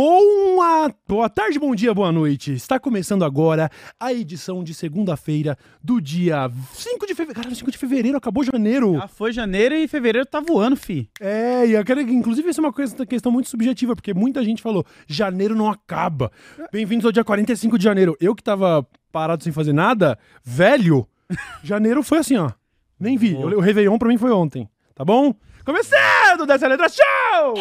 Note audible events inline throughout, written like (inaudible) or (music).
Boa, boa tarde, bom dia, boa noite. Está começando agora a edição de segunda-feira do dia 5 de fevereiro. Caralho, 5 de fevereiro, acabou janeiro. Já foi janeiro e fevereiro tá voando, fi. É, e eu quero, inclusive, isso é uma coisa, questão muito subjetiva, porque muita gente falou, janeiro não acaba. Bem-vindos ao dia 45 de janeiro. Eu que tava parado sem fazer nada, velho, (laughs) janeiro foi assim, ó. Nem vi. O, o Réveillon pra mim foi ontem, tá bom? Começando dessa letra show!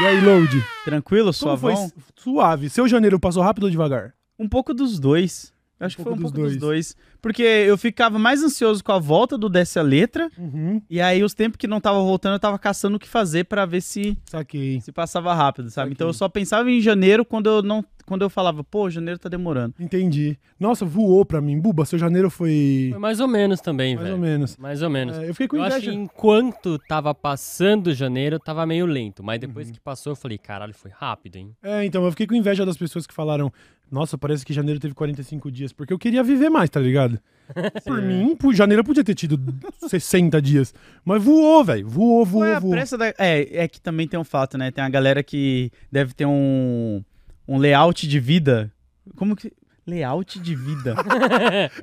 E aí, Load? Tranquilo, Como foi? suavão? Suave. Seu janeiro passou rápido ou devagar? Um pouco dos dois. Acho Um que foi um pouco pouco dos dos dois. Porque eu ficava mais ansioso com a volta do Desce a Letra. Uhum. E aí, os tempos que não tava voltando, eu tava caçando o que fazer pra ver se, Saquei. se passava rápido, sabe? Saquei. Então eu só pensava em janeiro quando eu não. Quando eu falava, pô, janeiro tá demorando. Entendi. Nossa, voou pra mim. Buba, seu janeiro foi. Foi mais ou menos também, Mais velho. ou menos. Mais ou menos. É, eu fiquei com eu acho inveja. que enquanto tava passando janeiro, tava meio lento. Mas depois Uhum. que passou, eu falei, caralho, foi rápido, hein? É, então, eu fiquei com inveja das pessoas que falaram, nossa, parece que janeiro teve 45 dias, porque eu queria viver mais, tá ligado? Por (laughs) mim, janeiro podia ter tido 60 dias. Mas voou, velho. Voou, voou, é a voou. pressa da... É, é que também tem um fato, né? Tem uma galera que deve ter um, um layout de vida. Como que. Layout de vida. (laughs)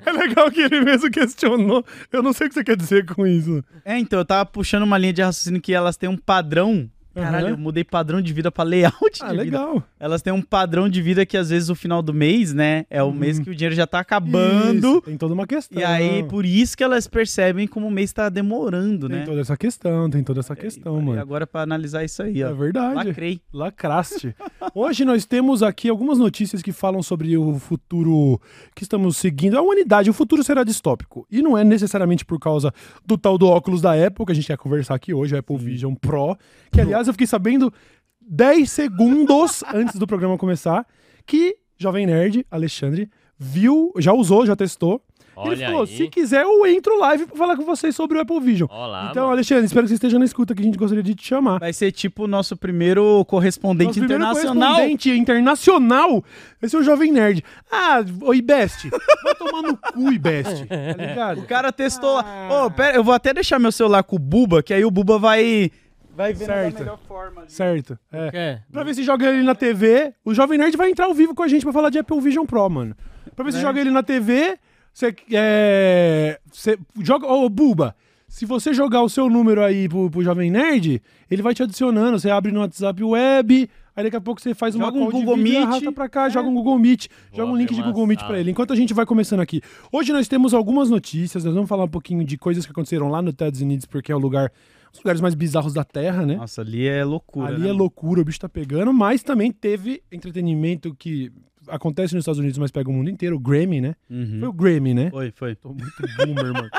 É legal que ele mesmo questionou. Eu não sei o que você quer dizer com isso. é, então, eu tava puxando uma linha de raciocínio que elas têm um padrão. Caralho, Aham. eu mudei padrão de vida pra layout Ah, de vida. legal. Elas têm um padrão de vida que às vezes o final do mês, né? É o Uhum. mês que o dinheiro já tá acabando. Isso, tem toda uma questão. E aí, por isso que elas percebem como o mês tá demorando, Tem né? toda essa questão, tem toda essa questão, e mano. agora pra analisar isso aí, É ó. verdade. Lacrei. Lacraste. Hoje nós temos aqui algumas notícias que falam sobre o futuro que estamos seguindo. A humanidade, o futuro será distópico. E não é necessariamente por causa do tal do óculos da Apple, que a gente quer conversar aqui hoje, o Apple Vision Pro. Que, aliás, eu fiquei sabendo 10 segundos (laughs) antes do programa começar que Jovem Nerd, Alexandre, viu, já usou, já testou. Olha Ele falou: aí. se quiser, eu entro live pra falar com vocês sobre o Apple Vision. Olá, então, mano. Alexandre, espero que você esteja na escuta, que a gente gostaria de te chamar. Vai ser tipo o nosso primeiro correspondente Nosso primeiro internacional. correspondente internacional. Esse é o Jovem Nerd. Ah, o Ibest. Vai tomar no cu, Ibest. Tá ligado? O cara testou lá. Ah. Ô, pera, eu vou até deixar meu celular com o Buba, que aí o Buba vai. Vai ver Certo. da melhor forma. ali. Certo. É. É. Pra ver se joga ele na TV. O Jovem Nerd vai entrar ao vivo com a gente pra falar de Apple Vision Pro, mano. Pra ver se Né? joga ele na TV. Você é, você joga. Ô, Buba. Se você jogar o seu número aí pro, pro Jovem Nerd, ele vai te adicionando. Você abre no WhatsApp web. Aí daqui a pouco você faz uma Joga um call de Google vídeo, Meet. arrasta pra cá, É. joga um Google Meet, joga um link de uma Google Meet pra ele. Enquanto a gente vai começando aqui. Hoje nós temos algumas notícias, nós vamos falar um pouquinho de coisas que aconteceram lá no Estados Unidos, porque é o lugar, dos lugares mais bizarros da Terra, né? Nossa, ali é loucura. Ali né, é loucura, o bicho tá pegando, mas também teve entretenimento que acontece nos Estados Unidos, mas pega o mundo inteiro, o Grammy, né? Uhum. Foi o Grammy, né? Foi, foi. Tô muito boomer, mano.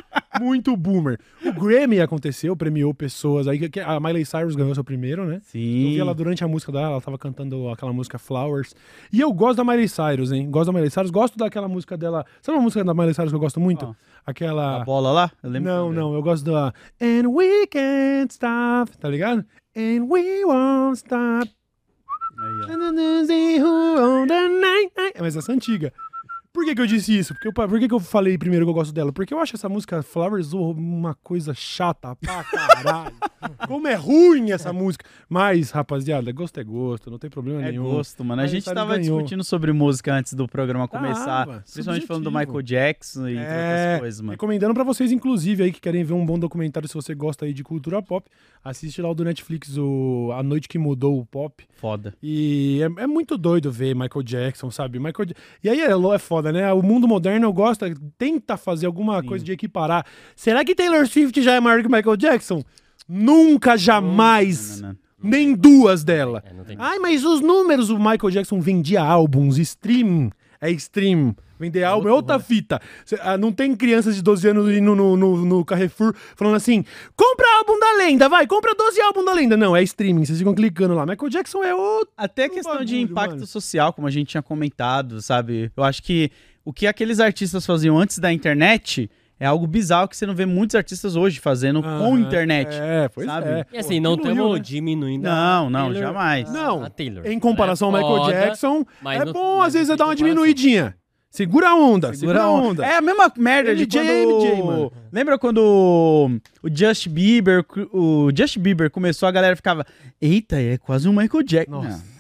Muito boomer. O Grammy aconteceu, premiou pessoas aí. que- A Miley Cyrus ganhou seu primeiro, né? Eu Sim. vi ela durante a música dela, ela tava cantando aquela música Flowers. E eu gosto da Miley Cyrus, hein? Gosto da Miley Cyrus, gosto daquela música dela. Sabe uma música da Miley Cyrus que eu gosto muito? Qual? Aquela. A bola lá? Eu lembro. Não, não, eu gosto da And we can't stop, tá ligado? And we won't stop. Aí, ó. É, mas essa é antiga. Por que, que eu disse isso? Porque eu, por que, que eu falei primeiro que eu gosto dela? Porque eu acho essa música Flowers uma coisa chata pra caralho. (laughs) Como é ruim essa música. Mas, rapaziada, gosto é gosto, não tem problema É nenhum. gosto, mano. A Miley gente tava ganhou. discutindo sobre música antes do programa começar. Tava, principalmente falando do subjetivo. Michael Jackson e É, outras coisas, mano. Recomendando pra vocês, inclusive, aí que querem ver um bom documentário, se você gosta aí de cultura pop, assiste lá o do Netflix, o A Noite que Mudou o Pop. Foda. E é, é muito doido ver Michael Jackson, sabe? Michael E aí é, é foda, né? O mundo moderno gosta, tenta fazer alguma Sim. coisa de equiparar. Será que Taylor Swift já é maior que Michael Jackson? Nunca, jamais. Não, não, não. Nem duas dela. É. Ai, mas os números, o Michael Jackson vendia álbuns, stream é stream. Vender álbum é outra fita. Cê- ah, não tem crianças de 12 anos indo no, no, no Carrefour falando assim: compra álbum da lenda, vai, compra 12 álbum da lenda. Não, é streaming, vocês ficam clicando lá. Michael Jackson é outro. Até questão de bagulho, impacto mano. social, como a gente tinha comentado, sabe? Eu acho que o que aqueles artistas faziam antes da internet é algo bizarro que você não vê muitos artistas hoje fazendo com Aham, internet. É, pois sabe? é. E assim, não estamos né? diminuindo Não, não, Taylor- jamais. Não, a Taylor. Em comparação ao é Michael foda, Jackson, mas é bom às vezes é dar uma diminuidinha. Segura a onda, segura, a onda. É a mesma merda de MJ quando... é MJ, mano. Lembra quando o Justin Bieber, o Justin Bieber começou, a galera ficava, eita, é quase um Michael Jackson. Nossa.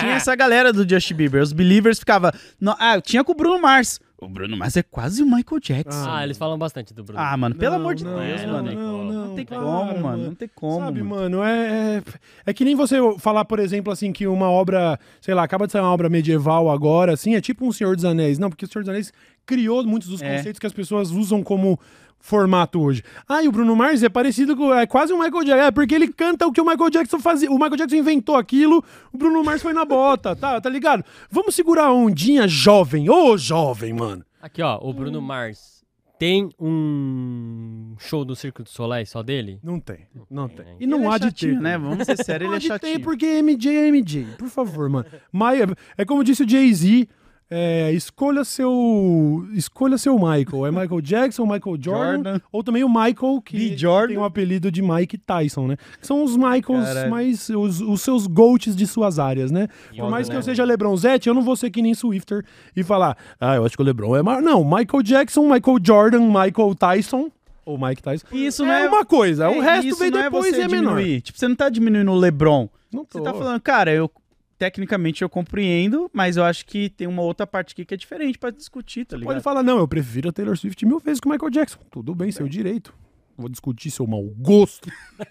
Tinha- essa galera do Justin Bieber. Os believers ficavam. "Não, Ah, tinha com o Bruno Mars. O Bruno Mars é quase o Michael Jackson. Ah, eles falam bastante do Bruno. Ah, mano, pelo Não, amor de não, Deus, não, mano. não, Não, tem para, como, mano. Não tem como. Sabe, mano. mano, é, é, é que nem você falar, por exemplo, assim, que uma obra, sei lá, acaba de sair uma obra medieval agora, assim, é tipo um Senhor dos Anéis. Não, porque o Senhor dos Anéis criou muitos dos É. conceitos que as pessoas usam como formato hoje. Ah, e o Bruno Mars é parecido com. É quase um Michael Jackson. É porque ele canta o que o Michael Jackson fazia. O Michael Jackson inventou aquilo, o Bruno Mars foi na bota, tá, tá ligado? Vamos segurar a ondinha jovem. Ô, jovem, mano. Aqui, ó, o Bruno Mars tem um show do Circo do Soleil só dele? Não tem, não tem. E Ele não é há de chatinho, ter. né? Vamos ser sérios, Não ele é há de ter, chatinho. porque MJ é MJ. Por favor, mano. Mas é, é como disse o Jay-Z. É, escolha seu escolha seu Michael. É Michael Jackson, Michael Jordan, Jordan. ou também o Michael que tem o apelido de Mike Tyson, né? Que são os Michaels Caralho. mais os, os seus goats de suas áreas, né? Por Foda, mais que né, eu seja LeBron Zete, eu não vou ser que nem Swifter e falar: "Ah, eu acho que o LeBron é maior". Não, Michael Jackson, Michael Jordan, Michael Tyson ou Mike Tyson. Isso é, não é uma coisa, o É, resto isso vem não depois você e é menor. Tipo, você não tá diminuindo o LeBron. Não Você tô. tá falando, cara, eu tecnicamente eu compreendo, mas eu acho que tem uma outra parte aqui que é diferente pra discutir, tá ligado? Pode falar, não, eu prefiro a Taylor Swift mil vezes que o Michael Jackson. Tudo bem, seu direito. Vou discutir seu mau gosto. (laughs)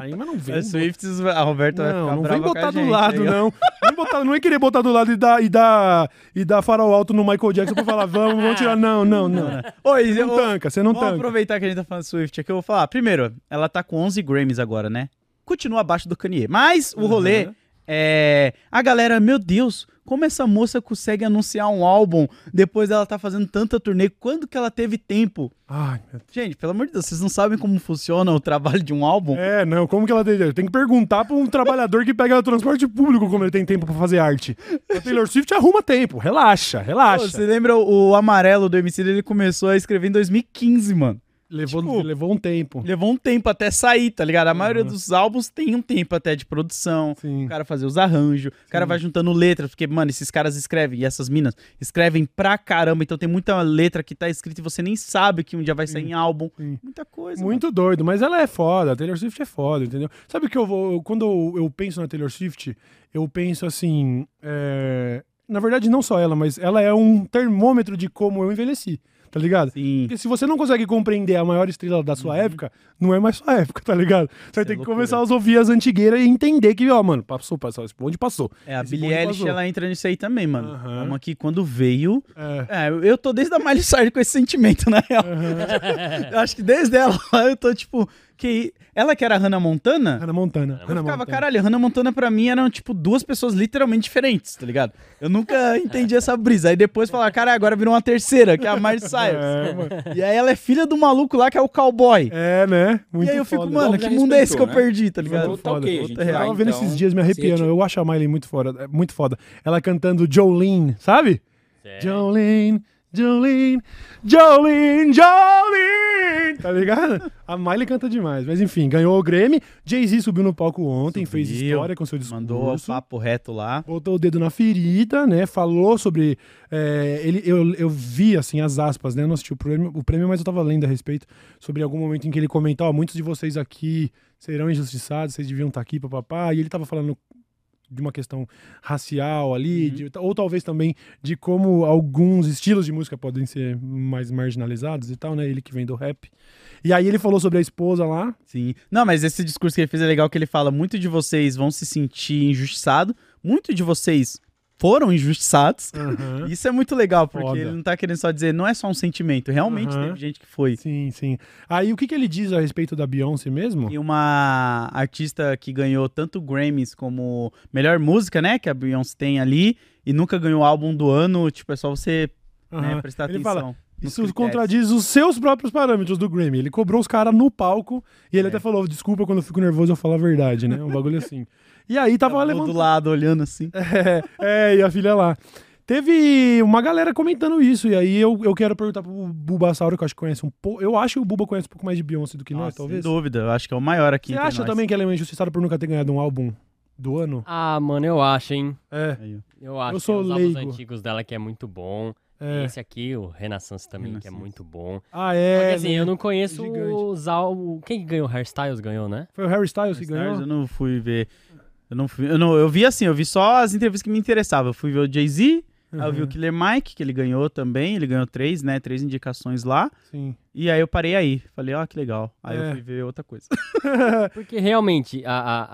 Aí, mas não vem. A Swifts, a Roberta vai Não, ficar não brava vem com a botar do gente lado, aí, ó. não. (laughs) Não, botar, não é querer botar do lado e dar, e dar, e dar farol alto no Michael Jackson pra falar, vamos, vamos tirar. Não, não, não. (laughs) Oi, Você eu, não tanca, você não vamos tanca. aproveitar que a gente tá falando de Swift aqui, eu vou falar. Primeiro, ela tá com 11 Grammys agora, né? Continua abaixo do Kanye. Mas o rolê Uhum. É... A galera, meu Deus, como essa moça consegue anunciar um álbum depois dela tá fazendo tanta turnê? Quando que ela teve tempo? Ai, meu Gente, pelo amor de Deus, vocês não sabem como funciona o trabalho de um álbum? É, não, como que ela tem. Tem que perguntar pra um trabalhador que pega o transporte público como ele tem tempo pra fazer arte. A Taylor Swift arruma tempo, relaxa, Pô, relaxa. você lembra o, o amarelo do MC? Ele começou a escrever em 2015, mano. Levou, tipo, levou um tempo. Levou um tempo até sair, tá ligado? A maioria dos álbuns tem um tempo até de produção. Sim. O cara fazer os arranjos, o cara vai juntando letras, porque, mano, esses caras escrevem, e essas minas escrevem pra caramba, então tem muita letra que tá escrita e você nem sabe que um dia vai sair em álbum. Sim. Muita coisa. Muito doido, mas ela é foda, a Taylor Swift é foda, entendeu? Sabe o que eu vou. Quando eu, eu penso na Taylor Swift, eu penso assim. é, Na verdade, não só ela, mas ela é um termômetro de como eu envelheci, tá ligado? Sim. Porque se você não consegue compreender a maior estrela da sua época, não é mais sua época, tá ligado? Você vai ter que Uhum. loucura. começar a ouvir as antigueiras e entender que, ó, mano, passou, passou, esse bonde passou. É, a Billie Eilish, ela entra nisso aí também, mano. Aham. Uma que quando veio. É. É, eu- tô desde a Miley Cyrus com esse sentimento, na real. (laughs) eu acho que desde ela (laughs) eu tô tipo. Que ela que era a Hannah Montana. Hannah Montana. Eu Hannah ficava, Montana. caralho, Hannah Montana pra mim eram, tipo, duas pessoas literalmente diferentes, tá ligado? Eu nunca (laughs) entendi essa brisa. Aí depois falar, cara, agora virou uma terceira, que é a Miley (laughs) Cyrus. É. E aí ela é filha do maluco lá que é o cowboy. É, né? Muito e aí eu fico, foda. mano, que mundo é esse que eu né? perdi, tá ligado? Tá foda. ok, Outra gente. Eu Tá, tava vendo então, esses dias me arrepiando. Ciente. Eu acho a Miley muito foda, é muito foda. Ela cantando Jolene, sabe? É. Jolene, Jolene, Jolene, Jolene. Tá ligado? A Miley canta demais. Mas enfim, ganhou o Grammy. Jay-Z subiu no palco ontem, fez Subiu, história com seu discurso. Mandou o papo reto lá. Botou o dedo na ferida, né? Falou sobre. é, ele, eu, eu vi, assim, as aspas, né? Eu não assisti o prêmio, o prêmio, mas eu tava lendo a respeito sobre algum momento em que ele comentou: ó, muitos de vocês aqui serão injustiçados, vocês deviam estar aqui, papapá. E ele tava falando de uma questão racial ali, Uhum. de- ou talvez também de como alguns estilos de música podem ser mais marginalizados e tal, né? Ele que vem do rap. E aí ele falou sobre a esposa lá. Sim. Não, mas esse discurso que ele fez é legal que ele fala: muito de vocês vão se sentir injustiçados, muito de vocês foram injustiçados. Isso é muito legal, porque Foda. ele não tá querendo só dizer, não é só um sentimento, realmente Aham. teve gente que foi. Sim, sim. Aí o que, que ele diz a respeito da Beyoncé mesmo? E uma artista que ganhou tanto Grammys como melhor música, né? Que a Beyoncé tem ali, e nunca ganhou álbum do ano, tipo, é só você né, Aham. prestar Ele atenção. fala, Isso critérios. contradiz os seus próprios parâmetros do Grammy. Ele cobrou os caras no palco e ele É. até falou: desculpa quando eu fico nervoso eu falo a verdade, né? Um bagulho assim. E aí tava Tava levantando. do lado, olhando assim. (laughs) É, é, e a filha lá. Teve uma galera comentando isso, e aí eu, eu quero perguntar pro Bulbasauro, que eu acho que conhece um pouco. Eu acho que o Buba conhece um pouco mais de Beyoncé do que nós, Nossa, talvez. Sem dúvida, eu acho que é o maior aqui Você entre acha nós. também que ela é uma injustiçada por nunca ter ganhado um álbum do ano? Ah, mano, eu acho, hein? É. Eu acho Eu sou que os álbuns antigos dela que é muito bom. é. Esse aqui, o Renaissance também, que é Renaissance. muito bom. Ah, Só é. que assim, né? eu não conheço Gigante. os álbuns. Quem que ganhou? Hairstyles ganhou, né? Foi o Harry Styles que ganhou? eu não fui ver. Eu não, fui, eu não eu vi assim, eu vi só as entrevistas que me interessavam. Eu fui ver o Jay-Z, aí eu vi o Uhum. Killer Mike, que ele ganhou também, ele ganhou três, né, três indicações lá. Sim. E aí eu parei aí, falei, ó, que legal. Aí É. eu fui ver outra coisa. (laughs) Porque realmente, a, a,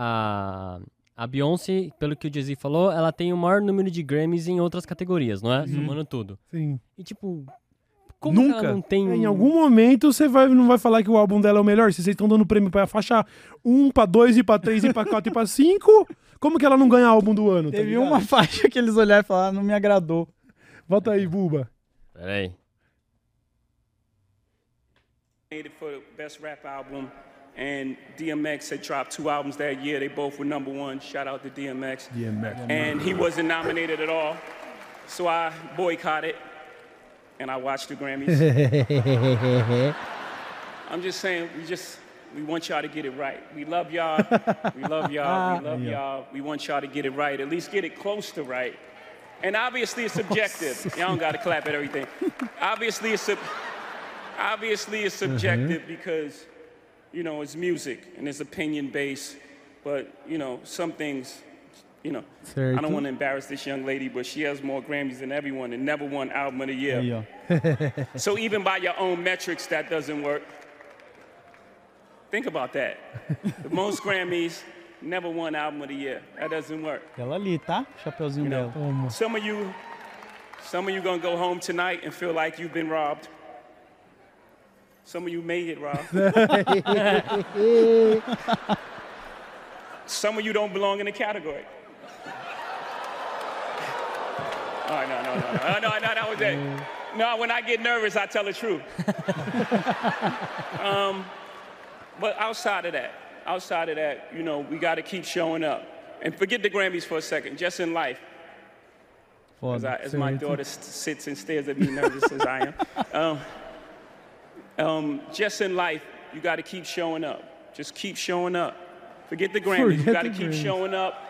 a, a Beyoncé, pelo que o Jay-Z falou, ela tem o maior número de Grammys em outras categorias, não é? Somando tudo. Sim. E tipo, como Nunca? ela não tem. Em um- algum momento você vai, não vai falar que o álbum dela é o melhor. Se vocês estão dando prêmio pra faixa 1, pra 2, e pra 3, e pra 4 e pra 5, como que ela não ganha álbum do ano? tá Teve ligado? uma faixa que eles olharam e falaram, "Ah, não me agradou. Volta aí, Buba. Peraí. nominated for the best rap album, and DMX had dropped two albums that year. They both were number one. Shout out to DMX. And he wasn't nominated at all, so I boycotted, and I watched the Grammys. (laughs) I'm just saying, we just we want y'all to get it right. We love y'all. We (laughs) love y'all. We love y'all. We want y'all to get it right. At least get it close to right. And obviously, it's subjective. (laughs) Y'all don't got to clap at everything. Obviously, it's sub- obviously it's mm-hmm. subjective because you know it's music and it's opinion based. But you know some things. You know, I don't want to embarrass this young lady, but she has more Grammys than everyone and never won Album of the Year. Ó. (laughs) So even by your own metrics, that doesn't work. Think about that. the most Grammys, never won Album of the Year. That doesn't work. Ela ali, tá? Chapeuzinho You know, dela. some of you, some of you gonna go home tonight and feel like you've been robbed. Some of you may get robbed. (laughs) some of you don't belong in the category. All right, no, no, no, no, no, no, that was it. No, when I get nervous, I tell the truth. (laughs) um, but outside of that, outside of that, you know, we got to keep showing up. And forget the Grammys for a second, just in life. As, I, as my daughter s- sits and stares at me nervous as I am. (laughs) Um, um, just in life, you got to keep showing up. Just keep showing up. Forget the Grammys. Forget you got to keep Grammys. showing up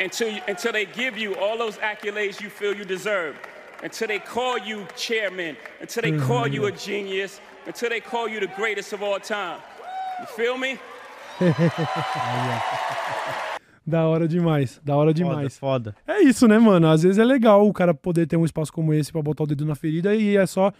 until, you, until they give you all those accolades you feel you deserve. Until they call you chairman. Until they call you a genius. Until they call you the greatest of all time. You feel me? (laughs) Da hora demais, da hora Foda, demais. foda. É isso, né, mano? Às vezes é legal o cara poder ter um espaço como esse pra botar o dedo na ferida e é só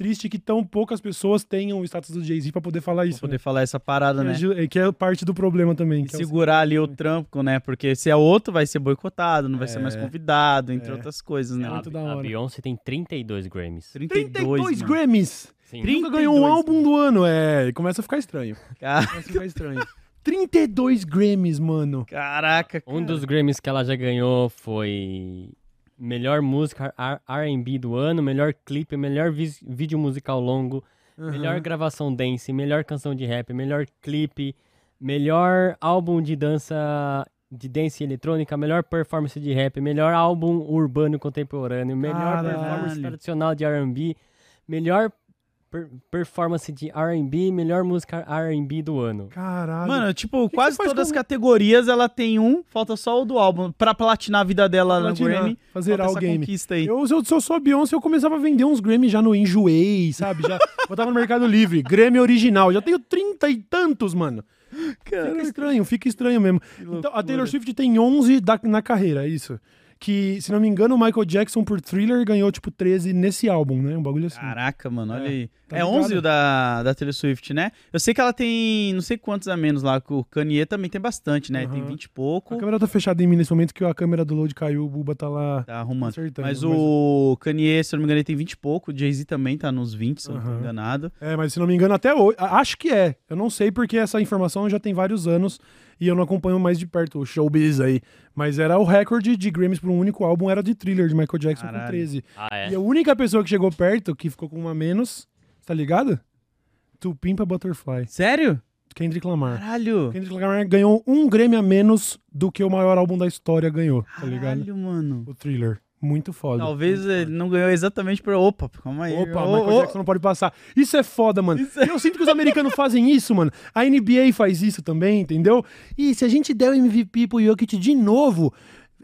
triste que tão poucas pessoas tenham o status do Jay-Z pra poder falar Pra isso. poder né? falar essa parada, né? Que é- Que é parte do problema também. Que é o- segurar ali o trampo, né? Porque se é outro, vai ser boicotado, não vai ser mais É. convidado, entre É. outras coisas, né? A, muito da a hora. Beyoncé tem 32 Grammys. 32, 32 mano. Grammys! Sim. Nunca ganhou um 32, álbum do ano. É, começa a ficar estranho. (laughs) Começa a ficar estranho. 32 Grammys, mano. Caraca, Um dos Grammys que ela já ganhou foi melhor música R&B do ano, melhor clipe, melhor vídeo musical longo, melhor gravação dance, melhor canção de rap, melhor clipe, melhor álbum de dança de dance eletrônica, melhor performance de rap, melhor álbum urbano contemporâneo, melhor Caralho. performance tradicional de R&B, melhor per- performance de R&B, melhor música R&B do ano. Caralho. Mano, tipo, que quase faz todas as categorias ela tem um, falta só o do álbum. Pra platinar a vida dela no Platinar, Grammy, fazer falta o essa game. conquista aí. Eu, se eu, se eu sou a Beyoncé, eu começava a vender uns Grammy já no Enjoei, sabe? Já (laughs) botava no Mercado Livre. Grammy original. Já tenho trinta e tantos, mano. Fica estranho, fica estranho mesmo. Então, a Taylor Swift tem 11 da- na carreira, é isso. Que, se não me engano, o Michael Jackson por Thriller ganhou, tipo, 13 nesse álbum, né? Um bagulho assim. Caraca, mano, olha É, aí. tá é ligado? 11 o da, da Taylor Swift, né? Eu sei que ela tem não sei quantos a menos lá, que o Kanye também tem bastante, né? Tem Aham. 20 e pouco. A câmera tá fechada em mim nesse momento que a câmera do load caiu, o Buba tá lá. Tá arrumando. Acertando, mas mas- o Kanye, se não me engano, ele tem 20 e pouco. O Jay-Z também tá nos 20, se eu não tô enganado. É, mas se não me engano, até hoje. Acho que é. Eu não sei porque essa informação já tem vários anos e eu não acompanho mais de perto o showbiz aí. Mas era o recorde de Grammys por um único álbum, era de thriller de Michael Jackson com Caralho. 13. Ah, é? E a única pessoa que chegou perto, que ficou com uma menos, tá ligado? To Pimpa Butterfly. Sério? Kendrick Lamar. Caralho. Kendrick Lamar ganhou um Grammy a menos do que o maior álbum da história ganhou, tá ligado? Caralho, mano. O thriller. Muito foda. Talvez ele não ganhou exatamente por. Opa, calma aí. Opa, Ô, Michael Jackson não pode passar. Isso é foda, mano. E Eu sinto que os americanos fazem isso, mano. A NBA faz isso também, entendeu? E se a gente der o MVP pro Jokic de novo,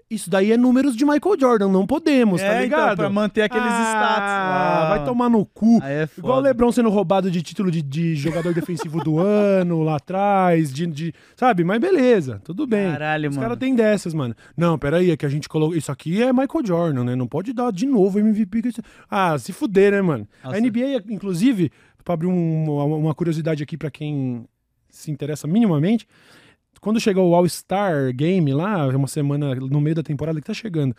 isso daí é números de Michael Jordan, não podemos, tá É, então, ligado? pra manter aqueles ah, status lá. Vai tomar no cu. Aí é Igual o. Lebron sendo roubado de título de, de jogador (laughs) defensivo do ano lá atrás, de, de- sabe? Mas beleza, tudo bem. Caralho, Os mano. caras têm dessas, mano. Não, peraí, é que a gente colocou. Isso aqui é Michael Jordan, né? Não pode dar de novo MVP. Ah, se fuder, né, mano? Nossa. A NBA, inclusive, pra abrir um- uma, uma curiosidade aqui pra quem se interessa minimamente, quando chegou o All-Star Game lá, uma semana no meio da temporada que tá chegando,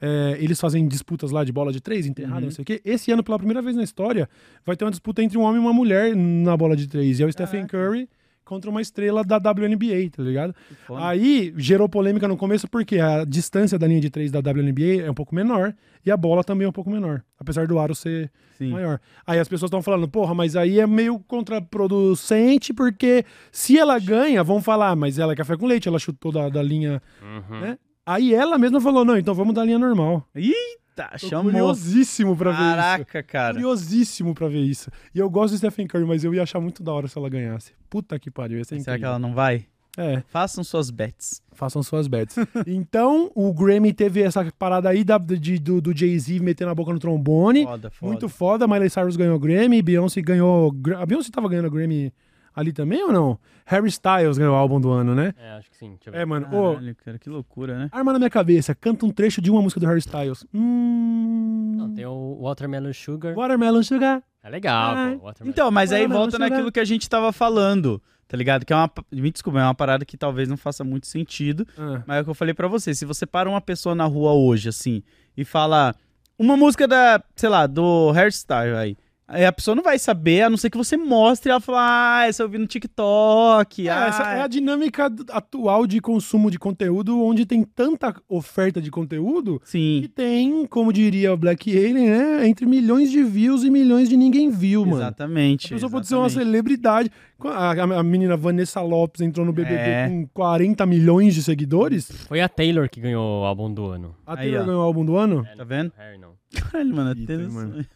é, eles fazem disputas lá de bola de três, enterrada, Uhum. não sei o quê. Esse ano, pela primeira vez na história, vai ter uma disputa entre um homem e uma mulher na bola de três. E é o Stephen Curry contra uma estrela da WNBA, tá ligado? Aí gerou polêmica no começo porque a distância da linha de três da WNBA é um pouco menor e a bola também é um pouco menor, apesar do aro ser Sim. maior. Aí as pessoas estão falando, porra, mas aí é meio contraproducente porque se ela ganha, vão falar, "Ah, mas ela é café com leite, ela chutou da, da linha, Uhum. né? Aí ela mesma falou, não, então vamos da linha normal. Eita, Tô chamou. curiosíssimo pra ver isso. Caraca, cara. Curiosíssimo pra ver isso. E eu gosto do Stephen Curry, mas eu ia achar muito da hora se ela ganhasse. Puta que pariu, ia ser Será que ela não vai? É. Façam suas bets. Façam suas bets. (laughs) então, o Grammy teve essa parada aí da- de- do, do Jay-Z metendo a boca no trombone. Foda, foda. Muito foda. Miley Cyrus ganhou Grammy. Beyoncé ganhou. A Beyoncé tava ganhando Grammy ali também ou não? Harry Styles ganhou o álbum do ano, né? É, acho que sim. Deixa eu ver. É, mano. Caralho, cara, que loucura, né? arma na minha cabeça. Canta um trecho de uma música do Harry Styles. Hum. Não, tem o Watermelon Sugar. Watermelon Sugar. É legal, pô. Então, mas aí volta não. naquilo que a gente tava falando, tá ligado? Que é uma. Me desculpa, é uma parada que talvez não faça muito sentido. Ah. Mas é o que eu falei pra você. Se você para uma pessoa na rua hoje, assim, e fala uma música da, sei lá, do hairstyle aí. Aí a pessoa não vai saber, a não ser que você mostre ela falar, ah, essa eu vi no TikTok. É, ah, essa é a dinâmica atual de consumo de conteúdo, onde tem tanta oferta de conteúdo que Sim, tem, como diria o Black Alien, né? Entre milhões de views e milhões de ninguém viu, mano. exatamente. A pessoa pode ser uma exatamente. celebridade. A, a- a menina Vanessa Lopes entrou no BBB É. com 40 milhões de seguidores. Foi a Taylor que ganhou o álbum do ano. A Aí, Taylor ó. ganhou o álbum do ano. É, Tá vendo? Harry não. Caralho, mano, Eita, até mano.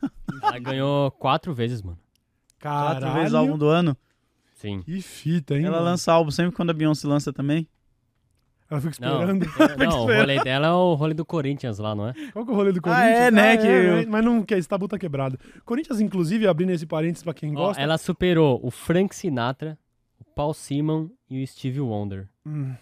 Ela ganhou quatro vezes, mano. Caralho. quatro vezes o álbum do ano. Sim. Que fita, hein? Ela mano? lança álbum sempre quando a Beyoncé lança também. Ela fica Não, esperando. é, (laughs) não, o rolê dela é o rolê do Corinthians lá, não é? Qual que é o rolê do Ah, Corinthians? é, né, que é, eu- mas- não quer, esse tabu tá quebrado. Corinthians, inclusive, abrindo esse parênteses pra quem Ó, gosta. ela superou o Frank Sinatra, o Paul Simon e o Stevie Wonder. Hum,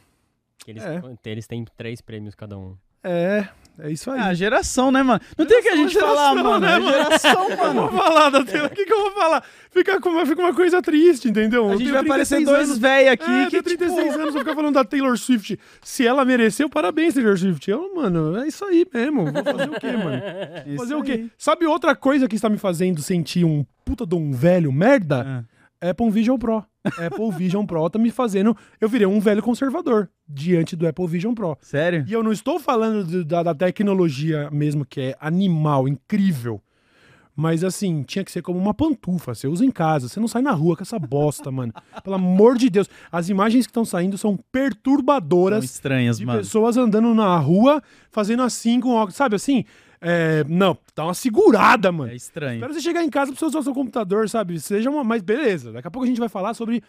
Que eles, É. eles têm três prêmios cada um. é, é isso aí. Ah, geração, né, mano? Não tem o que a gente Geração, falar, geração, mano. né, É mano? geração, (laughs) Eu mano. vou falar da Taylor. O que, que eu vou falar? Fica, com, fica uma coisa triste, entendeu? A Eu gente vai parecer 36 dois velhos aqui É, que, tenho 36 tipo... anos, vou ficar (laughs) falando da Taylor Swift. Se ela mereceu, parabéns, Taylor Swift. Eu, mano, é isso aí mesmo. Vou fazer o quê, mano? (laughs) Isso Fazer o quê? aí. Sabe outra coisa que está me fazendo sentir um puta de um velho merda? Ah. Apple Vision Pro. Apple Vision Pro tá me fazendo. Eu virei um velho conservador diante do Apple Vision Pro. Sério? E eu não estou falando de- da, da tecnologia mesmo, que é animal, incrível. Mas assim, tinha que ser como uma pantufa. Você usa em casa, você não sai na rua com essa bosta, mano. Pelo amor de Deus. As imagens que estão saindo são São perturbadoras estranhas, de mano. pessoas andando na rua, fazendo assim com óculos. Sabe assim? É, não, dá uma segurada, mano. É estranho. Espera você chegar em casa pra você usar o seu computador, sabe? Seja uma. Mas beleza, daqui a pouco a gente vai falar sobre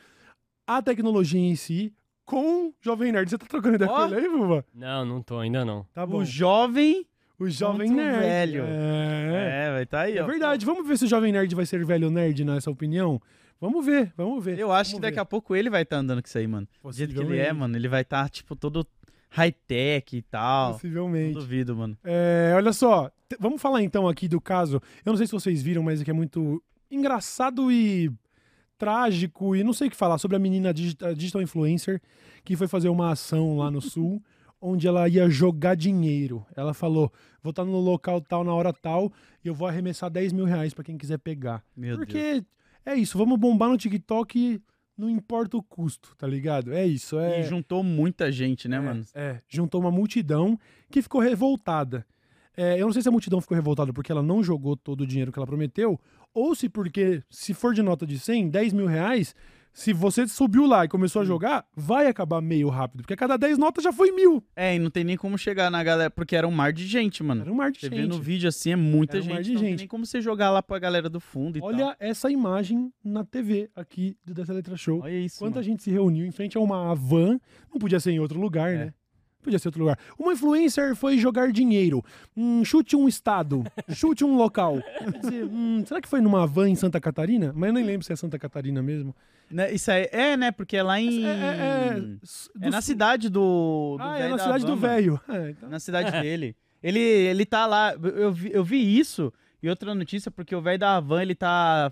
a tecnologia em si com o Jovem Nerd. Você tá trocando ideia Ó. com ele aí, Vuva? Não, não tô, ainda não. Tá bom. O jovem... O Jovem contra o Nerd. velho. É. É, vai tá aí, É ó. verdade. Vamos ver se o Jovem Nerd vai ser velho nerd nessa opinião. Vamos ver, vamos ver. Eu acho que Vamos daqui ver. a pouco ele vai estar andando com isso aí, mano. Do jeito que ele é, mano, ele vai estar, tipo, todo high-tech e tal. Não Possivelmente. duvido, mano. É, olha só, vamos falar então aqui do caso. Eu não sei se vocês viram, mas é que é muito engraçado e trágico e não sei o que falar sobre a menina digital, influencer que foi fazer uma ação lá no sul (laughs) onde ela ia jogar dinheiro. Ela falou: vou estar no local tal na hora tal e eu vou arremessar 10 mil reais pra quem quiser pegar. Meu Deus. Porque é isso, vamos bombar no TikTok, não importa o custo, tá ligado? É isso, é. E juntou muita gente, né, É, mano? É, juntou uma multidão que ficou revoltada. É, eu não sei se a multidão ficou revoltada porque ela não jogou todo o dinheiro que ela prometeu, ou se porque, se for de nota de 100, 10 mil reais, se você subiu lá e começou a jogar, vai acabar meio rápido, porque a cada 10 notas já foi mil. É, e não tem nem como chegar na galera, porque era um mar de gente, mano. Era um mar de Você gente. vê no vídeo assim, é muita Era um mar gente. de não tem gente. nem como você jogar lá pra galera do fundo e Olha tal. essa imagem na TV aqui do Dessa Letra Show. Olha isso, Quanta mano. gente se reuniu em frente a uma van, não podia ser em outro lugar, É. né? Podia ser outro lugar. Uma influencer foi jogar dinheiro. Hum, chute um estado. chute um local. Dizer, hum, será que foi numa van em Santa Catarina? Mas eu nem lembro se é Santa Catarina mesmo. Né, Isso aí, é, né? Porque é lá em. É, é, é, É na cidade do. do Ah, é na da cidade do velho. É, então- Na cidade dele. Ele, ele tá lá. Eu vi, eu vi isso. E outra notícia, porque o velho da Havan, ele tá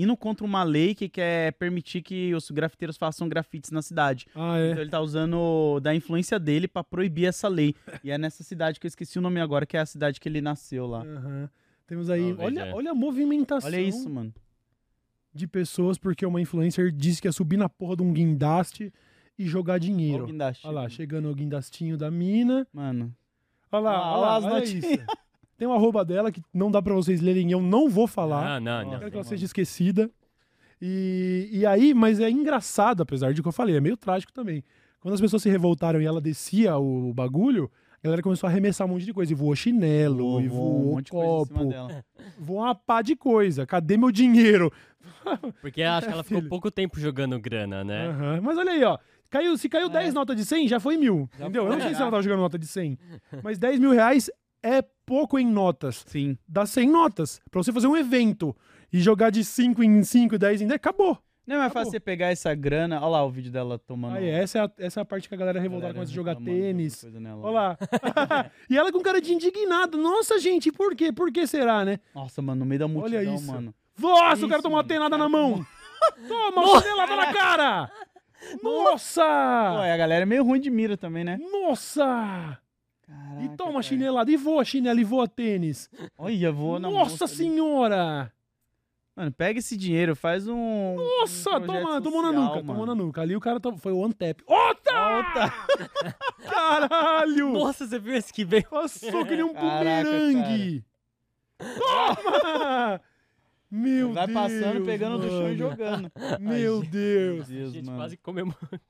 indo contra uma lei que quer permitir que os grafiteiros façam grafites na cidade. Ah, Então é. ele tá usando da influência dele pra proibir essa lei. (laughs) E é nessa cidade que eu esqueci o nome agora, que é a cidade que ele nasceu lá. Aham. Temos aí. Talvez, olha, é. olha a movimentação Olha isso, mano. de pessoas, porque uma influencer disse que ia subir na porra de um guindaste e jogar Olha dinheiro. o guindaste. Olha lá, chegando o guindastinho da mina. Mano. Olha lá, Ah, olha lá, as olha notinhas. (laughs) Tem um arroba dela que não dá pra vocês lerem, eu não vou falar. Ah, não, Eu não. quero que ela seja esquecida. E, e aí, mas é engraçado, apesar de que eu falei, é meio trágico também. Quando as pessoas se revoltaram e ela descia o bagulho, a galera começou a arremessar um monte de coisa. E voou chinelo, e Voou voou um monte de coisa em cima copo, dela. (laughs) voou uma pá de coisa. Cadê meu dinheiro? (laughs) Porque acho que ela ficou filho. pouco tempo jogando grana, né? Aham. Mas olha aí, ó. Caiu, se caiu 10 notas de 100, já foi mil. entendeu? Eu não sei se ela tava (laughs) jogando nota de 100. Mas 10 mil reais é pouco em notas. Sim. Dá 100 notas. Pra você fazer um evento e jogar de 5 em 5, 10 em 10, acabou. Não é fácil você pegar essa grana. Olha lá o vídeo dela tomando. Aí, essa, é a, essa é a parte que a galera revoltada começa a jogar reclamando, tênis. Olha lá. (laughs) e ela com cara de indignado. Nossa, gente, por quê? Por que será, né? Nossa, mano, no meio da multidão, Olha isso. mano. Nossa, Isso, o cara tomou uma tenada na mão. Toma, (laughs) uma chinelada na cara. Nossa! e a galera é meio ruim de mira também, né? Nossa! Caraca, E toma cara. chinelada, e voa chinela, e voa tênis. Olha, voa na Nossa moça ali. senhora! Mano, pega esse dinheiro, faz um. Nossa, um toma, tomou na nuca, mano. tomou na nuca. Ali o cara to- foi o one tap. Ota! (laughs) Caralho! Nossa, você viu esse que veio? Passou que nem um Caraca, bumerangue. Toma! Meu Vai Deus! passando, pegando do chão e mano. jogando. Meu Deus! Meu Deus, A gente mano. quase comemorou.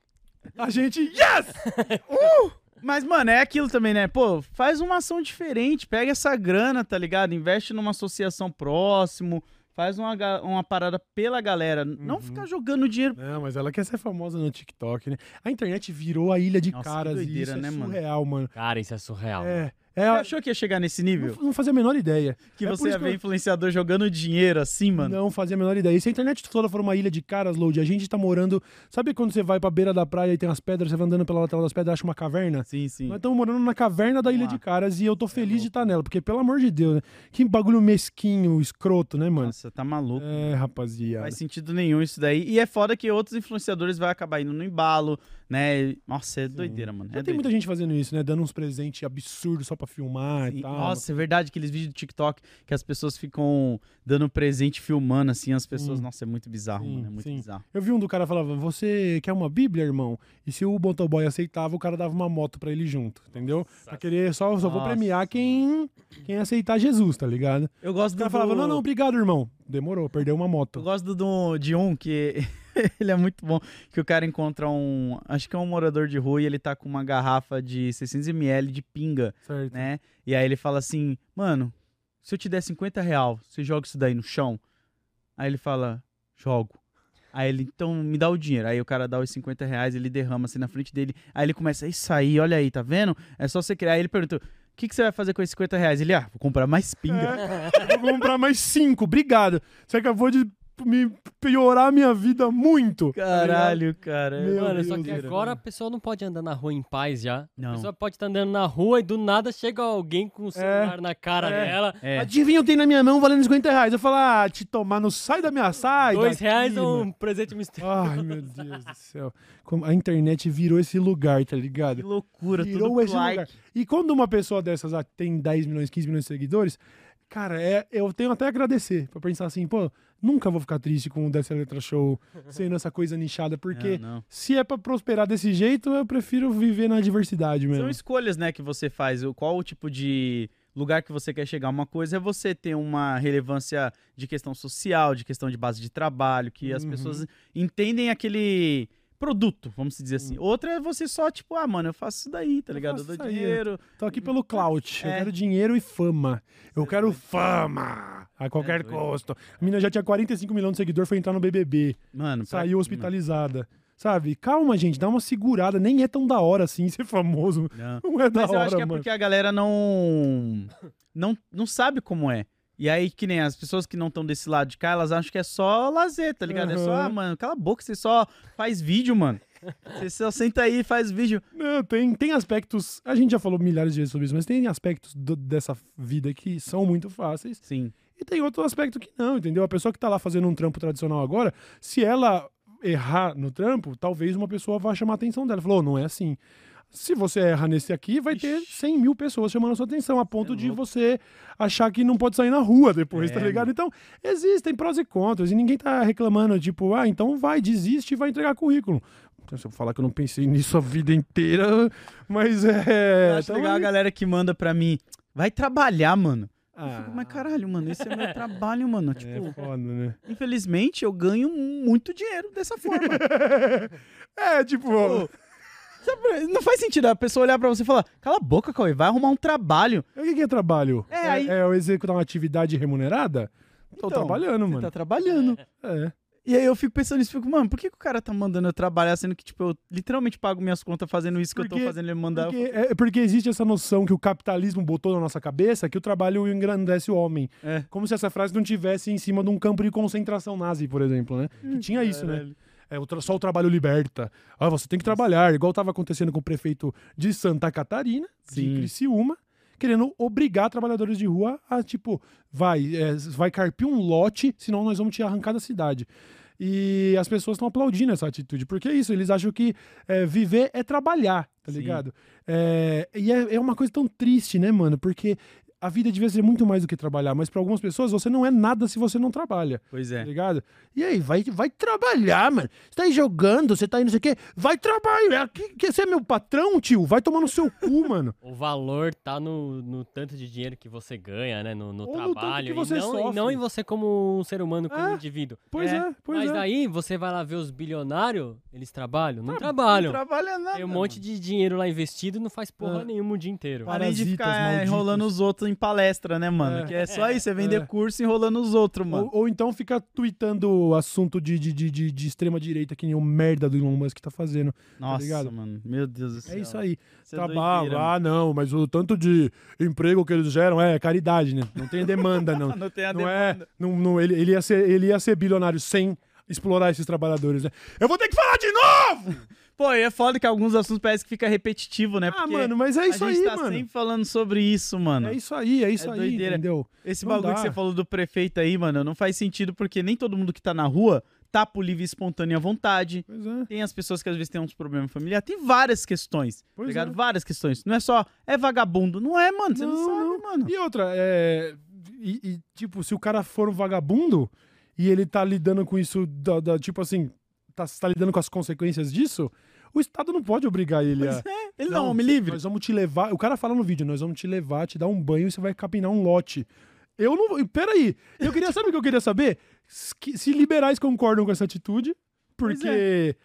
A gente. Yes! (laughs) Mas, mano, é aquilo também, né? Pô, faz uma ação diferente, pega essa grana, tá ligado? Investe numa associação próximo, faz uma, uma parada pela galera. Não Uhum. ficar jogando dinheiro. Não, mas ela quer ser famosa no TikTok, né? A internet virou a ilha de Nossa, que caras e doideira, isso é né, mano? surreal, mano. Cara, isso é surreal. É. Você É, achou que ia chegar nesse nível? não, não fazia a menor ideia. Que É você ia ver eu- influenciador jogando dinheiro assim, mano? Não fazia a menor ideia. E se a internet toda for uma ilha de caras, Load, a gente tá morando. Sabe quando você vai pra beira da praia e tem umas pedras, você vai andando pela lateral das pedras e acha uma caverna? Sim, sim. Nós estamos morando na caverna da Ilha lá. de Caras e eu tô feliz de estar nela, porque pelo amor de Deus, né? Que bagulho mesquinho, escroto, né, mano? Nossa, tá maluco. É, Não rapaziada. faz sentido nenhum isso daí. E é foda que outros influenciadores vão acabar indo no embalo, né? Nossa, é doideira, mano. Já É tem doideira. muita gente fazendo isso, né? Dando uns presentes absurdos só pra filmar Sim. e tal. Nossa, é verdade, aqueles vídeos do TikTok que as pessoas ficam dando presente, filmando assim, as pessoas. Nossa, é muito bizarro, Sim, mano. É muito sim. bizarro. Eu vi um do cara falava, você quer uma bíblia, irmão? E se o motoboy aceitava, o cara dava uma moto pra ele junto, entendeu? Pra querer, só, só vou Nossa, premiar quem, quem aceitar Jesus, tá ligado? Eu gosto O do. cara falava, não, não, obrigado, irmão. Demorou, perdeu uma Eu moto. gosto do, de um que (laughs) ele é muito bom. Que o cara encontra um. Acho que é um morador de rua e ele tá com uma garrafa de 600ml de pinga, Certo. né? E aí ele fala assim: Mano, se eu te der 50 real, você joga isso daí no chão? Aí ele fala: Jogo. Aí ele, então me dá o dinheiro. Aí o cara dá os 50 reais, ele derrama assim na frente dele. Aí ele começa, isso aí, olha aí, tá vendo? É só você criar. Aí ele pergunta: O que, que você vai fazer com esses 50 reais? Ele, ah, vou comprar mais pinga. É, (laughs) vou comprar mais cinco, obrigado. Você acabou de me piorar a minha vida muito. tá? Caralho, cara. Meu Mano, só Deus, que cara. agora a pessoa não pode andar na rua em paz já. Não. A pessoa pode estar andando na rua e do nada chega alguém com o celular na cara é. dela. É. Adivinha, eu tenho na minha mão valendo 50 reais. Eu falo, ah, te tomar, não sai da minha sai. Dois daqui, reais ou mano. um presente misterioso. Ai, meu Deus do céu. Como a internet virou esse lugar, tá Que ligado? loucura, Virou tudo esse like. lugar. E quando uma pessoa dessas ah, tem 10 milhões, 15 milhões de seguidores, cara, é, eu tenho até a agradecer. Pra pensar assim, pô, nunca vou ficar triste com o Dessa Letra Show (laughs) sendo essa coisa nichada, porque Não, não. se é pra prosperar desse jeito, eu prefiro viver na diversidade mesmo. São escolhas, né, que você faz. Qual o tipo de lugar que você quer chegar? Uma coisa é você ter uma relevância de questão social, de questão de base de trabalho, que as Uhum. pessoas entendem aquele produto, vamos dizer assim. Outra é você só, tipo, ah, mano, eu faço isso daí, tá Eu ligado? Eu dou isso aí, dinheiro. Tô aqui pelo clout. Eu É. quero dinheiro e fama. Eu quero fama. A qualquer É custo. A menina já tinha 45 milhões de seguidores, foi entrar no BBB. Mano, pra- Saiu hospitalizada. Sabe? Calma, gente, dá uma segurada. Nem é tão da hora assim ser famoso. Não. Não é da Mas eu hora, acho que é mano. porque a galera não, não não sabe como é. E aí, que nem as pessoas que não estão desse lado de cá, elas acham que é só lazer, tá ligado? É só, ah, mano, cala a boca, você só faz vídeo, mano. Você só senta aí e faz vídeo. Não, tem, tem aspectos. A gente já falou milhares de vezes sobre isso, mas tem aspectos do- dessa vida que são muito fáceis. Sim. E tem outro aspecto que não, entendeu? A pessoa que tá lá fazendo um trampo tradicional agora, se ela errar no trampo, talvez uma pessoa vá chamar a atenção dela. Falou, "Oh, não é assim. Se você erra nesse aqui, vai ter 100 mil pessoas chamando a sua atenção, a ponto de você achar que não pode sair na rua depois, É, tá ligado? Então, existem prós e contras, e ninguém tá reclamando, tipo, ah, então vai, desiste e vai entregar currículo. Então, se eu falar que eu não pensei nisso a vida inteira, (laughs) mas é. eu acho então legal a é- galera que manda pra mim, vai trabalhar, mano. Eu Ah, fico, mas caralho, mano, esse é meu trabalho, mano. (laughs) Tipo, é foda, né? infelizmente eu ganho muito dinheiro dessa forma. (laughs) é, tipo. Sabe, não faz sentido a pessoa olhar pra você e falar, cala a boca, Cauê, vai arrumar um trabalho. O que, que é trabalho? É, aí- é eu executar uma atividade remunerada? Tô Então, trabalhando, mano. tá trabalhando. É. E aí eu fico pensando nisso, fico, mano, por que, que o cara tá mandando eu trabalhar, sendo que, tipo, eu literalmente pago minhas contas fazendo isso que eu Porque- tô fazendo ele mandar. Porque, é porque existe essa noção que o capitalismo botou na nossa cabeça que o trabalho engrandece o homem. É. Como se essa frase não tivesse em cima de um campo de concentração nazi, por exemplo, né? Hum, Que tinha isso, né? É, só o trabalho liberta. Ah, você tem que trabalhar, igual estava acontecendo com o prefeito de Santa Catarina, de Sim. Criciúma, querendo obrigar trabalhadores de rua a, tipo, vai, é, vai carpir um lote, senão nós vamos te arrancar da cidade. E as pessoas estão aplaudindo essa atitude, porque é isso, eles acham que é, viver é trabalhar, tá ligado? É, e é, é uma coisa tão triste, né, mano? Porque a vida devia ser muito mais do que trabalhar, mas para algumas pessoas você não é nada se você não trabalha. Pois Tá é. ligado? E aí, vai, vai trabalhar, mano. Você tá aí jogando, você tá aí não sei o quê. Vai trabalhar. Que, que, você é meu patrão, tio? Vai tomar no seu cu, (laughs) mano. O valor tá no, no tanto de dinheiro que você ganha, né? No, no no trabalho. que e, não, e não em você como um ser humano, como É. indivíduo. Pois É, é, pois Mas é. daí você vai lá ver os bilionários, eles trabalham? Não trabalham. Não trabalha nada. Tem um monte de dinheiro lá investido e não faz porra É. nenhuma o dia inteiro. Para- Além de Parasitas ficar é, enrolando os outros em palestra, né, mano? É. Que é só isso, é vender É. curso enrolando os outros, mano. Ou, ou então fica tweetando assunto de, de, de, de, extrema direita, que nem o merda do Elon Musk tá fazendo. Nossa, ligado? mano. Meu Deus do céu. É isso aí. Isso é Trabalho. doideira, ah, não, mas o tanto de emprego que eles geram é caridade, né? Não tem demanda, não. (laughs) Não tem a não demanda. é. Não, não, ele, ele, ia ser, ele ia ser bilionário sem explorar esses trabalhadores, né? Eu vou ter que falar de novo! (laughs) Pô, é foda que alguns assuntos parece que fica repetitivo, né? ah, Porque mano, mas é isso a gente aí, tá mano. sempre falando sobre isso, mano. É isso aí, é isso É aí, doideira. entendeu? Esse Não bagulho dá. que você falou do prefeito aí, mano, não faz sentido porque nem todo mundo que tá na rua tá por livre e espontânea vontade. Pois é. Tem as pessoas que às vezes têm uns problemas familiares. Tem várias questões, Pois tá ligado? é. Várias questões. Não é só, é vagabundo. Não é, mano. Você não, Não, sabe, não. mano. E outra, é. E, e, tipo, se o cara for um vagabundo e ele tá lidando com isso, da, da- tipo assim, tá, tá lidando com as consequências disso, o Estado não pode obrigar ele a. Pois é, ele não, homem livre. Nós vamos te levar. O cara fala no vídeo, nós vamos te levar, te dar um banho e você vai capinar um lote. Eu não. vou- Peraí. Eu queria saber o que eu queria saber? Se liberais concordam com essa atitude, porque,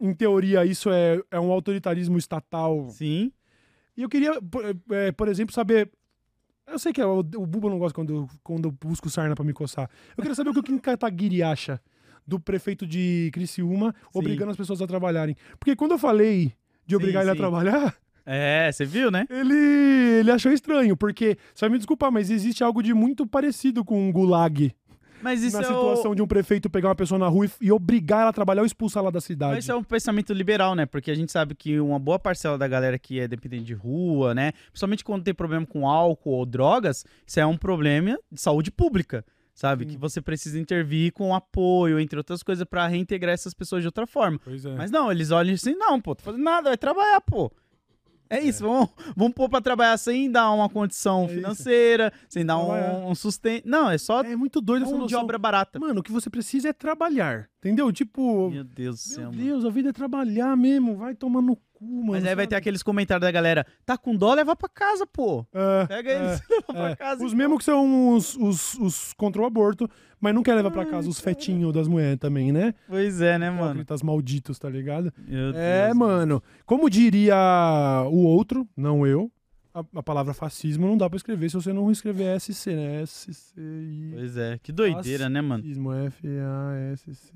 em teoria, isso é, é um autoritarismo estatal. Sim. E eu queria, por, é, por exemplo, saber. Eu sei que é, o, o Buba não gosta quando, eu- quando eu busco sarna pra me coçar. Eu queria saber o que o Kim Kataguiri acha do prefeito de Criciúma obrigando as pessoas a trabalharem. Porque quando eu falei de obrigar Sim, ele a sim. trabalhar, É, você viu, né? ele, ele achou estranho, porque, você vai me desculpar, mas existe algo de muito parecido com um gulag Mas isso na é situação o... de um prefeito pegar uma pessoa na rua e, e obrigar ela a trabalhar ou expulsar ela da cidade. Mas isso é um pensamento liberal, né? Porque a gente sabe que uma boa parcela da galera que é dependente de rua, né? Principalmente quando tem problema com álcool ou drogas, isso é um problema de saúde pública, sabe? Que você precisa intervir com apoio, entre outras coisas, pra reintegrar essas pessoas de outra forma. É. Mas não, eles olham assim, não, pô, tô fazendo nada, vai trabalhar, pô. É isso, vamos, vamos pôr pra trabalhar sem dar uma condição É isso. financeira, sem dar um, um sustento. Não, é só É muito doido essa de obra barata. Mano, o que você precisa é trabalhar. Entendeu? Tipo, Meu Deus do céu, Meu mano. Deus, a vida é trabalhar mesmo. Vai tomar no cu, mano. Mas aí vai ter aqueles comentários da galera, tá com dó, leva pra casa, pô. É, Pega é, eles, (laughs) leva pra é. casa. então. Os mesmos que são os, os, os contra o aborto, mas não quer levar pra casa os fetinhos das mulheres também, né? Pois é, né, mano? Hipócritas malditos, tá ligado? Meu É, Deus, mano. Como diria o outro, não eu, a, a palavra fascismo não dá pra escrever se você não escrever SC, né? S-C-I. Pois é, que doideira, né, mano? Fascismo,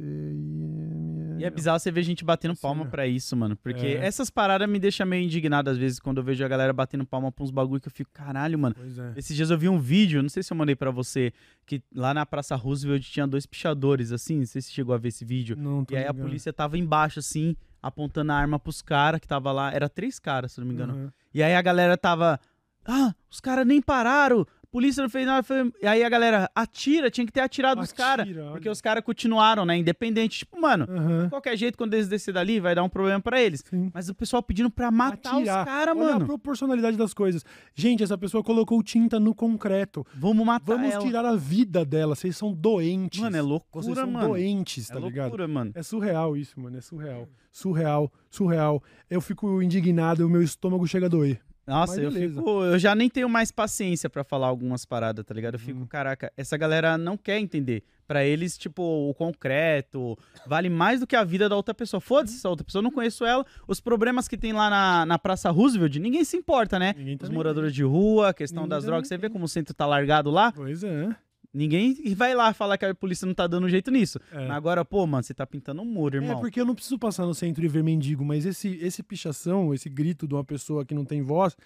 F-A-S-C-I-M. E é bizarro você ver gente batendo palma né? pra isso, mano. Porque É. essas paradas me deixam meio indignado às vezes quando eu vejo a galera batendo palma pra uns bagulho que eu fico, caralho, mano. Pois é. Esses dias eu vi um vídeo, não sei se eu mandei pra você, que lá na Praça Roosevelt tinha dois pichadores, assim, não sei se chegou a ver esse vídeo. Não, tô E aí a polícia tava embaixo, assim, apontando a arma pros caras que tava lá. Era três caras, se não me engano. Aham. E aí a galera tava. Ah, os caras nem pararam. Polícia não fez nada. foi- E aí a galera, atira, tinha que ter atirado os caras. Atira. Porque os caras continuaram, né? Independente. Tipo, mano, Aham. de qualquer jeito, quando eles descer dali, vai dar um problema pra eles. Sim. Mas o pessoal pedindo pra matar Atirar. os caras, Olha a mano. proporcionalidade das coisas. Gente, essa pessoa colocou tinta no concreto. Vamos matar Vamos ela. tirar a vida dela. Vocês são doentes. Mano, é loucura, Vocês são mano. doentes, É tá ligado? loucura, mano. É surreal isso, mano. É surreal. Surreal, surreal. Eu fico indignado, o meu estômago chega a doer. Nossa, eu fico. Eu já nem tenho mais paciência pra falar algumas paradas, tá ligado? Eu fico, caraca, essa galera não quer entender. Pra eles, tipo, o concreto vale mais do que a vida da outra pessoa. Foda-se essa outra pessoa, eu não conheço ela. Os problemas que tem lá na, na Praça Roosevelt, ninguém se importa, né? Ninguém Os moradores de rua, a questão Ninguém das drogas. Você vê como o centro tá largado lá? Pois é. Ninguém vai lá falar que a polícia não tá dando jeito nisso. É. Agora, pô, mano, você tá pintando um muro, É, irmão. porque eu não preciso passar no centro e ver mendigo, mas esse, esse pichação, esse grito de uma pessoa que não tem voz,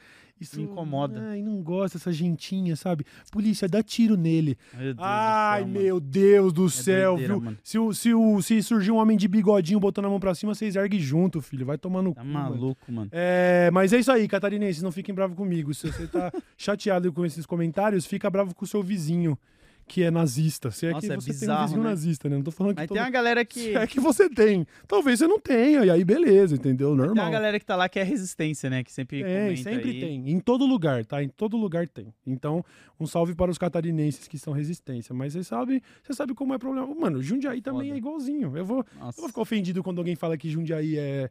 isso Me incomoda. Ai, não gosta, essa gentinha, sabe? Polícia, dá tiro nele. Meu Ai, céu, mano. meu Deus do céu, doideira, viu? mano. Se, o, se, o, se surgir um homem de bigodinho botando a mão pra cima, vocês erguem junto, filho. Vai tomar no Tá cu, mano. maluco, mano. É, mas é isso aí, catarinenses, não fiquem bravos comigo. Se você tá (laughs) chateado com esses comentários, fica bravo com o seu vizinho, que é nazista. Se é Nossa, que é você tem um bizarro, vizinho né? nazista, né? Não tô falando que Mas tem uma galera que. Se é que você tem. Talvez você não tenha, e aí beleza, entendeu? Tem uma Normal. galera que tá lá que é resistência, né? Que sempre comenta sempre aí. tem. Em todo lugar, tá? Em todo lugar tem. Então, um salve para os catarinenses que são resistência. Mas você sabe, você sabe como é problema. Mano, Jundiaí também Foda. é igualzinho. Eu vou, eu vou ficar ofendido quando alguém fala que Jundiaí é,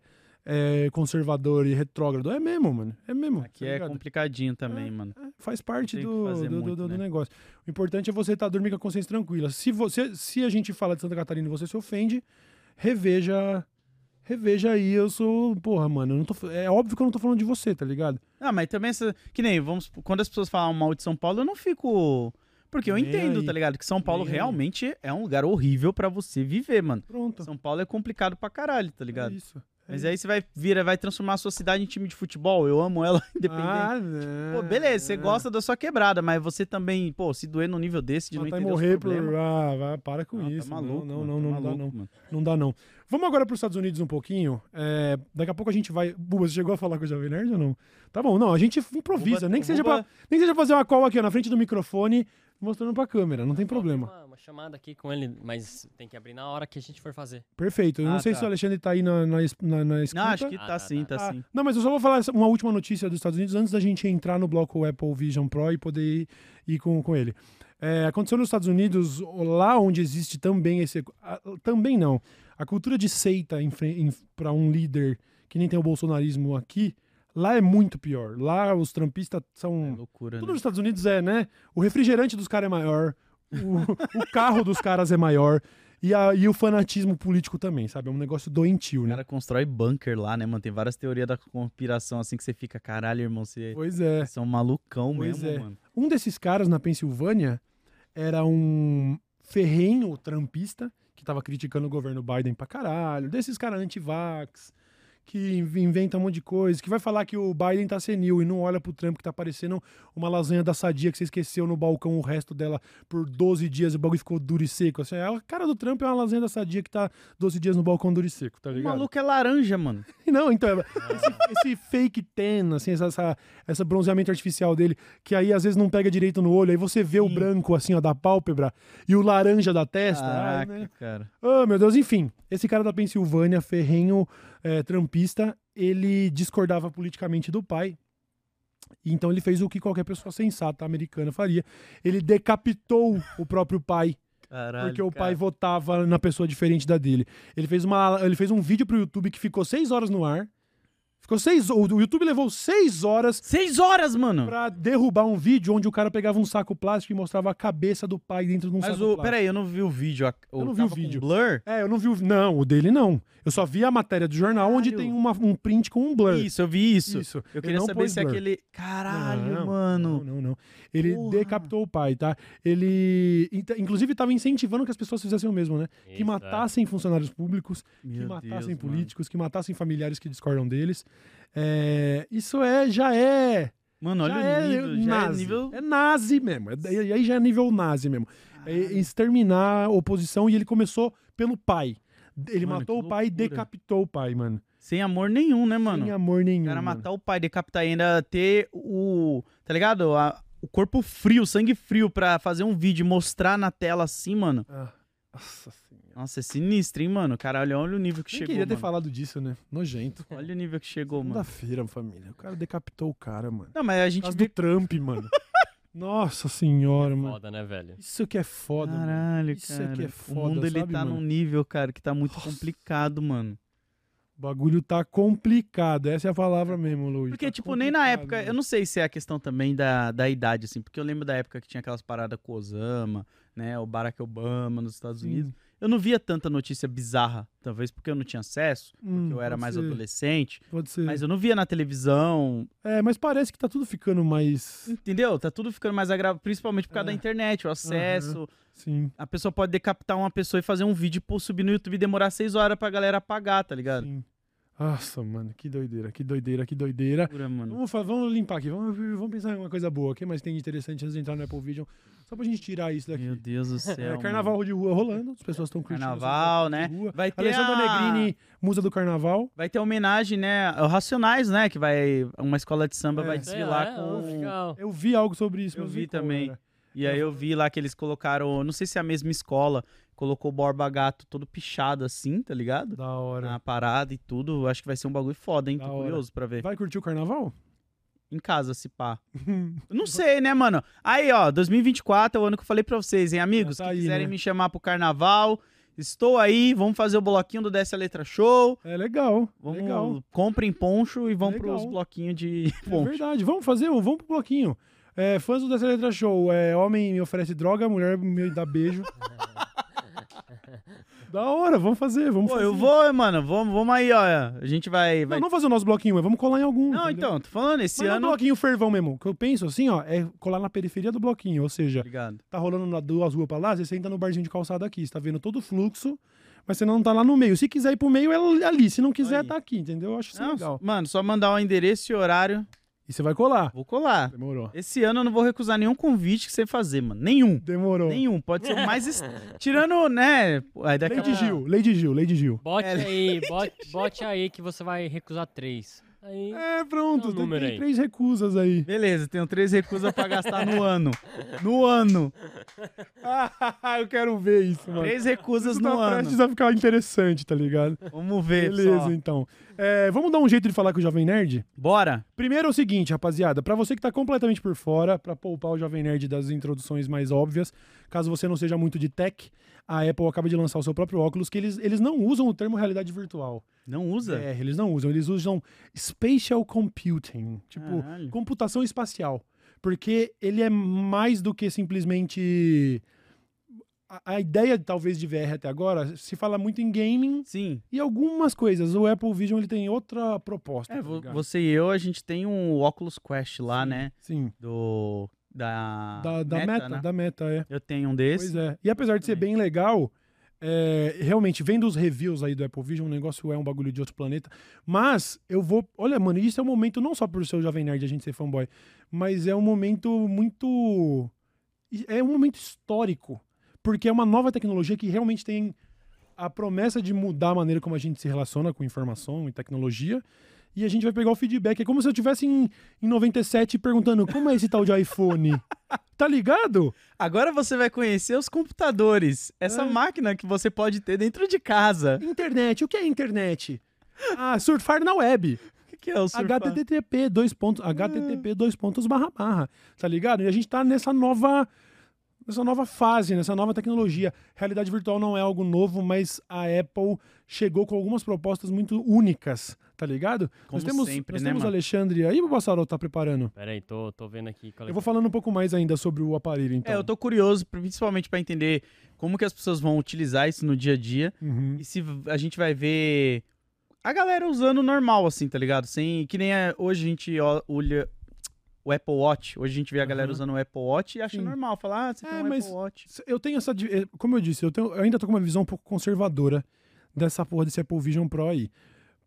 é conservador e retrógrado. É mesmo, mano. É mesmo. Aqui tá é complicadinho também, É. mano. É, faz parte do, do, do- muito, do- do né? negócio. O importante é você estar dormindo com a consciência tranquila. Se, você, se a gente fala de Santa Catarina e você se ofende, reveja. Reveja aí, eu sou. Porra, mano, eu não tô, é óbvio que eu não tô falando de você, tá ligado? Ah, mas também. Que nem, vamos. Quando as pessoas falam mal de São Paulo, eu não fico. Porque eu entendo, aí. tá ligado? Que São Paulo aí. realmente é um lugar horrível pra você viver, mano. Pronto. São Paulo é complicado pra caralho, tá É ligado? isso. Mas aí você vai vir, vai transformar a sua cidade em time de futebol. Eu amo ela, (laughs) independente. Ah, não. Pô, beleza, você gosta da sua quebrada, mas você também, pô, se doer no nível desse de não Matar e entender os morrer por. problemas, Ah, vai, para com não, isso. tá maluco, não, mano, não, não, tá não dá, maluco, não. mano. Não dá, não. Vamos agora para os Estados Unidos um pouquinho. É, daqui a pouco a gente vai. Buba, você chegou a falar com o Jovem Nerd ou não? Tá bom, não, a gente improvisa. Buba- nem, que seja Buba- pra, nem que seja fazer uma call aqui, ó, na frente do microfone, mostrando pra câmera, não tem Tem problema. Uma, uma chamada aqui com ele, mas tem que abrir na hora que a gente for fazer. Perfeito. Eu não Ah, sei tá. se o Alexandre tá aí na, na, na, na escuta. Não, acho que Ah, tá tá, sim, tá Ah, sim. Não, mas eu só vou falar uma última notícia dos Estados Unidos antes da gente entrar no bloco Apple Vision Pro e poder ir, ir com, com ele. É, aconteceu nos Estados Unidos, lá onde existe também esse. Também não. A cultura de seita para um líder que nem tem o bolsonarismo aqui, lá é muito pior. Lá os trampistas É são. loucura, Tudo né? nos Estados Unidos é, né? O refrigerante dos caras é maior, o, o carro dos caras é maior. E, a- e o fanatismo político também, sabe? É um negócio doentio, O né? cara constrói bunker lá, né, mano? Tem várias teorias da conspiração assim que você fica, caralho, irmão, você Pois é. você é um malucão Pois mesmo, é. mano. Um desses caras na Pensilvânia era um ferrenho trampista que tava criticando o governo Biden pra caralho. Desses caras anti-vax, que inv- inventa um monte de coisa, que vai falar que o Biden tá senil e não olha pro Trump que tá parecendo uma lasanha da sadia que você esqueceu no balcão o resto dela por 12 dias e o bagulho ficou duro e seco. Assim, a cara do Trump é uma lasanha da sadia que tá 12 dias no balcão duro e seco, tá O ligado? maluco é laranja, mano. (laughs) Não, então, esse, esse fake tan, assim, essa, essa, essa bronzeamento artificial dele, que aí às vezes não pega direito no olho, aí você vê o Sim. branco, assim, ó, da pálpebra e o laranja da testa. Caraca, né? cara. Oh, meu Deus, enfim. Esse cara da Pensilvânia, ferrenho é, trampista, ele discordava politicamente do pai. Então ele fez o que qualquer pessoa sensata americana faria. Ele decapitou o próprio pai Caralho, porque o cara. pai votava na pessoa diferente da dele. Ele fez, uma, ele fez um vídeo pro YouTube que ficou seis horas no ar. Ficou seis. O YouTube levou seis horas Seis horas, mano! pra derrubar um vídeo onde o cara pegava um saco plástico e mostrava a cabeça do pai dentro de um Mas saco o. plástico. Peraí, eu não vi o vídeo. a- Eu não vi o tava vídeo. Blur? É, eu não vi o. Não, o dele não. Eu só vi a matéria do jornal onde Caralho. tem uma- um print com um blur. Isso, eu vi isso. Isso. Eu queria não saber se é blur. aquele. Caralho, Não, mano. Não, não, não. Ele Porra. decapitou o pai, tá? Ele, inclusive, estava incentivando que as pessoas fizessem o mesmo, né? que matassem funcionários públicos, que Meu matassem Deus, políticos, que matassem familiares que discordam deles. É, isso é, já é. Mano, olha já o é nível. Já é nazi. nível. É nazi mesmo. É- E aí já é nível nazi mesmo. É exterminar a oposição e ele começou pelo pai. Ele Mano, matou o pai e decapitou o pai, mano. Sem amor nenhum, né, mano? Sem amor nenhum. O cara mano. matar o pai, decapitar e ainda ter o. Tá ligado? A- o corpo frio, sangue frio pra fazer um vídeo e mostrar na tela assim, mano. Ah, nossa senhora. Nossa, é sinistro, hein, mano? Caralho, olha o nível que Nem chegou. queria ter mano. falado disso, né? Nojento. Olha o nível que chegou, mano. Segunda-feira, família. O cara decapitou o cara, mano. Não, mas a Por gente causa vê. do Trump, mano. (laughs) Nossa senhora, mano. Foda, né, velho? Isso que é foda, mano. Caralho, Isso cara. aqui é o foda, mundo ele sabe, tá mano? num nível, cara, que tá muito Nossa. complicado, mano. O bagulho tá complicado. Essa é a palavra mesmo, Luiz. Porque, Tá tipo, nem na complicado, época, eu não sei se é a questão também da, da idade, assim, porque eu lembro da época que tinha aquelas paradas com o Osama, né, o Barack Obama nos Estados Sim. Eu não via tanta notícia bizarra, talvez porque eu não tinha acesso, Hum, porque eu era pode mais ser, adolescente, Pode ser. mas eu não via na televisão, É, mas parece que tá tudo ficando mais. entendeu? Tá tudo ficando mais agradável, principalmente por causa É. da internet, o acesso. Sim. A pessoa pode decapitar uma pessoa e fazer um vídeo, pô, subir no YouTube e demorar seis horas pra galera apagar, tá ligado? Sim. Nossa, mano, que doideira, que doideira, que doideira. Pura, mano. Vamos, vamos limpar aqui, vamos, vamos pensar em uma coisa boa. O que mais tem de interessante antes de entrar no Apple Vision? Só pra gente tirar isso daqui. Meu Deus do céu. É, carnaval de rua rolando, as pessoas estão mano. curtindo. Carnaval, né? Vai ter Alessandra a... Negrini, musa do carnaval. Vai ter homenagem, né? Racionais, né? Que vai. Uma escola de samba É. vai desfilar lá, com. ó, legal. Eu vi algo sobre isso. Eu vi também. era. E aí eu vi lá que eles colocaram. Não sei se é a mesma escola. Colocou o Borba Gato todo pichado assim, tá ligado? Da hora. Na parada e tudo. Acho que vai ser um bagulho foda, hein? Da Tô hora. curioso pra ver. Vai curtir o carnaval? Em casa, se pá. (laughs) Não sei, né, mano? Aí, ó, 2024 é o ano que eu falei pra vocês, hein, amigos? Já tá aí, quiserem né? me chamar pro carnaval, estou aí. Vamos fazer o bloquinho do Desce a Letra Show. É legal. Vamos, Legal. comprem poncho e vão Legal. pros bloquinhos de É (laughs) poncho. verdade. Vamos fazer, vamos pro bloquinho. É, fãs do Dessa Letra Show. É, homem me oferece droga, mulher me dá beijo. (laughs) da hora, vamos fazer, vamos Pô, fazer. eu vou, mano. Vamos, vamos aí, ó. A gente vai. vai... Não, não fazer o nosso bloquinho, mas vamos colar em algum. Não, entendeu? então, tô falando, esse Mas não ano. bloquinho fervão mesmo. O que eu penso assim, ó, é colar na periferia do bloquinho. Ou seja, Obrigado. tá rolando na duas ruas pra lá, você senta no barzinho de calçada aqui. Você tá vendo todo o fluxo, mas você não tá lá no meio. Se quiser ir pro meio, é ali. Se não quiser, Aí. tá aqui, entendeu? Eu acho isso Não, legal. mano, só mandar o endereço e horário. E você vai colar. Vou colar. Demorou. Esse ano eu não vou recusar nenhum convite que você fazer, mano. Nenhum. Demorou. Nenhum. Pode ser o mais. est- (laughs) Tirando, né? Aí daqui a Lady pouco- Gil, Lady Gil, Lady Gil. Bote É. aí, bote, bote aí que você vai recusar três. Aí, É, pronto. Um tem, tem aí. três recusas aí. Beleza, tenho três recusas pra gastar no ano. No ano. eu quero ver isso, mano. Três recusas Isso no tá ano. prestes a ficar interessante, tá ligado? Vamos ver, Beleza, só. então. É, vamos dar um jeito de falar com o Jovem Nerd? Bora. Primeiro é o seguinte, rapaziada, pra você que tá completamente por fora, pra poupar o Jovem Nerd das introduções mais óbvias, caso você não seja muito de tech, a Apple acaba de lançar o seu próprio óculos, que eles, eles não usam o termo realidade virtual. Não usa? É, eles não usam, eles usam spatial computing, tipo, Caralho. computação espacial. Porque ele é mais do que simplesmente. A, ideia, talvez, de VR até agora, se fala muito em gaming Sim. e algumas coisas. O Apple Vision ele tem outra proposta. É, tá você e eu, a gente tem um Oculus Quest lá, né? Sim. Do. Da. Da, da meta, né? da meta, é. Eu tenho um desse. Pois é. E apesar de ser bem legal, é, realmente, vendo os reviews aí do Apple Vision, o negócio é um bagulho de outro planeta. Mas eu vou. Olha, mano, isso é um momento não só ser o Jovem Nerd a gente ser fanboy, mas é um momento muito. É um momento histórico. Porque é uma nova tecnologia que realmente tem a promessa de mudar a maneira como a gente se relaciona com informação e tecnologia. E a gente vai pegar o feedback. É como se eu estivesse em, em 97 perguntando como é esse tal de iPhone. tá ligado? Agora você vai conhecer os computadores. Essa É. máquina que você pode ter dentro de casa. Internet, o que é internet? Ah, surfar na web. O que, que é o surfar? HTTP, dois pontos, HTTP, dois pontos, barra, barra. Tá ligado? E a gente tá nessa nova nessa nova fase, nessa nova tecnologia. Realidade virtual não é algo novo, mas a Apple chegou com algumas propostas muito únicas, tá ligado? Como nós temos, sempre, nós né, temos mano? Alexandre aí, o Bassaro tá preparando. Pera aí, tô, tô vendo aqui. qual é Eu vou que- falando um pouco mais ainda sobre o aparelho, então. É, eu tô curioso, principalmente pra entender como que as pessoas vão utilizar isso no dia a dia Uhum. e se a gente vai ver a galera usando normal, assim, tá ligado? Sem, que nem é- hoje a gente olha o Apple Watch. Hoje a gente vê a galera Aham. usando o Apple Watch e acha Sim. normal. Falar, ah, você É, tem um mas- Apple Watch. Eu tenho essa. eh, Como eu disse, eu, tenho- eu ainda tô com uma visão um pouco conservadora dessa porra desse Apple Vision Pro aí.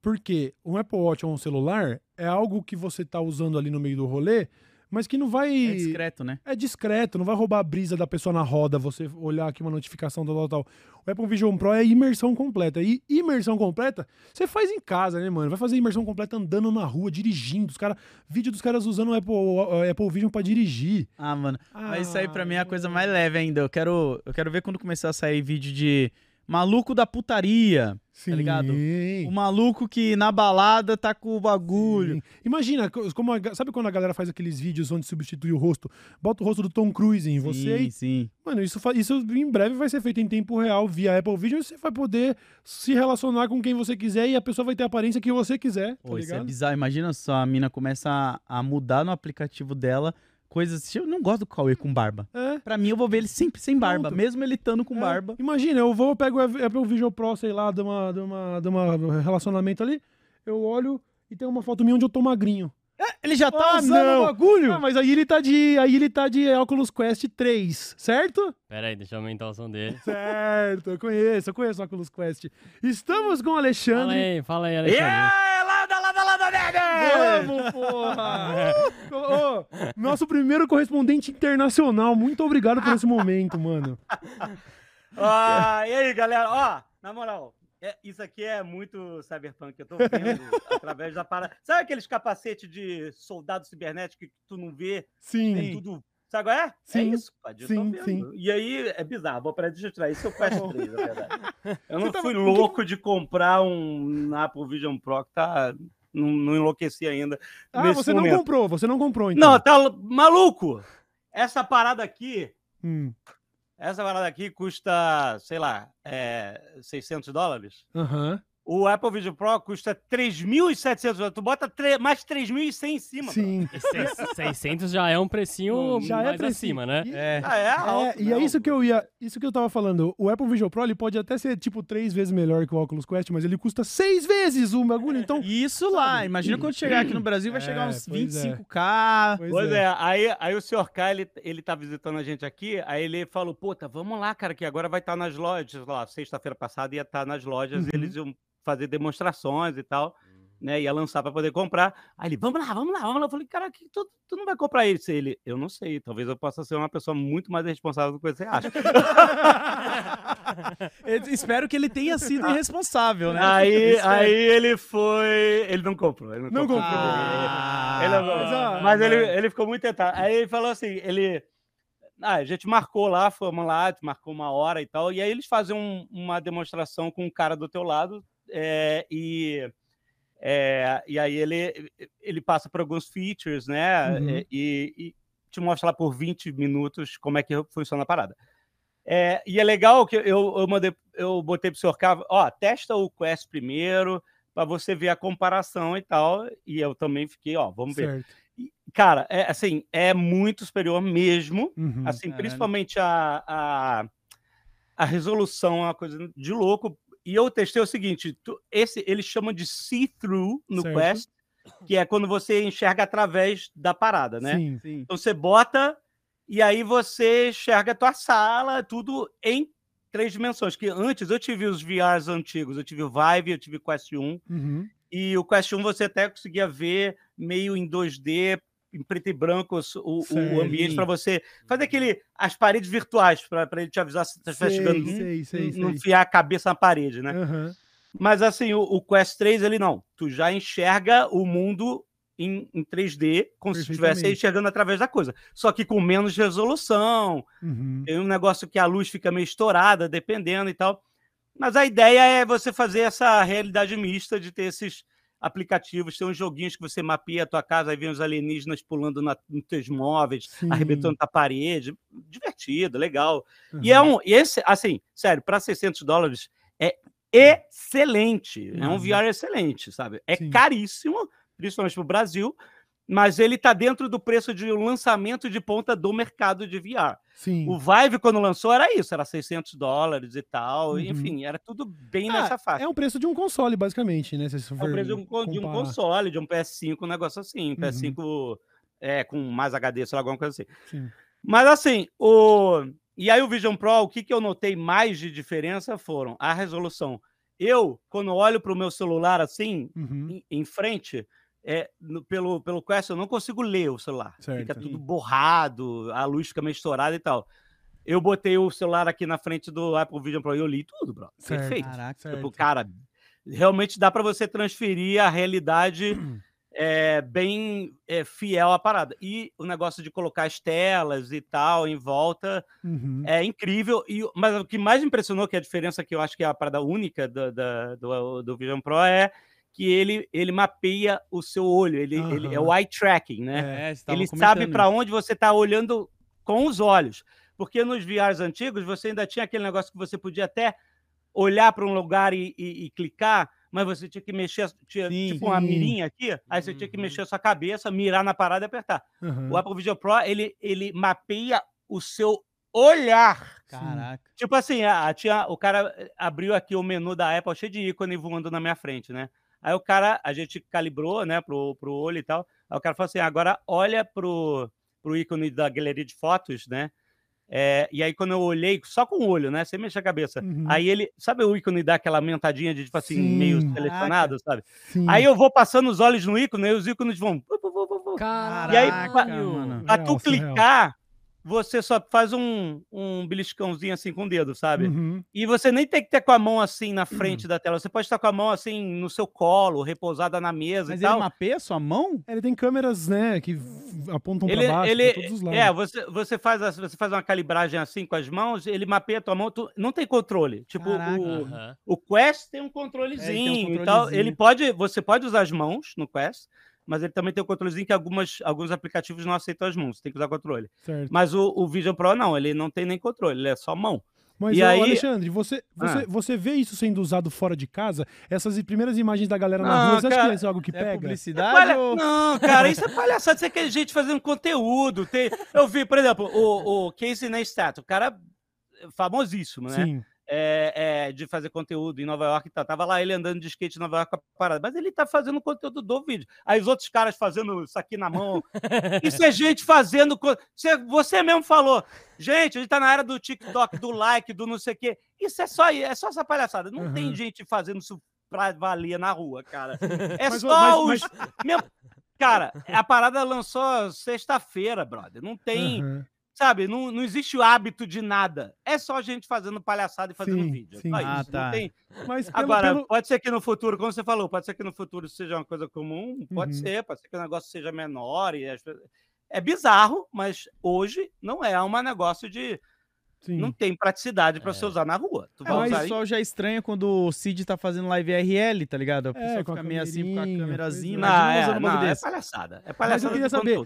Porque um Apple Watch ou um celular é algo que você tá usando ali no meio do rolê, mas que não vai. É discreto, né? É discreto, não vai roubar a brisa da pessoa na roda, você olhar aqui uma notificação, tal, tal, tal. O Apple Vision Pro é imersão completa. E imersão completa, você faz em casa, né, mano? Vai fazer imersão completa andando na rua, dirigindo. Os cara, vídeo dos caras usando o Apple, o Apple Vision pra dirigir. Ah, mano. Mas isso aí pra mim é a coisa Ah, mais leve ainda. Eu quero, eu quero ver quando começar a sair vídeo de maluco da putaria. Sim. ligado? O maluco que na balada tá com o bagulho. Sim. Imagina, co- como a sabe quando a galera faz aqueles vídeos onde substitui o rosto? Bota o rosto do Tom Cruise em você sim, e sim. Mano, isso, isso em breve vai ser feito em tempo real via Apple Vision e você vai poder se relacionar com quem você quiser e a pessoa vai ter a aparência que você quiser, tá Pô, isso é bizarro. Imagina só, a mina começa a, a mudar no aplicativo dela coisas. Eu não gosto do Cauê com barba. É. Pra mim, eu vou ver ele sempre sem barba, Pronto. mesmo ele estando com é. barba. Imagina, eu vou, eu pego o Apple Vision Pro, sei lá, de uma, de uma, de uma relacionamento ali, eu olho e tem uma foto minha onde eu tô magrinho. Ele já tá Ah, usando não. o bagulho? Ah, mas aí ele tá de, aí ele tá de Oculus Quest 3, certo? Pera aí, deixa eu aumentar o som dele. Certo, eu conheço, eu conheço o Oculus Quest. Estamos com o Fala Alexandre. aí, fala aí, Alexandre. Yeah! Vamos, porra! Ô, ô, nosso primeiro correspondente internacional. Muito obrigado por esse momento, mano. Ah, e aí, galera? Ó, na moral, é- isso aqui é muito cyberpunk. Eu tô vendo (laughs) através da parada. Sabe aqueles capacetes de soldado cibernético que tu não vê? Sim. Tem tudo. Sabe qual é? É Sim, isso, pode. Eu tô sim, sim. E aí é bizarro. Vou para deixa eu tirar isso. Eu (laughs) Quest 3, na verdade. Eu não tava- fui louco de comprar um Apple Vision Pro que tá. Não, não enlouqueci ainda. Ah, você não momento. comprou, você não comprou, então. Não, tá maluco! Essa parada aqui, Hum, essa parada aqui custa, sei lá, é, 600 dólares. Aham. O Apple Vision Pro custa 3.700 dólares. Tu bota mais 3.100 em cima. Sim. E seis- 600 já é um precinho Já é mais precinho. acima, né? E- É. Ah, é alto. É, e é isso que eu ia. Isso que eu tava falando. O Apple Vision Pro ele pode até ser tipo três vezes melhor que o Oculus Quest, mas ele custa seis vezes o bagulho. Então. (laughs) Isso lá, imagina quando chegar aqui no Brasil, vai É, chegar uns pois é. 25k. Pois é, aí, aí o senhor K, ele, ele tá visitando a gente aqui, aí ele falou, puta, vamos lá, cara, que agora vai estar nas lojas, lá, sexta-feira passada ia estar nas lojas, Uhum. e eles iam fazer demonstrações e tal, né, ia lançar para poder comprar. Aí ele, vamos lá, vamos lá, vamos lá. Eu falei, cara, que tu, tu não vai comprar isso? Ele, eu não sei, talvez eu possa ser uma pessoa muito mais responsável do que você acha. (laughs) Espero que ele tenha sido (laughs) irresponsável, né? aí, (laughs) aí ele foi, ele não comprou, ele não, Não comprou. comprou. Ah, Ele, mas, ah, mas ele, mano. ele ficou muito tentado. Aí ele falou assim: ele. Ah, a gente marcou lá, fomos lá, marcou uma hora e tal. E aí eles fazem um- uma demonstração com um cara do teu lado. É, e, é, e aí ele, ele passa por alguns features, né? Uhum. é, e, e te mostra lá por 20 minutos como é que funciona a parada. É, e é legal que eu, eu, mandei, eu botei pro senhor Cava, ó, testa o Quest primeiro, para você ver a comparação e tal. E eu também fiquei, ó, vamos ver. Certo. Cara, é assim, é muito superior mesmo. Uhum. Assim, Caralho. principalmente a, a, a resolução é uma coisa de louco. E eu testei o seguinte: tu- esse eles chamam de see-through no Certo. Quest, que é quando você enxerga através da parada, né? Sim. Sim. Então você bota e aí você enxerga a tua sala, tudo em três dimensões. Que antes eu tive os VRs antigos, eu tive o Vive, eu tive o Quest 1. Uhum. E o Quest 1 você até conseguia ver meio em 2D, em preto e branco, o, o ambiente para você fazer aquele as paredes virtuais para ele te avisar se está Sei, chegando, sei, sei, não sei. enfiar a cabeça na parede, né? Aham. Mas assim, o, o Quest 3 ele não, tu já enxerga o mundo em, em 3D, como se estivesse enxergando através da coisa, só que com menos resolução, Uhum. tem um negócio que a luz fica meio estourada, dependendo e tal. Mas a ideia é você fazer essa realidade mista de ter esses aplicativos, tem uns joguinhos que você mapeia a tua casa, aí vem os alienígenas pulando na, nos teus móveis, Sim. arrebentando a parede. Divertido, legal. Uhum. E é um. E esse, assim, sério, para 600 dólares é excelente. É um Uhum. VR excelente, sabe? É Sim. caríssimo, principalmente para o Brasil, mas ele está dentro do preço de um lançamento de ponta do mercado de VR. Sim. O Vive, quando lançou, era isso, era 600 dólares e tal. Uhum. Enfim, era tudo bem Ah, nessa faixa. É o preço de um console, basicamente, né? Se É o preço de um, de um console, de um PS5, um negócio assim. Um PS5 é, com mais HD, sei lá, alguma coisa assim. Sim. Mas assim, o. E aí o Vision Pro, o que, que eu notei mais de diferença foram a resolução. Eu, quando olho para o meu celular assim, Uhum. em, em frente, é, no- pelo, pelo Quest, eu não consigo ler o celular. Certo. Fica tudo borrado, a luz fica meio estourada e tal. Eu botei o celular aqui na frente do Apple Vision Pro e eu li tudo, bro. Certo. Perfeito. Caraca. Certo. Tipo, cara, realmente dá para você transferir a realidade (clears throat) é, bem é, fiel à parada. E o negócio de colocar as telas e tal em volta Uhum. é incrível. E, mas o que mais me impressionou, que é a diferença que eu acho que é a parada única do, da- do, do Vision Pro, é que ele, ele mapeia o seu olho. Ele, ele é o eye tracking, né? É, ele sabe para onde você está olhando com os olhos. Porque nos VRs antigos você ainda tinha aquele negócio que você podia até olhar para um lugar e, e- e clicar, mas você tinha que mexer, tinha Sim. tipo uma Sim. mirinha aqui, aí você tinha que Uhum. mexer a sua cabeça, mirar na parada e apertar. Uhum. O Apple Vision Pro, ele, ele mapeia o seu olhar. Caraca. Tipo assim, a, a- tinha, o cara eh, abriu aqui o menu da Apple cheio de ícone voando na minha frente, né? Aí o cara, a gente calibrou, né, pro, pro olho e tal. Aí o cara falou assim: agora olha pro, pro ícone da galeria de fotos, né? É, e aí, quando eu olhei, só com o olho, né? Sem mexer a cabeça. Uhum. Aí ele, sabe o ícone dá aquela mentadinha de, tipo assim, Sim. meio Caraca. selecionado, sabe? Sim. Aí eu vou passando os olhos no ícone e os ícones vão. Caralho. E aí, Caraca. Pra Real, tu clicar, você só faz um, um beliscãozinho assim com o dedo, sabe? Uhum. E você nem tem que ter com a mão assim na frente da tela. Você pode estar com a mão assim no seu colo, repousada na mesa Mas e ele tal. mapeia a sua mão? Ele tem câmeras, né, que apontam Ele, pra baixo, ele pra todos os lados. é, você, você, faz, você faz uma calibragem assim com as mãos, ele mapeia a tua mão, tu, não tem controle. Tipo, Caraca. o, Aham. o Quest tem um É, controlezinho ele tem um e tal. controlezinho. Ele pode, você pode usar as mãos no Quest, mas ele também tem um controlezinho que algumas, alguns aplicativos não aceitam as mãos, você tem que usar controle. Certo. Mas o, o Vision Pro não, ele não tem nem controle, ele é só mão. Mas, E ô, aí- Alexandre, você, você, Ah. você vê isso sendo usado fora de casa? Essas primeiras imagens da galera na Não, rua, você acha cara, que isso é algo que É pega? publicidade Palha- ou... Não, cara, isso é palhaçada. Isso é que é gente fazendo conteúdo. Tem... Eu vi, por exemplo, o, o Casey Neistat, o cara famosíssimo, né? Sim. É, é, de fazer conteúdo em Nova York e. Tava lá ele andando de skate em Nova York com a parada. Mas ele tá fazendo conteúdo do vídeo. Aí os outros caras fazendo isso aqui na mão. Isso é gente fazendo. Você, você mesmo falou. Gente, a gente tá na era do TikTok, do like, do não sei o quê. Isso é só, é só essa palhaçada. Não tem Uhum. gente fazendo isso pra valer na rua, cara. É Mas, só mas- os. Meu- Cara, a parada lançou sexta-feira, brother. Não tem. Aham. Sabe, não, não existe o hábito de nada. É só gente fazendo palhaçada e fazendo Sim, vídeo. sim. Só Ah, isso. tá. Não tem... Mas pelo, Agora, pelo- pode ser que no futuro, como você falou, pode ser que no futuro seja uma coisa comum, pode Uhum. ser, pode ser que o negócio seja menor. E as É bizarro, mas hoje não é um negócio de. Sim. Não tem praticidade para É. você usar na rua. Tu É, vai mas usar o aí. pessoal já estranha quando o Cid tá fazendo live RL, tá ligado? A pessoa É, com a fica meio assim com a câmerazinha. pois é. Não, é, usando um não, bagulho é palhaçada. É Mas eu palhaçada queria saber,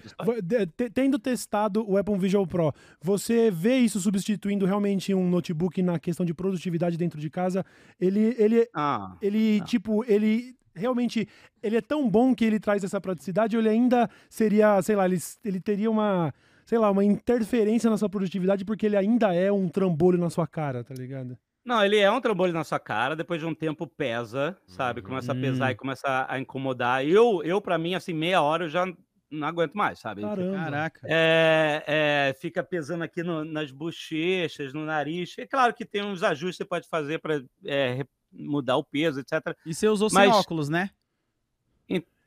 te- tendo testado o Apple Vision Pro, você vê isso substituindo realmente um notebook na questão de produtividade dentro de casa? Ele, ele, Ah, ele Não. tipo, ele realmente, ele é tão bom que ele traz essa praticidade ou ele ainda seria, sei lá, ele, ele teria uma, sei lá, uma interferência na sua produtividade porque ele ainda é um trambolho na sua cara, tá ligado? Não, ele é um trambolho na sua cara, depois de um tempo pesa, sabe? Começa a pesar Hum. e começa a incomodar. Eu, eu para mim, assim, meia hora eu já não aguento mais, sabe? Caramba. Caraca. É, é, fica pesando aqui no- nas bochechas, no nariz. É claro que tem uns ajustes que você pode fazer para mudar o peso, etc. E você usou Mas- sem óculos, né?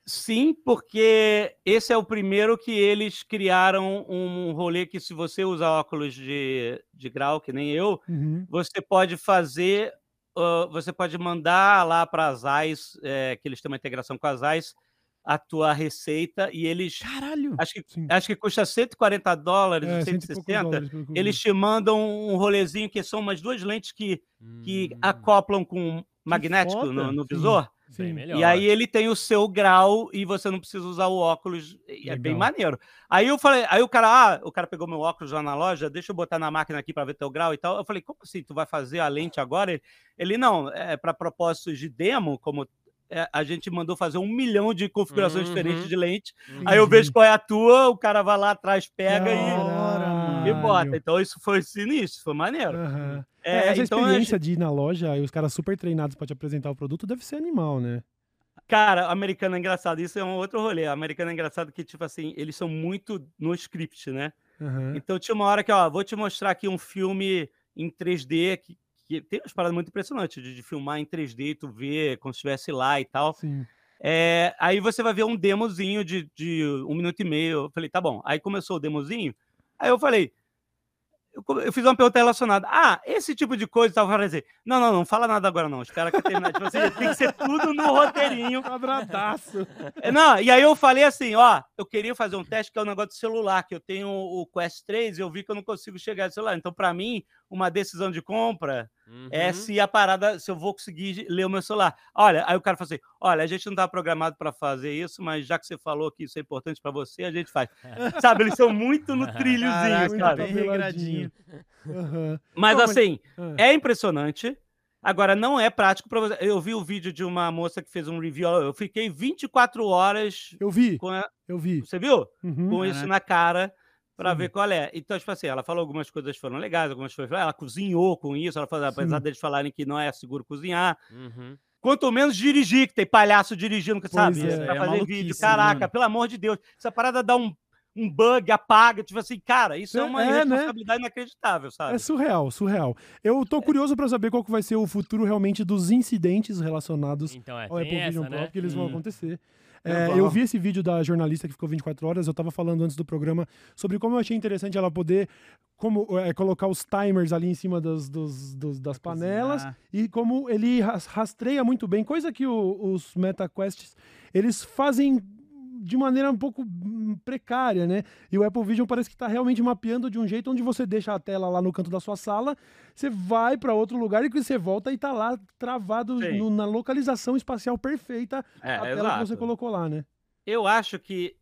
Sim, porque esse é o primeiro que eles criaram um rolê que se você usa óculos de, de grau, que nem eu, Uhum. você pode fazer, ah, você pode mandar lá para as AIS, é, que eles têm uma integração com as AIS, a tua receita e eles, Caralho. acho que, Sim. acho que custa 140 dólares, É, ou cento e poucos 160, dólares, que eles te mandam um rolezinho que são umas duas lentes que, que Hum. acoplam com magnético no, no Sim. Visor. Bem Sim. melhor. E aí ele tem o seu grau e você não precisa usar o óculos. É bem maneiro. Aí eu falei, aí o cara, ah, o cara pegou meu óculos lá na loja, deixa eu botar na máquina aqui para ver teu grau e tal. Eu falei, como assim? Tu vai fazer a lente agora? Ele, ele não, é para propósitos de demo, como é, a gente mandou fazer um milhão de configurações Uhum. diferentes de lente. Uhum. Aí eu vejo qual é a tua, o cara vai lá atrás, pega e. e bota. Então isso foi sinistro, foi maneiro. Aham. É, É, essa então, experiência de ir na loja e os caras super treinados pra te apresentar o produto deve ser animal, né? Cara, americano é engraçado. Isso é um outro rolê. Americano é engraçado que, tipo assim, eles são muito no script, né? Aham. Então tinha uma hora que, ó, vou te mostrar aqui um filme em 3D que, que tem umas paradas muito impressionantes de, de filmar em 3D e tu ver como se estivesse lá e tal. Sim. É, aí você vai ver um demozinho de, de um minuto e meio. Eu falei, tá bom. Aí começou o demozinho. Aí eu falei, eu, fiz uma pergunta relacionada. Ah, esse tipo de coisa. Eu falei assim, não, não, não fala nada agora não. Espera que eu terminar. tipo assim, tem que ser tudo no roteirinho. Quadradaço. É, Não, e aí eu falei assim, ó, eu queria fazer um teste que é o negócio do celular, que eu tenho o Quest 3 e eu vi que eu não consigo chegar no celular. Então, para mim, uma decisão de compra é Uhum. se a parada, se eu vou conseguir ler o meu celular. Olha, aí o cara falou assim: olha, a gente não tá programado para fazer isso, mas já que você falou que isso é importante para você, a gente faz. (laughs) Sabe, eles são muito no trilhozinho, Caraca, sabe? bem regradinho. Aham. Mas assim, Ah. é impressionante. Agora, não é prático para você. Eu vi o vídeo de uma moça que fez um review. Eu fiquei 24 horas Eu vi, com a... eu vi. Você viu? Uhum. com isso na cara para ver qual é. Então, tipo assim, ela falou algumas coisas que foram legais, algumas coisas. Ela cozinhou com isso, ela falou, apesar Sim. deles falarem que não é seguro cozinhar. Uhum. Quanto menos dirigir, que tem palhaço dirigindo, que sabe? é. Pra É fazer vídeo. né, Caraca, mano? pelo amor de Deus. Essa parada dá um, um bug, apaga. Tipo assim, cara, isso é, É, uma é, né? responsabilidade inacreditável, sabe? É surreal, surreal. Eu tô curioso pra saber qual que vai ser o futuro realmente dos incidentes relacionados Então é, ao Apple Vision essa, Pro, né? porque eles vão Hum. acontecer. É, eu vi esse vídeo da jornalista que ficou 24 horas, eu tava falando antes do programa sobre como eu achei interessante ela poder como, é, colocar os timers ali em cima das, dos- dos- das panelas Cozinhar. e como ele ras- rastreia muito bem, coisa que o- os MetaQuests eles fazem de maneira um pouco hum, precária, né? E o Apple Vision parece que está realmente mapeando de um jeito onde você deixa a tela lá no canto da sua sala, você vai para outro lugar e você volta e tá lá travado no- na localização espacial perfeita É, a tela que você colocou lá, né? Eu acho que.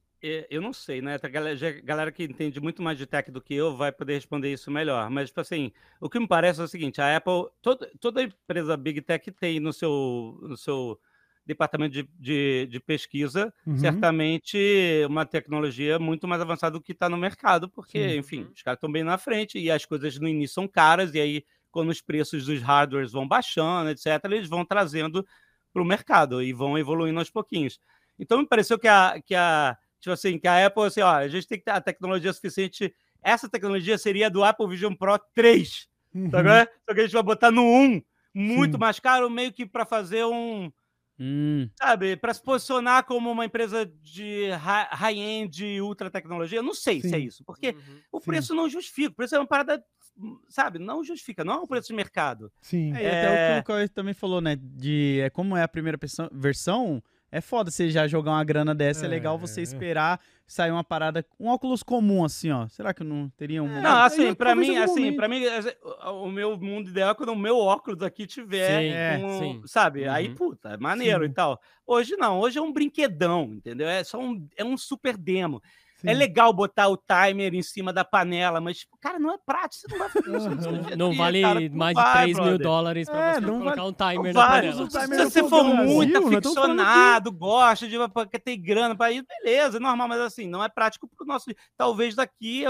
Eu não sei, né? A galera, galera que entende muito mais de tech do que eu vai poder responder isso melhor. Mas, tipo assim, o que me parece é o seguinte: a Apple, toda, toda empresa Big Tech tem no seu, no seu departamento de, de, de pesquisa, Uhum. certamente uma tecnologia muito mais avançada do que está no mercado, porque, Sim. enfim, os caras estão bem na frente e as coisas no início são caras, e aí, quando os preços dos hardwares vão baixando, etc., eles vão trazendo para o mercado e vão evoluindo aos pouquinhos. Então, me pareceu que a, que a, tipo assim, que a Apple, assim, ó, a gente tem que ter a tecnologia suficiente. Essa tecnologia seria do Apple Vision Pro 3, Uhum. tá vendo? Só que a gente vai botar no 1, muito Sim. mais caro, meio que para fazer um, Hum, sabe, para se posicionar como uma empresa de hi- high-end, ultra tecnologia. Eu não sei se é Sim. isso, porque Uhum. o Sim. preço não justifica. O preço é uma parada, sabe, não justifica, não é um preço de mercado. Sim. É, e até o É. que o Cauê também falou, né? De é, como é a primeira versão, é foda você já jogar uma grana dessa. É, É, legal você é. esperar sair uma parada, um óculos comum, assim, ó. Será que eu não teria um. Não, aí assim, eu para talvez mim, assim, momento- para mim, é, o meu mundo ideal é quando o meu óculos aqui tiver, Sim, é, um- sim. sabe? Aí, Uhum. puta, é maneiro Sim. e tal. Hoje não, hoje é um brinquedão, entendeu? É só um, é um super demo. Sim. É legal botar o timer em cima da panela, mas, tipo, cara, não é prático, você não vai fazer isso Não vale cara, mais de vai, 3 mil dólares pra É, você colocar vale- um timer Não na vai. panela. timer Se você for Brasil, muito aficionado, gosta de ter grana para isso, beleza, é normal, mas assim, não é prático para o nosso. Talvez daqui.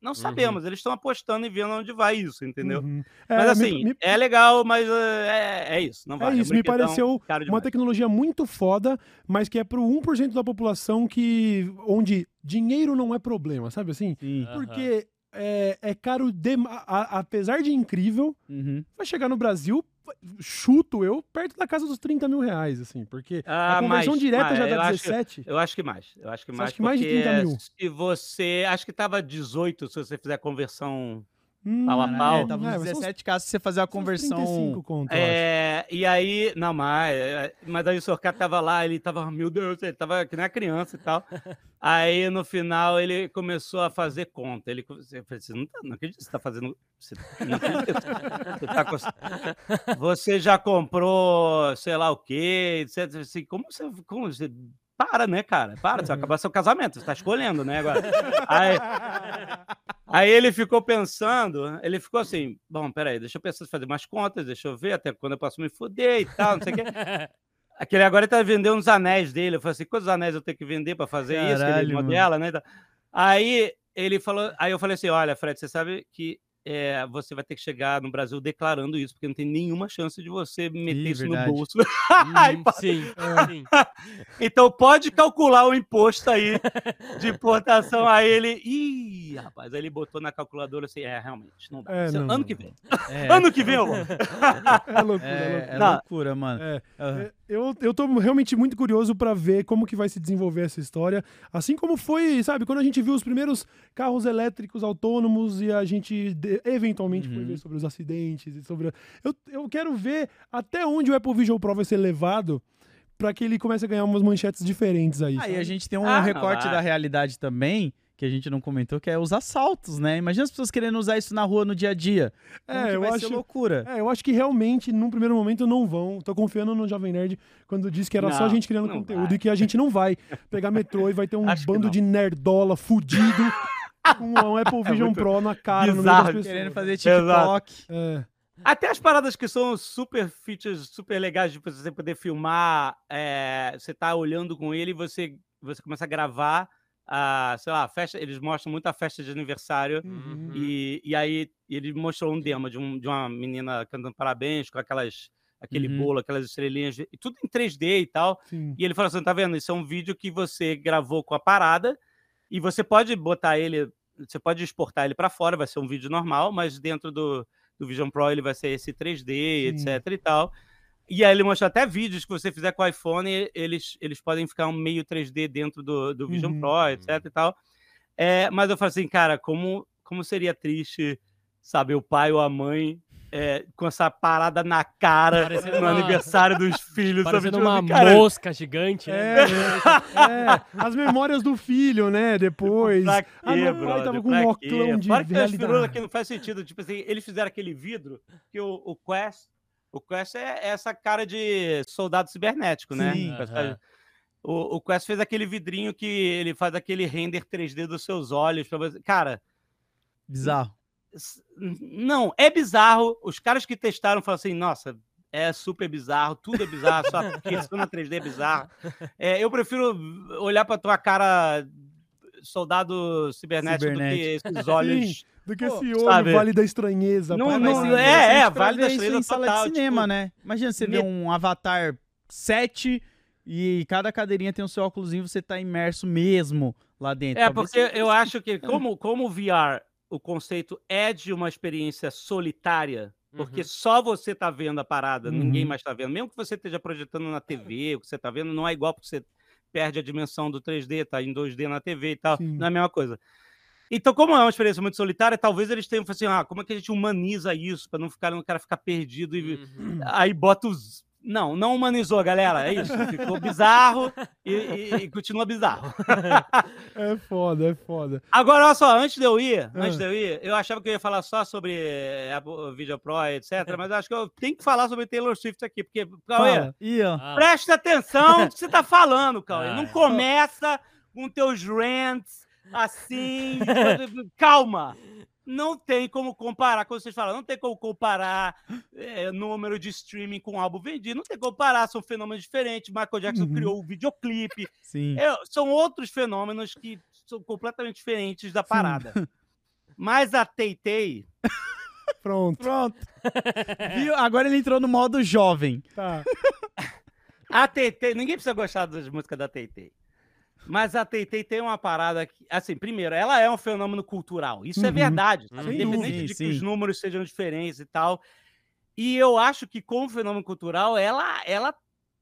Não sabemos, eles estão apostando e vendo onde vai isso, entendeu? Uhum. É, Mas me- assim, me- é legal, mas é, é isso, não É vai. um isso, me brinquedão pareceu uma tecnologia muito foda, mas que é pro 1% da população que onde dinheiro não é problema, sabe assim? Sim. Porque é, é caro, a- a- apesar de incrível, Uhum. vai chegar no Brasil, chuto eu, perto da casa dos 30 mil reais, assim, porque Ah, a conversão mais, direta mais, já eu dá acho que- 17. Eu acho que mais. Eu acho que mais. acha que mais de porque 30 mil? Se você. Acho que tava 18 se você fizer a conversão Hum, Pau a pau. É, tava É, uns vai ser uns- 17 casos se você fazer a conversão. 35 conto. É, e aí, não, mas, é, mas aí o Sorcato tava lá, ele tava, meu Deus, ele tava que nem a criança e tal. (laughs) Aí no final ele começou a fazer conta. Ele, eu falei, você não, tá, não acredito que você tá fazendo. Você, não acredito. Você, tá você já comprou, sei lá o quê, etc. Assim, como você. Como você para, né, cara? Para, você vai acabar seu casamento, você tá escolhendo, né, agora. (laughs) Aí, Aí ele ficou pensando, ele ficou assim, bom, peraí, deixa eu pensar em fazer mais contas, deixa eu ver até quando eu posso me fuder e tal, não sei o quê. (laughs) Aquele agora ele tá vendendo uns anéis dele. Eu falei assim, quantos anéis eu tenho que vender para fazer isso? Que Caralho, ele modela, né? Aí ele falou, aí eu falei assim, olha, Fred, você sabe que é, você vai ter que chegar no Brasil declarando isso, porque não tem nenhuma chance de você meter Ih, isso verdade. no bolso. (laughs) Hum, sim, (laughs) sim. Então pode calcular o imposto aí de importação. Aí ele, ih, rapaz, aí ele botou na calculadora assim, é, realmente, não dá. É, é não, ano não. que vem. É, (laughs) Ano que vem, eu vou. É loucura, é é, loucura. é Não. loucura, mano. É, é, eu, eu tô realmente muito curioso pra ver como que vai se desenvolver essa história. Assim como foi, sabe, quando a gente viu os primeiros carros elétricos autônomos e a gente de- eventualmente foi Uhum. ver sobre os acidentes e sobre. Eu, eu quero ver até onde o Apple Vision Pro vai ser levado pra que ele comece a ganhar umas manchetes diferentes aí. Aí sabe? a gente tem um Ah, não, recorte vai. da realidade também, que a gente não comentou, que é os assaltos, né? Imagina as pessoas querendo usar isso na rua no dia a dia. Como É, que eu vai acho- ser loucura. É, eu acho que realmente, num primeiro momento, não vão. Tô confiando no Jovem Nerd quando disse que era só Não, gente criando não conteúdo vai. e que a gente não vai pegar metrô e vai ter um Acho bando não. de nerdola fudido (laughs) com um Apple (laughs) Vision muito Pro na cara, no meio bizarro, das pessoas. Querendo fazer. TikTok. É. Até as paradas que são super features, super legais, de você poder filmar, é, você tá olhando com ele e você, você começa a gravar, a, sei lá, a festa, eles mostram muito a festa de aniversário, Uhum. e, e aí ele mostrou um demo de, um- de uma menina cantando parabéns com aquelas, aquele Uhum. bolo, aquelas estrelinhas, e tudo em 3D e tal, Sim. E ele falou assim: tá vendo? Isso é um vídeo que você gravou com a parada e você pode botar ele, você pode exportar ele para fora, vai ser um vídeo normal, mas dentro do, do Vision Pro ele vai ser esse 3D, Sim. etc e tal. E aí ele mostrou até vídeos que você fizer com o iPhone, eles, eles podem ficar um meio 3D dentro do, do Vision Uhum. Pro, etc e tal. É, mas eu falei assim, cara, como, como seria triste, sabe, o pai ou a mãe é, com essa parada na cara Parecendo no uma- aniversário dos (laughs) filhos. Parecendo Tipo uma cara, mosca gigante, né? É, (laughs) é, as memórias do filho, né? Depois. Pra quê, ah, meu pai brother? tava com um quê? oclão de Fora que realidade. que não faz sentido. Tipo assim, eles fizeram aquele vidro que o, o Quest... O Quest é essa cara de soldado cibernético, né? Sim. O, o Quest fez aquele vidrinho que ele faz aquele render 3D dos seus olhos. Pra você... Cara, Bizarro. Não, é bizarro. Os caras que testaram falaram assim, nossa, é super bizarro, tudo é bizarro, só na 3D é bizarro. É, eu prefiro olhar pra tua cara soldado cibernético, do que Cibernético. esses (laughs) olhos. Do que Pô, esse olho sabe? vale da estranheza. Não- pai. Não- é, é, vale da estrela em sala total, de cinema, tipo, né? Imagina você me- ver um Avatar 7 e cada cadeirinha tem o seu óculos e você tá imerso mesmo lá dentro. É, Talvez porque seja eu acho que, como, como o VR, o conceito é de uma experiência solitária, porque Uhum. só você tá vendo a parada, ninguém Uhum. mais tá vendo. Mesmo que você esteja projetando na TV, o que você tá vendo não é igual porque você perde a dimensão do 3D, tá em 2D na TV e tal, Sim. não é a mesma coisa. Então, como é uma experiência muito solitária, talvez eles tenham falado assim, ah, como é que a gente humaniza isso para não ficar o cara ficar perdido e Uhum. aí bota os não, não humanizou, galera. É isso. Ficou bizarro e, e- e continua bizarro. (laughs) É foda, é foda. Agora, olha só, antes de eu ir, Ah. antes de eu ir, eu achava que eu ia falar só sobre eh, Apple Video Pro, etc. Mas acho que eu tenho que falar sobre Taylor Swift aqui, porque, Cauê, Fala. Ah, presta atenção no que você tá falando, Cauê. Ah, Não é. começa com teus rants assim. Calma. Não tem como comparar, como vocês falam, não tem como comparar eh, número de streaming com álbum vendido, não tem como comparar, são fenômenos diferentes. Michael Jackson Uhum. criou o videoclipe, Sim. é, são outros fenômenos que são completamente diferentes da parada. (laughs) Mas a Teitei, (laughs) Pronto. Pronto. (laughs) Viu? Agora ele entrou no modo jovem. Tá. a Teitei, ninguém precisa gostar das músicas da Teitei. Mas a Teitei tem uma parada que, assim, primeiro, ela é um fenômeno cultural. Isso é Uhum. verdade, sabe? Independente dúvida. de que Sim, os números sejam diferentes e tal. E eu acho que como fenômeno cultural, ela ela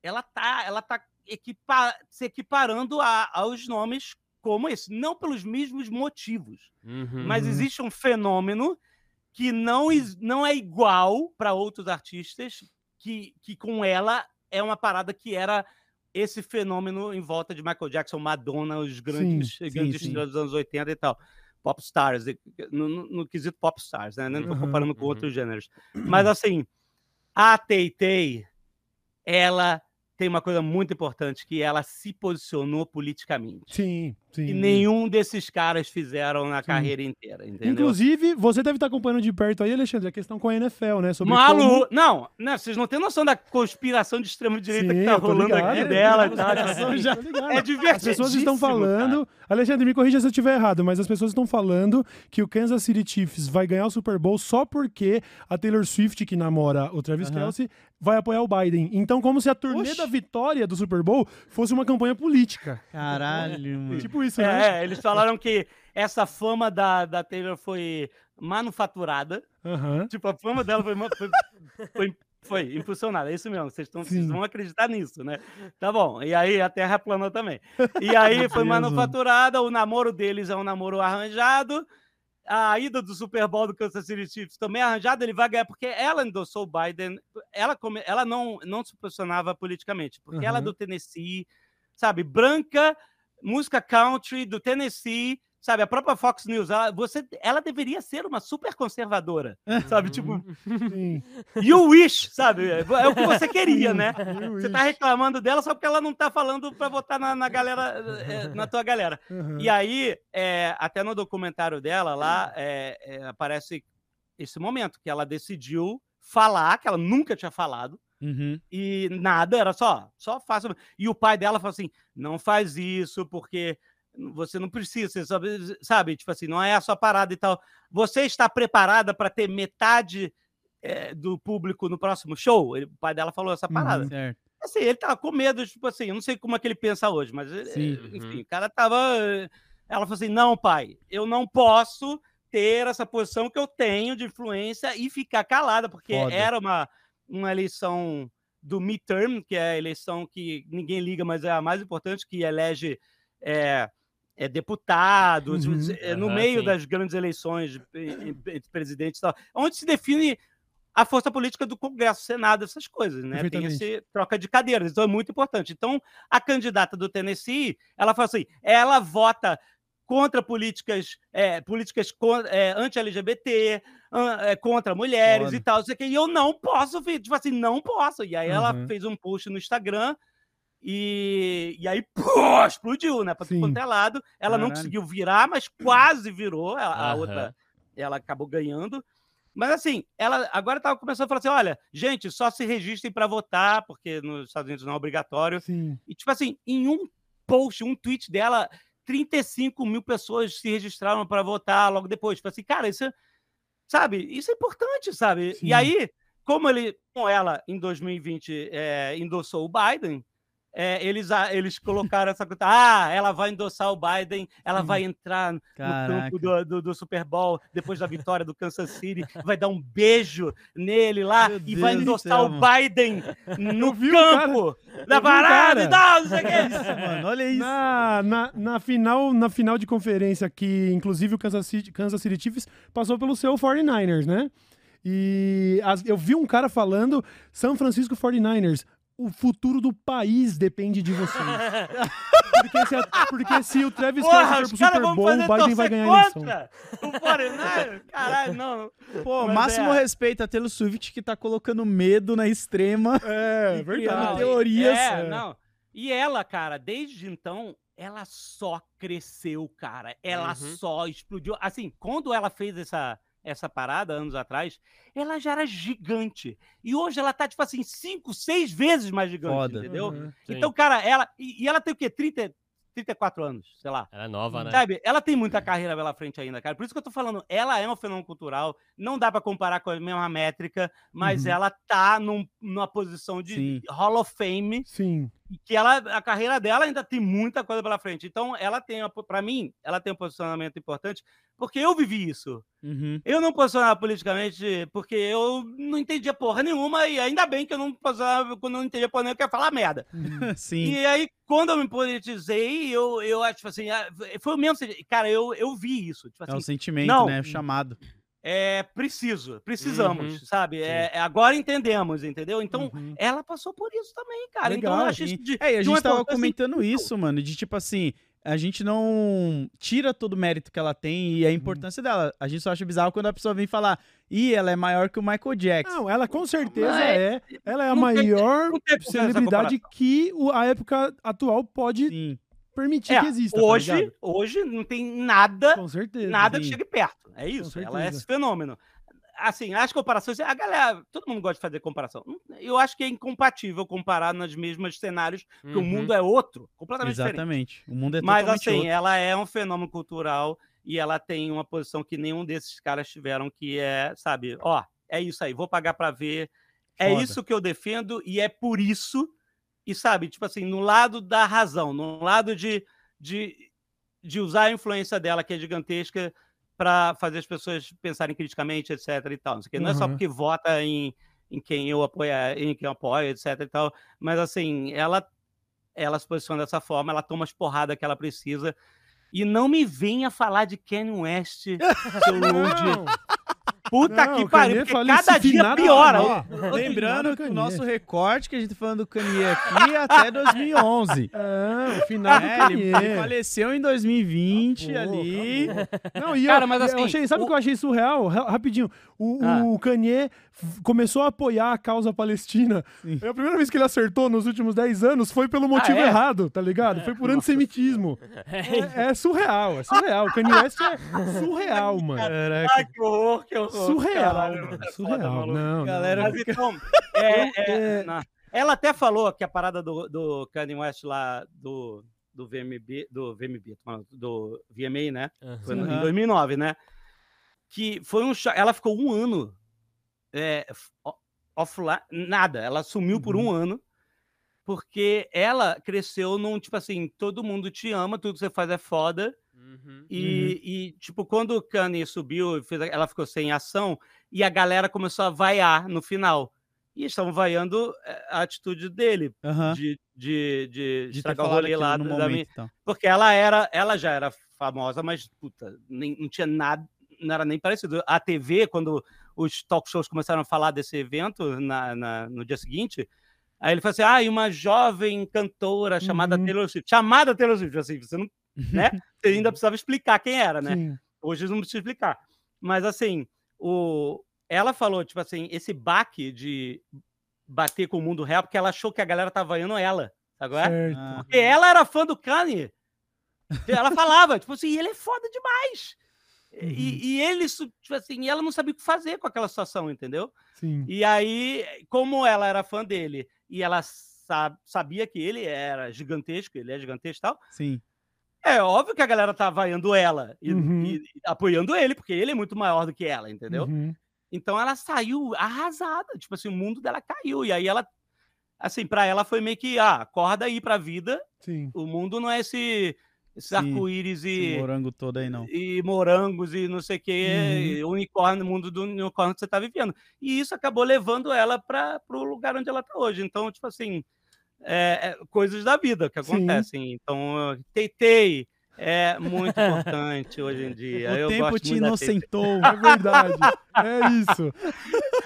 ela tá, ela tá equipa- se equiparando a- aos nomes como esse, não pelos mesmos motivos. uhum. Mas Uhum. existe um fenômeno que não, não é igual para outros artistas, que, que com ela é uma parada que era esse fenômeno em volta de Michael Jackson, Madonna, os grandes, sim, grandes sim. dos anos 80 e tal. Pop stars, no, no- no quesito pop stars, né? Não estou Uhum, comparando com uhum. outros gêneros. Mas assim, a Tay Tay, ela tem uma coisa muito importante, que ela se posicionou politicamente. Sim, sim. Que nenhum desses caras fizeram na carreira inteira, entendeu? Inclusive, você deve estar acompanhando de perto aí, Alexandre, a questão com a NFL, né? Sobre Malu! como- Não, né, vocês não têm noção da conspiração de extrema-direita Sim, que tá rolando ligado, aqui dela. tá? (laughs) Já-. É As divertido. pessoas estão falando. Alexandre, me corrija se eu estiver errado, mas as pessoas estão falando que o Kansas City Chiefs vai ganhar o Super Bowl só porque a Taylor Swift, que namora o Travis Aham. Kelce, vai apoiar o Biden. Então, como se a turnê Oxi. da vitória do Super Bowl fosse uma campanha política. Caralho, mano. Tipo isso, né? É, eles falaram que essa fama da, da Taylor foi manufaturada. Aham. Tipo, a fama dela foi, foi, foi, foi impulsionada. É isso mesmo, vocês, estão, vocês vão acreditar nisso, né? Tá bom. E aí a Terra planou também. E aí (laughs) foi manufaturada, o namoro deles é um namoro arranjado. A ida do Super Bowl do Kansas City Chiefs também arranjada, ele vai ganhar, porque ela endossou o Biden, ela, come- ela não, não se posicionava politicamente, porque ela é Aham. do Tennessee, sabe, branca, música country do Tennessee, sabe, a própria Fox News, ela, você, ela deveria ser uma super conservadora, sabe, tipo, Sim. you wish, sabe, é o que você queria, né? (laughs) Você tá reclamando dela só porque ela não tá falando pra votar na, na galera, eh, na tua galera. Aham. E aí, é, até no documentário dela lá, é, é, aparece esse momento que ela decidiu falar, que ela nunca tinha falado, Uhum. e nada, era só, só faça. E o pai dela falou assim: não faz isso, porque você não precisa, você sabe, sabe? Tipo assim, não é a sua parada e tal. Você está preparada para ter metade eh, do público no próximo show? Ele- o pai dela falou essa Uhum. parada. Certo. Assim, ele tava com medo, tipo assim, eu não sei como é que ele pensa hoje, mas ele- Sim. enfim, o cara tava. eh, Ela falou assim: não, pai, eu não posso ter essa posição que eu tenho de influência e ficar calada, porque Foda. era uma, uma eleição do midterm, que é a eleição que ninguém liga, mas é a mais importante, que elege é, é, deputados, Uhum. é, no Aham, meio sim. das grandes eleições de entre presidentes e tal, onde se define a força política do Congresso, Senado, essas coisas, né? Tem esse troca de cadeiras, então é muito importante. Então, a candidata do Tennessee, ela fala assim, ela vota contra políticas, é, políticas é, anti-LGBT, an- é, contra mulheres Foda. e tal, sei e eu não posso, tipo assim, não posso. E aí ela Uhum. fez um post no Instagram e, e aí pô, explodiu, né? Para Sim. quanto é lado. Ela não Caralho. conseguiu virar, mas quase virou. A, a outra, ela acabou ganhando. Mas assim, ela agora estava começando a falar assim: olha, gente, só se registrem para votar, porque nos Estados Unidos não é obrigatório. Sim. E, tipo assim, em um post, um tweet dela, 35 mil pessoas se registraram para votar logo depois. Tipo assim, cara, isso é, sabe, isso é importante, sabe? Sim. E aí, como ele, com ela, em 2020, é, endossou o Biden, é, eles, eles colocaram essa coisa, ah, ela vai endossar o Biden, ela vai entrar no Caraca. campo do, do, do Super Bowl depois da vitória do Kansas City, vai dar um beijo nele lá Meu e vai Deus do endossar céu, (laughs) o. Biden no campo eu da parada e tal, não sei o quê. Isso, mano, olha isso. Na, na, na, final, na final de conferência, que inclusive o Kansas City, Kansas City Chiefs passou pelo seu 49ers, né? E as- eu vi um cara falando, São Francisco 49ers, o futuro do país depende de vocês. (laughs) porque, se, a- porque se o Travis Porra, for pro Super Bowl, o Biden vai ganhar a eleição. o 49 Caralho, não. Pô, Mas máximo é. respeito a Taylor Swift que tá colocando medo na extrema. É, (laughs) E verdade. teorias. É, É. não. E ela, cara, desde então, ela só cresceu, cara. Ela Uhum. só explodiu. Assim, quando ela fez essa, essa parada, anos atrás, ela já era gigante. E hoje ela tá, tipo assim, cinco, seis vezes mais gigante, Foda. entendeu? Uhum. Então, cara, ela... E, e ela tem o quê? 30, 34 anos, sei lá. Ela é nova, né? Sabe, ela tem muita carreira pela frente ainda, cara. Por isso que eu tô falando, ela é um fenômeno cultural, não dá pra comparar com a mesma métrica, mas Uhum. ela tá num- numa posição de Sim. Hall of Fame, Sim. E que ela, a carreira dela ainda tem muita coisa pela frente. Então, ela tem, para mim, ela tem um posicionamento importante, porque eu vivi isso. Uhum. Eu não posicionava politicamente porque eu não entendia porra nenhuma, e ainda bem que eu não posicionava quando eu não entendia porra nenhuma, eu queria falar merda. (laughs) Sim. E aí, quando eu me politizei, eu, eu acho tipo assim, foi o mesmo. Cara, eu, eu vi isso. Tipo É um assim, sentimento, não. né? Chamado. É preciso, precisamos, Uhum. sabe? É, é, agora entendemos, entendeu? Então, Uhum. ela passou por isso também, cara. Legal, então, eu achei sim. isso de, É, e a gente tava comentando incrível. isso, mano, de tipo assim, a gente não tira todo o mérito que ela tem Uhum. e a importância dela. A gente só acha bizarro quando a pessoa vem falar, ih, ela é maior que o Michael Jackson. Não, ela com certeza Mas é. Ela é a tem- maior tem celebridade que a época atual pode Sim. Permitir É, que exista. tá hoje, ligado? hoje não tem nada, com certeza. nada que sim. chegue perto. É isso, ela é esse fenômeno. Assim, as comparações, a galera, todo mundo gosta de fazer comparação. Eu acho que é incompatível comparar nos mesmos cenários, porque o Uhum. mundo é outro, completamente diferente. Exatamente. O mundo é Mas assim, outro. ela é um fenômeno cultural e ela tem uma posição que nenhum desses caras tiveram, que é, sabe, ó, é isso aí, vou pagar pra ver. É Foda. isso que eu defendo e é por isso. E sabe, tipo assim, no lado da razão, no lado de, de, de usar a influência dela, que é gigantesca, para fazer as pessoas pensarem criticamente, etc. e tal. Não, sei quê. Não é só Uhum. porque vota em, em quem eu apoio, em quem eu apoio, etc. e tal. Mas assim, ela ela se posiciona dessa forma, ela toma as porradas que ela precisa. E não me venha falar de Kanye West, (laughs) seu load. Puta não, que pariu, porque cada dia nada, piora. ó. Lembrando que o nosso recorte que a gente tá falando do Kanye aqui é até (laughs) 2011. É, o final É, ele, Kanye. ele faleceu em 2020 Pô, ali. (laughs) Não, e Cara, eu, mas eu assim, achei, sabe o que eu achei surreal? Ra- Rapidinho. O, Ah. o Kanye começou a apoiar a causa palestina. Sim. É a primeira vez que ele acertou nos últimos 10 anos foi pelo motivo é? errado, tá ligado? Foi por antissemitismo. É, é surreal, é surreal. O Kanye West é surreal, mano. Caraca. Ai, que horror, que horror. Surreal, caralho. mano. É foda, Surreal. Não, Galera, não. Mas então, é, é, é- ela até falou que a parada do, do Kanye West lá, do, do VMB, do VMB, do VMA, né? Foi no- em Aham. 2009, né? Que foi um Ela ficou um ano é, offline, nada. Ela sumiu por Uhum. um ano porque ela cresceu num tipo assim: todo mundo te ama, tudo que você faz é foda. Uhum. E, e, tipo, quando o Kanye subiu, ela ficou sem ação e a galera começou a vaiar no final. E estavam vaiando eh, a atitude dele Aham. de, de, de, De estragar o rolê lá no da momento, minha- então. porque ela era, ela já era famosa, mas puta, nem, não tinha nada, não era nem parecido. A TV, quando os talk shows começaram a falar desse evento na, na- no dia seguinte, aí ele falou assim: ah, e uma jovem cantora chamada Uhum. Taylor Swift, chamada Taylor Swift, assim, você não, né? (laughs) Você ainda precisava explicar quem era, né? Sim. Hoje não precisa explicar. Mas assim, o... ela falou, tipo assim, esse baque de bater com o mundo real, porque ela achou que a galera tava vaiando ela. Qual é? Certo. Porque ela era fã do Kanye. Ela falava, tipo assim, ele é foda demais. Uhum. E, e ele, tipo assim, e ela não sabia o que fazer com aquela situação, entendeu? Sim. E aí, como ela era fã dele e ela sa- sabia que ele era gigantesco, ele é gigantesco e tal, sim. é óbvio que a galera tá vaiando ela e, Uhum. e- e apoiando ele, porque ele é muito maior do que ela, entendeu? Uhum. Então ela saiu arrasada, tipo assim, o mundo dela caiu. E aí ela, assim, pra ela foi meio que, ah, acorda aí pra vida, Sim. o mundo não é esse, esse Sim, arco-íris e, morango todo aí, não. e morangos e não sei o que, unicórnio, o mundo do unicórnio que você tá vivendo. E isso acabou levando ela para o lugar onde ela tá hoje. Então, tipo assim, é, é coisas da vida que Sim. acontecem. Então, Teitei é muito importante hoje em dia. O Eu tempo te muito inocentou. É verdade. é isso.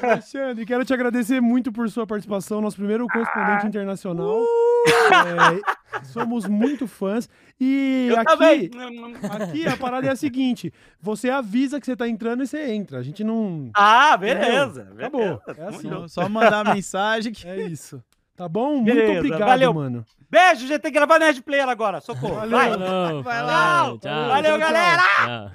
Alexandre, quero te agradecer muito por sua participação, nosso primeiro correspondente internacional. É, somos muito fãs. E Eu aqui, aqui a parada é a seguinte: você avisa que você tá entrando e você entra. A gente não. Ah, beleza. Acabou. beleza, É assim. Só mandar a mensagem que. É isso. Tá bom? Muito Beleza, obrigado, valeu. mano. Beijo, gente. Tem que gravar Nerd Player agora. Socorro. Valeu. Vai. Falou, Vai lá. tchau. Valeu, tchau, galera. Tchau.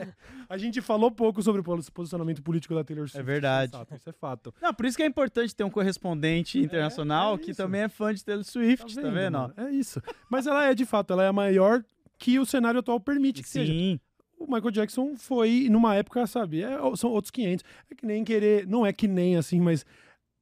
(laughs) A gente falou pouco sobre o pos- posicionamento político da Taylor Swift. verdade. Exato, Isso é fato. Não, por isso que é importante ter um correspondente internacional é que isso. também é fã de Taylor Swift, tá vendo? ó? mano? É isso. Mas ela é, de fato, ela é a maior que o cenário atual permite que seja. Sim. O Michael Jackson foi numa época, sabe, é- são outros 500. É que nem querer, não é que nem assim, mas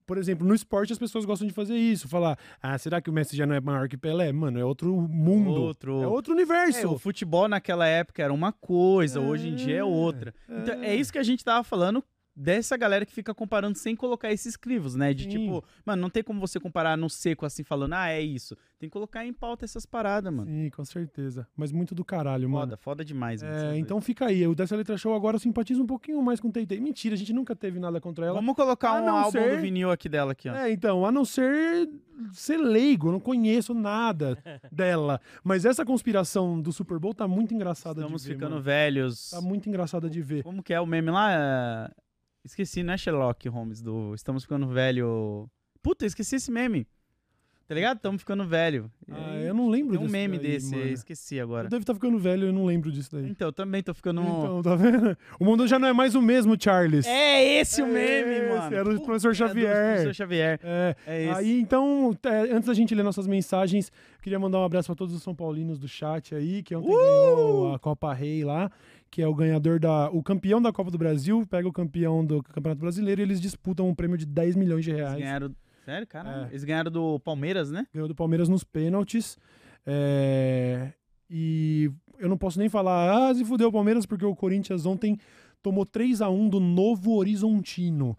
por exemplo, no esporte as pessoas gostam de fazer isso, falar: "Ah, será que o Messi já não é maior que Pelé?" Mano, é outro mundo. Outro. É outro É, universo. o futebol naquela época era uma coisa, hoje em dia é outra. É. Então, é isso que a gente tava falando dessa galera que fica comparando sem colocar esses crivos, né? De Sim. tipo, mano, não tem como você comparar no seco assim, falando, ah, é isso. Tem que colocar em pauta essas paradas, mano. Sim, com certeza. Mas muito do caralho, mano. Foda, foda demais, mano. É, então fica aí. O Dessa Letra Show agora eu simpatizo um pouquinho mais com o Tay-Tay. Mentira, a gente nunca teve nada contra ela. Vamos colocar um álbum ser- do vinil aqui dela aqui, ó. É, então, a não ser ser leigo, eu não conheço nada dela. Mas essa conspiração do Super Bowl tá muito engraçada Estamos de ver. ficando mano. velhos. Tá muito engraçada de ver. Como que é o meme lá? Esqueci, não é Sherlock Holmes do Estamos ficando velho. Puta, esqueci esse meme. Tá ligado? Estamos ficando velho. Ah, eu não lembro Tem um meme daí, desse, mano. esqueci agora. Eu devo estar ficando velho, eu não lembro disso daí. Então, eu também tô ficando. Então, tá vendo? O mundo já não é mais o mesmo, Charles. É esse o É meme, esse, mano. era do Puta, professor é do Xavier. professor Xavier. É. É esse. Aí, então, é, antes da gente ler nossas mensagens, queria mandar um abraço para todos os São Paulinos do chat aí, que ontem Uh! ganhou a Copa Rei lá, que é o ganhador da. O campeão da Copa do Brasil, pega o campeão do Campeonato Brasileiro e eles disputam um prêmio de 10 milhões de Eles reais. ganharam. Sério, cara? É. Eles ganharam do Palmeiras, né? Ganhou do Palmeiras nos pênaltis. É, E eu não posso nem falar, ah, se fudeu o Palmeiras, porque o Corinthians ontem tomou 3 a 1 do Novo Horizontino.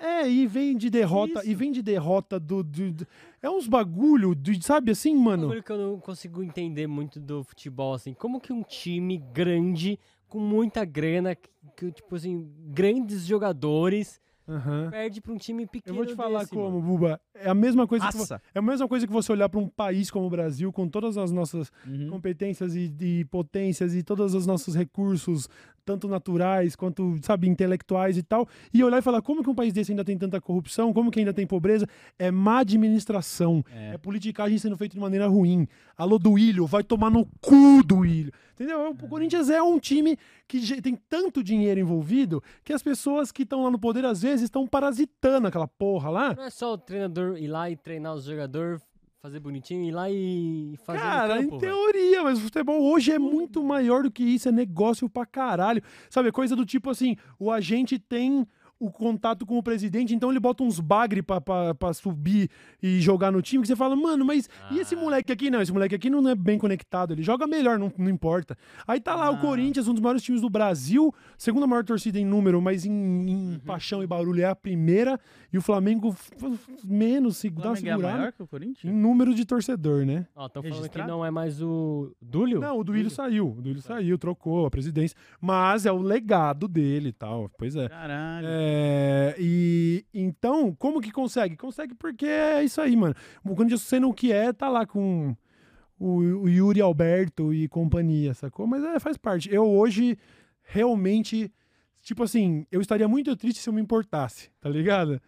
É, e vem de derrota, Isso. e vem de derrota do. do- do- é uns bagulho, de, sabe assim, Um mano? bagulho que eu não consigo entender muito do futebol, assim. Como que um time grande, com muita grana, que, que, tipo assim, grandes jogadores, Aham. perde pra um time Eu pequeno vou te falar desse, como, mano? Buba. É a mesma coisa que é a mesma coisa que você olhar para um país como o Brasil, com todas as nossas Uhum. competências e, e potências e todos os nossos recursos, tanto naturais quanto, sabe, intelectuais e tal, e olhar e falar como que um país desse ainda tem tanta corrupção, como que ainda tem pobreza, é má administração, é, É. politicagem sendo feita de maneira ruim. Alô, Duílio, vai tomar no cu, Duílio. Entendeu? O Corinthians é um time que tem tanto dinheiro envolvido que as pessoas que estão lá no poder, às vezes, estão parasitando aquela porra lá. Não é só o treinador ir lá e treinar os jogadores, fazer bonitinho, ir lá e fazer Cara, em campo, velho. teoria, mas o futebol hoje é muito maior do que isso, é negócio pra caralho. Sabe, é coisa do tipo assim, o agente tem o contato com o presidente, então ele bota uns bagre pra, pra, pra subir e jogar no time, que você fala, mano, mas e esse Ah. moleque aqui? Não, esse moleque aqui não é bem conectado, ele joga melhor, não, não importa. Aí tá lá o Ah. Corinthians, um dos maiores times do Brasil, segunda maior torcida em número, mas em, em Uhum. paixão e barulho é a primeira, e o Flamengo menos, se- O dá uma Flamengo é segurada maior que o em Corinthians? número de torcedor, né? Ó, estão falando que não é mais o Dúlio? Não, o Duílio saiu. O Duílio saiu, trocou a presidência. Mas é o legado dele e tal. Pois é. Caralho. É, e então, como que consegue? Consegue porque é isso aí, mano. O Corinthians sendo o que é, tá lá com o, o Yuri Alberto e companhia, sacou? Mas é, faz parte. Eu hoje realmente, tipo assim, eu estaria muito triste se eu me importasse, tá ligado?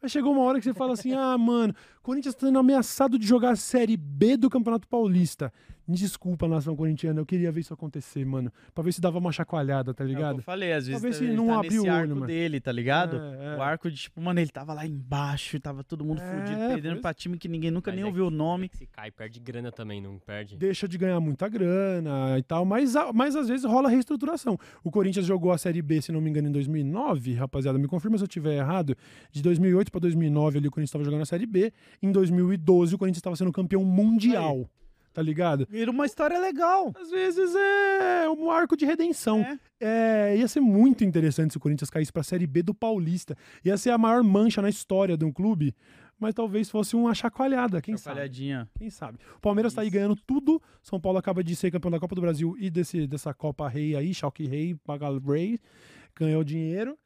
Mas chegou uma hora que você fala assim: (laughs) ah, mano, Corinthians tá sendo ameaçado de jogar a Série B do Campeonato Paulista. Me desculpa, nação corintiana, eu queria ver isso acontecer, mano. Pra ver se dava uma chacoalhada, tá É o que ligado? eu falei, às vezes Talvez tá- se ele não tá nesse o olho, arco mano. dele, tá ligado? É, é. O arco de, tipo, mano, ele tava lá embaixo, tava todo mundo É, fudido, perdendo pois- pra time que ninguém nunca Mas nem é ouviu o nome. é Se cai, perde grana também, não perde? deixa de ganhar muita grana e tal, mas, mas às vezes rola reestruturação. O Corinthians jogou a Série B, se não me engano, em 2009, rapaziada, me confirma se eu estiver errado, de 2008 para 2009 ali o Corinthians estava jogando a Série B, em 2012 o Corinthians estava sendo campeão mundial, tá ligado? Vira uma história legal. Às vezes é um arco de redenção. É. É, ia ser muito interessante se o Corinthians caísse pra Série B do Paulista. Ia ser a maior mancha na história de um clube, mas talvez fosse uma chacoalhada, quem sabe? Falhadinha. Quem sabe? O Palmeiras tá aí ganhando tudo. São Paulo acaba de ser campeão da Copa do Brasil e desse, dessa Copa Rei aí, Schalke Rei, Pagal Rei, ganhou dinheiro.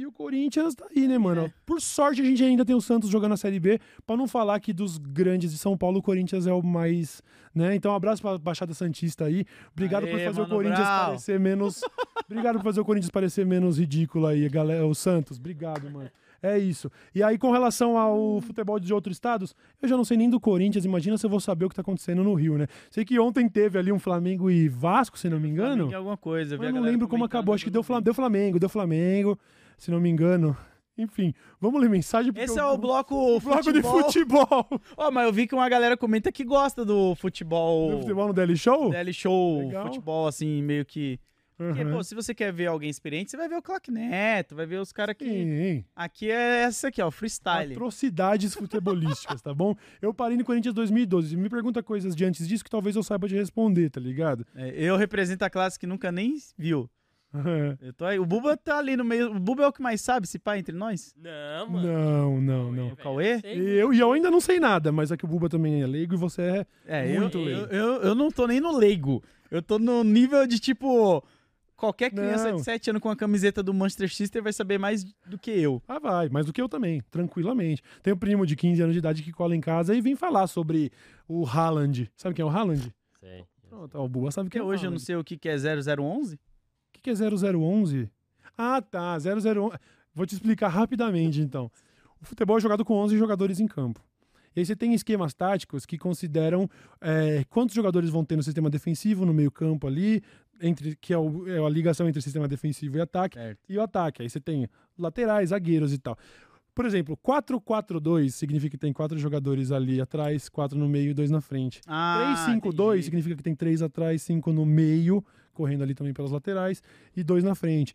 E o Corinthians tá aí, né, mano? É. Por sorte a gente ainda tem o Santos jogando a Série B, pra não falar que dos grandes de São Paulo o Corinthians é o mais, né? Então um abraço pra Baixada Santista aí. Obrigado por Aê, fazer o Corinthians Brown. parecer menos (laughs) Obrigado por fazer o Corinthians parecer menos ridículo aí, galera, o Santos. Obrigado, mano. É isso. E aí, com relação ao futebol de outros estados, eu já não sei nem do Corinthians. Imagina se eu vou saber o que tá acontecendo no Rio, né? Sei que ontem teve ali um Flamengo e Vasco, se não me engano. Flamengo alguma coisa. Mas eu não lembro como acabou. Acho que deu, Flam- deu Flamengo, deu Flamengo, se não me engano. Enfim, vamos ler mensagem. Esse eu- é o bloco, o bloco futebol. de futebol. Ó, mas eu vi que uma galera comenta que gosta do futebol. Do futebol no Daily Show? DL Show, Legal. futebol, assim, meio que. Porque, Uhum. pô, se você quer ver alguém experiente, você vai ver o Clark Neto, vai ver os caras que. Aqui é essa aqui, ó, freestyle. Atrocidades futebolísticas, tá bom? Eu parei no Corinthians 2012. Me pergunta coisas de antes disso que talvez eu saiba de responder, tá ligado? É, eu represento a classe que nunca nem viu. (laughs) Eu tô aí. O Buba tá ali no meio. O Buba é o que mais sabe, se pá, entre nós? Não, mano. não, não, não. Velho, Cauê? eu Eu, e eu ainda não sei nada, mas é que o Buba também é leigo e você é. É, Muito eu, leigo. eu, eu, eu não tô nem no leigo. Eu tô no nível de tipo. Qualquer criança Não. de 7 anos com a camiseta do Manchester Sister vai saber mais do que eu. Ah, vai, mais do que eu também, tranquilamente. Tem um primo de 15 anos de idade que cola em casa e vem falar sobre o Haaland. Sabe quem é o Haaland? Sei. Pronto, o Buba sabe quem é o hoje eu não Haaland. sei o que, que é 0011. O que, que é 0011? Ah, tá, 0011. Vou te explicar rapidamente, então. O futebol é jogado com 11 jogadores em campo. E aí você tem esquemas táticos que consideram é, quantos jogadores vão ter no sistema defensivo, no meio campo ali, entre, que é, o- é a ligação entre sistema defensivo e ataque, Certo. e o ataque. Aí você tem laterais, zagueiros e tal. Por exemplo, 4-4-2 significa que tem quatro jogadores ali atrás, quatro no meio e dois na frente. Ah, 3-5-2 entendi. significa que tem três atrás, cinco no meio, correndo ali também pelas laterais, e dois na frente.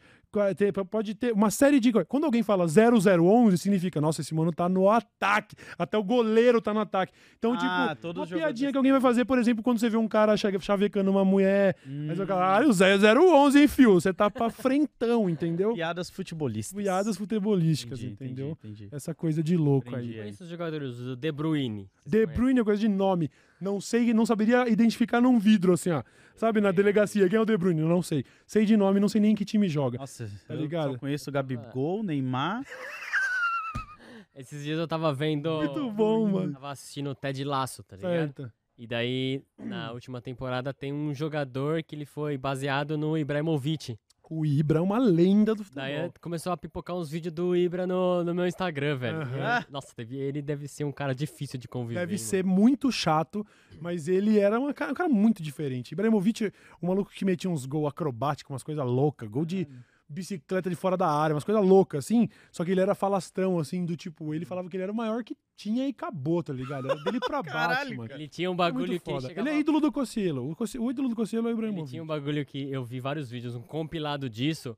Pode ter uma série de coisas. Quando alguém fala 0011, significa, nossa, esse mano tá no ataque. Até o goleiro tá no ataque. Então, Ah, tipo, uma jogadores- piadinha que alguém vai fazer, por exemplo, quando você vê um cara chave- chavecando uma mulher, Hum. aí você fala, caralho, 011, hein, fio? Você tá pra frentão, entendeu? Piadas futebolistas. Piadas futebolísticas, Entendi, entendeu? Entendi, entendi. Essa coisa de louco Entendi. aí. É. Conheço os jogadores, o De Bruyne. De? Bruyne é coisa de nome. Não sei, não saberia identificar num vidro, assim, ó. Sabe, na delegacia, quem é o De Bruyne? Não sei. Sei de nome, não sei nem em que time joga. Nossa, Tá eu ligado? só conheço o Gabigol, Neymar. (laughs) Esses dias eu tava vendo. Muito bom, mano. Tava assistindo o Ted Laço, tá ligado? Certo. E daí, na última temporada, tem um jogador que ele foi baseado no Ibrahimovic. O Ibra é uma lenda do futebol. Daí é, começou a pipocar uns vídeos do Ibra no, no meu Instagram, velho. É- Nossa, deve- ele deve ser um cara difícil de conviver. Deve ser muito chato, mas ele era uma cara- um cara muito diferente. Ibrahimovic, um maluco que metia uns gols acrobáticos, umas coisas loucas, gol de bicicleta de fora da área, umas coisas loucas, assim. Só que ele era falastrão, assim, do tipo, ele falava que ele era o maior que tinha e acabou, tá ligado? Era dele pra (laughs) baixo, Caralho, mano. Ele tinha um bagulho que ele foda. chegava... Ele é ídolo do Cossielo. O, Cossi- o ídolo do Cossielo é o Ele Ibrahimovic. tinha um bagulho que eu vi vários vídeos, um compilado disso,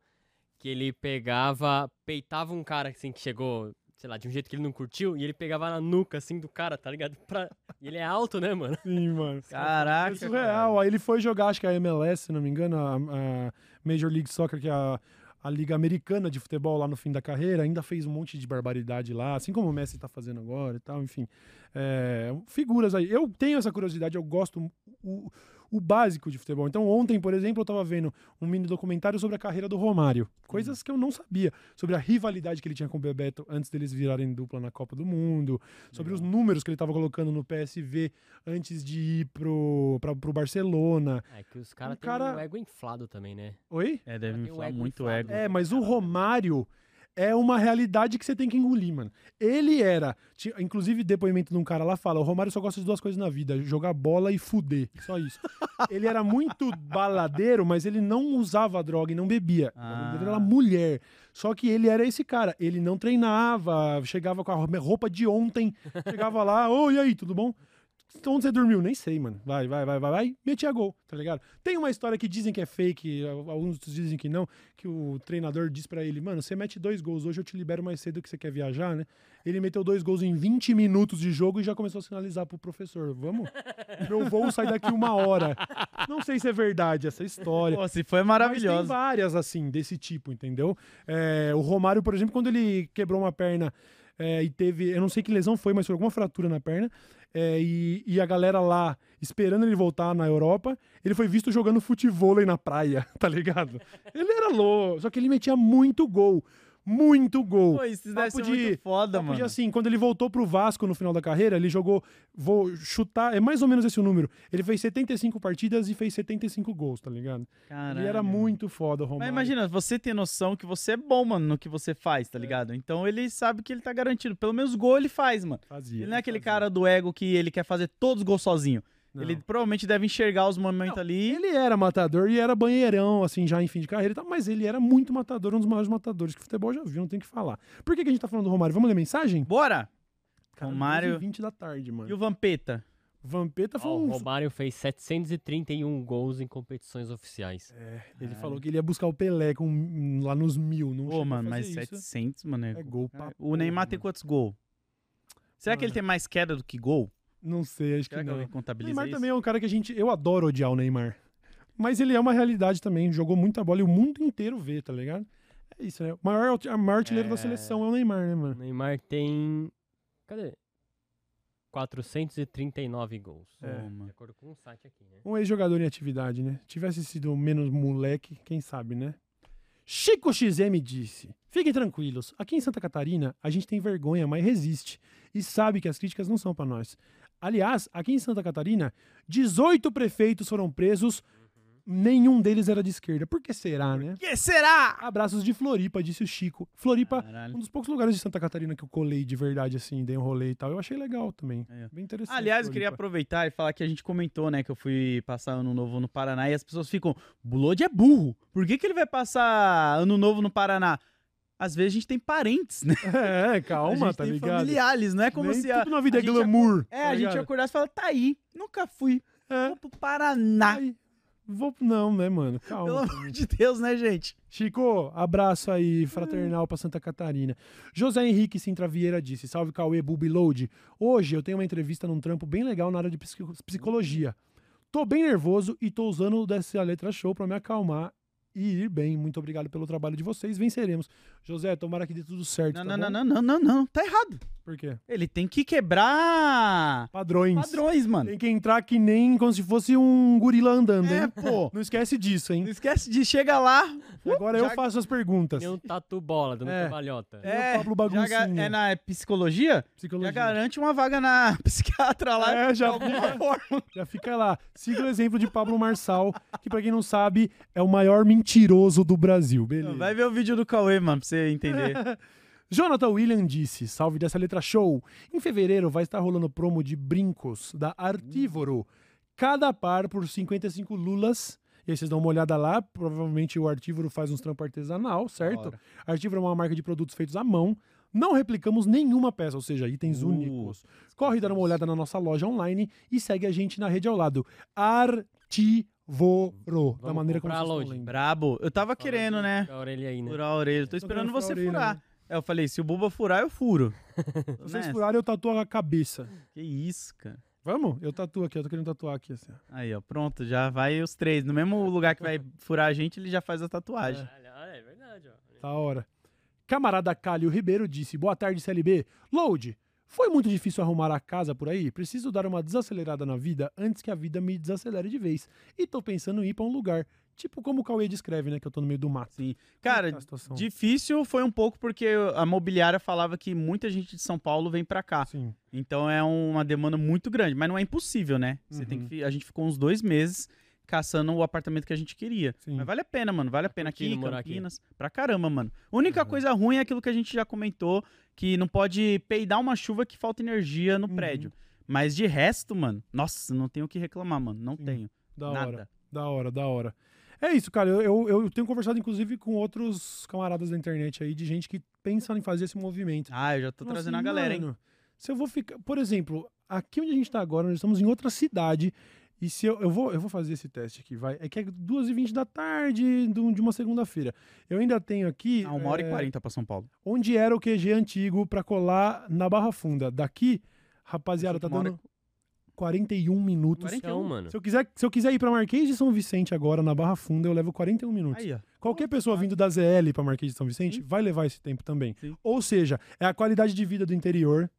que ele pegava, peitava um cara assim que chegou, sei lá, de um jeito que ele não curtiu, e ele pegava na nuca assim do cara, tá ligado? Pra... E ele é alto, né, mano? Sim, mano. Caraca. É surreal. Aí ele foi jogar, acho que a MLS, se não me engano, a, a Major League Soccer, que é a, a liga americana de futebol lá no fim da carreira, ainda fez um monte de barbaridade lá, assim como o Messi tá fazendo agora e tal, enfim. É, figuras aí. Eu tenho essa curiosidade, eu gosto o, o básico de futebol. Então ontem, por exemplo, eu tava vendo um mini documentário sobre a carreira do Romário. Coisas que eu não sabia. Sobre a rivalidade que ele tinha com o Bebeto antes deles virarem dupla na Copa do Mundo. Sobre os números que ele tava colocando no PSV antes de ir pro, pra, pro Barcelona. É que os caras Um têm cara- um ego inflado também, né? Oi? É, deve Tem me um muito inflado. ego. É, mas o Romário é uma realidade que você tem que engolir, mano. Ele era, inclusive depoimento de um cara lá fala, o Romário só gosta de duas coisas na vida, jogar bola e fuder, só isso. (laughs) ele era muito baladeiro, mas ele não usava droga e não bebia. Ah. Ele era mulher. Só que ele era esse cara, ele não treinava, chegava com a roupa de ontem, (laughs) chegava lá, ô, e aí, tudo bom? Então, Onde você dormiu? Nem sei, mano. Vai, vai, vai, vai, vai. Metia gol, tá ligado? Tem uma história que dizem que é fake, alguns dizem que não, que o treinador diz pra ele, mano, você mete dois gols hoje, eu te libero mais cedo que você quer viajar, né? Ele meteu dois gols em 20 minutos de jogo e já começou a sinalizar pro professor, vamos? Meu voo sai daqui uma hora. Não sei se é verdade essa história. Pô, se foi Mas tem maravilhoso. várias, assim, desse tipo, entendeu? É, o Romário, por exemplo, quando ele quebrou uma perna é, e teve, eu não sei que lesão foi, mas foi alguma fratura na perna, é, e, e a galera lá esperando ele voltar na Europa, ele foi visto jogando futevôlei na praia, (laughs) tá ligado? Ele era louco, só que ele metia muito gol. Muito gol. Pô, isso deve ser muito foda, papo de mano. assim, quando ele voltou pro Vasco no final da carreira, ele jogou, vou chutar, é mais ou menos esse o número. Ele fez 75 partidas e fez 75 gols, tá ligado? Caralho. Ele era muito foda, o Mas Romário. imagina, você tem noção que você é bom, mano, no que você faz, tá ligado? Então ele sabe que ele tá garantido. Pelo menos gol ele faz, mano. Fazia, Ele não é aquele fazia. cara do ego que ele quer fazer todos os gols sozinho. Não. Ele provavelmente deve enxergar os momentos Não, ali. Ele era matador e era banheirão, assim, já em fim de carreira e tal, mas ele era muito matador, um dos maiores matadores que o futebol já viu, não tem o que falar. Por que, que a gente tá falando do Romário? Vamos ler mensagem? Bora! Cara, Romário- 20 da tarde, mano. E o Vampeta? Vampeta foi Ó, um... o Romário fez 731 gols em competições oficiais. Ele falou que ele ia buscar o Pelé com, lá nos mil. Não Pô, a mano, mas isso. 700, mano. É... É gol pra O Neymar porra, tem mano. quantos gols? Será que ele Mano. tem mais queda do que gol? Não sei, acho que Será que não. alguém O contabiliza Neymar isso? também é um cara que a gente... Eu adoro odiar o Neymar. Mas ele é uma realidade também. Jogou muita bola e o mundo inteiro vê, tá ligado? É isso, né? O maior, o maior artilheiro É. da seleção é o Neymar, né, O mano? Neymar tem. Cadê? 439 gols. Pô, De acordo com o site aqui, né? Um ex-jogador em atividade, né? Tivesse sido menos moleque, quem sabe, né? Chico XM disse: Fiquem tranquilos, aqui em Santa Catarina a gente tem vergonha, mas resiste. E sabe que as críticas não são pra nós. Aliás, aqui em Santa Catarina, 18 prefeitos foram presos, nenhum deles era de esquerda. Por que será, né? que será? Abraços de Floripa, disse o Chico. Floripa, Caralho. um dos poucos lugares de Santa Catarina que eu colei de verdade, assim, dei um rolê e tal. Eu achei legal também. É. Bem interessante. Aliás, eu queria Floripa. aproveitar e falar que a gente comentou, né, que eu fui passar ano novo no Paraná e as pessoas ficam, Bulode é burro. Por que, que ele vai passar ano novo no Paraná? Às vezes a gente tem parentes, né? (laughs) É, a calma, gente tá ligado? familiares, não é como Nem se a, tudo na vida a é glamour. É, tá a gente ligado? acordasse e fala, tá aí, nunca fui. É. Vou pro Paraná. Vou... Não, né, mano? Pelo Calma. amor de Deus, né, gente? Chico, abraço aí, fraternal pra Santa Catarina. José Henrique Sintra Vieira disse: Salve Cauê, Bubi Load. Hoje eu tenho uma entrevista num trampo bem legal na área de psico- psicologia. Tô bem nervoso e tô usando dessa letra show pra me acalmar e ir bem. Muito obrigado pelo trabalho de vocês. Venceremos. José, tomara que dê tudo certo. Não, tá não, bom? não, não, não, não, não, tá errado. Por quê? Ele tem que quebrar Padrões. padrões, mano. Tem que entrar que nem como se fosse um gorila andando, É, hein? pô. (laughs) Não esquece disso, hein? Não esquece de chegar lá. Agora eu já- faço as perguntas. Tem um tatu bola dando É. É o Pablo Baguncinha. é na psicologia? Psicologia. Já garante uma vaga na (laughs) psiquiatra lá. É, já de alguma forma. Já fica lá. Siga o exemplo de Pablo Marçal, que pra quem não sabe, é o maior mentiroso do Brasil. Beleza. Vai ver o vídeo do Cauê, mano, pra você entender. (laughs) Jonathan William disse: salve dessa letra show. Em fevereiro vai estar rolando promo de brincos da Artívoro. Cada par por 55 lulas. E aí vocês dão uma olhada lá. Provavelmente o Artívoro faz uns trampos artesanal, certo? Artívoro é uma marca de produtos feitos à mão. Não replicamos nenhuma peça, ou seja, itens Uh, únicos. Corre dar uma olhada na nossa loja online e segue a gente na rede ao lado. Artivoro. da maneira como vocês lendo. Brabo. Eu tava querendo, né? A orelha aí, né? Furar a orelha. Tô esperando furar você orelha, furar. né? É, eu falei, se o Buba furar, eu furo. (laughs) Se vocês Né? furarem, eu tatuo a cabeça. Que isso, cara. Vamos? Eu tatuo aqui, eu tô querendo tatuar aqui. Assim. Aí, ó, pronto, já vai os três. No mesmo lugar que vai (laughs) furar a gente, ele já faz a tatuagem. Ah, é verdade, ó. Da hora. Camarada Cálio Ribeiro disse: Boa tarde, CLB. Load, foi muito difícil arrumar a casa por aí? Preciso dar uma desacelerada na vida antes que a vida me desacelere de vez. E tô pensando em ir pra um lugar. Tipo como o Cauê descreve, né? Que eu tô no meio do mato. Sim. Cara, Como tá a situação? difícil foi um pouco porque a mobiliária falava que muita gente de São Paulo vem pra cá. Sim. Então é uma demanda muito grande, mas não é impossível, né? Você tem Uhum. que, fi- a gente ficou uns dois meses caçando o apartamento que a gente queria. Sim. Mas vale a pena, mano. Vale a pena aqui, morar aqui. Campinas. Pra caramba, mano. A única Uhum. coisa ruim é aquilo que a gente já comentou, que não pode peidar uma chuva que falta energia no Uhum. prédio. Mas de resto, mano, nossa, não tenho o que reclamar, mano. Não Sim. tenho. Da Nada. hora. Da hora, da hora. É isso, cara. Eu, eu, eu tenho conversado, inclusive, com outros camaradas da internet aí, de gente que pensa em fazer esse movimento. Ah, eu já tô Fala trazendo assim, a galera, hein? "Mano, Se eu vou ficar. Por exemplo, aqui onde a gente tá agora, nós estamos em outra cidade. E se eu, eu, vou, eu vou fazer esse teste aqui, vai. É que é 2h20 da tarde do- de uma segunda-feira. Eu ainda tenho aqui. Ah, uma hora é, e quarenta pra São Paulo. Onde era o QG antigo pra colar na Barra Funda. Daqui, rapaziada, tá hora- dando 41 minutos. 41, Então, mano. Se eu, quiser, se eu quiser ir pra Marquês de São Vicente agora, na Barra Funda, eu levo 41 minutos. Aí. Qualquer pessoa vindo da ZL pra Marquês de São Vicente vai levar esse tempo também. Sim. Ou seja, é a qualidade de vida do interior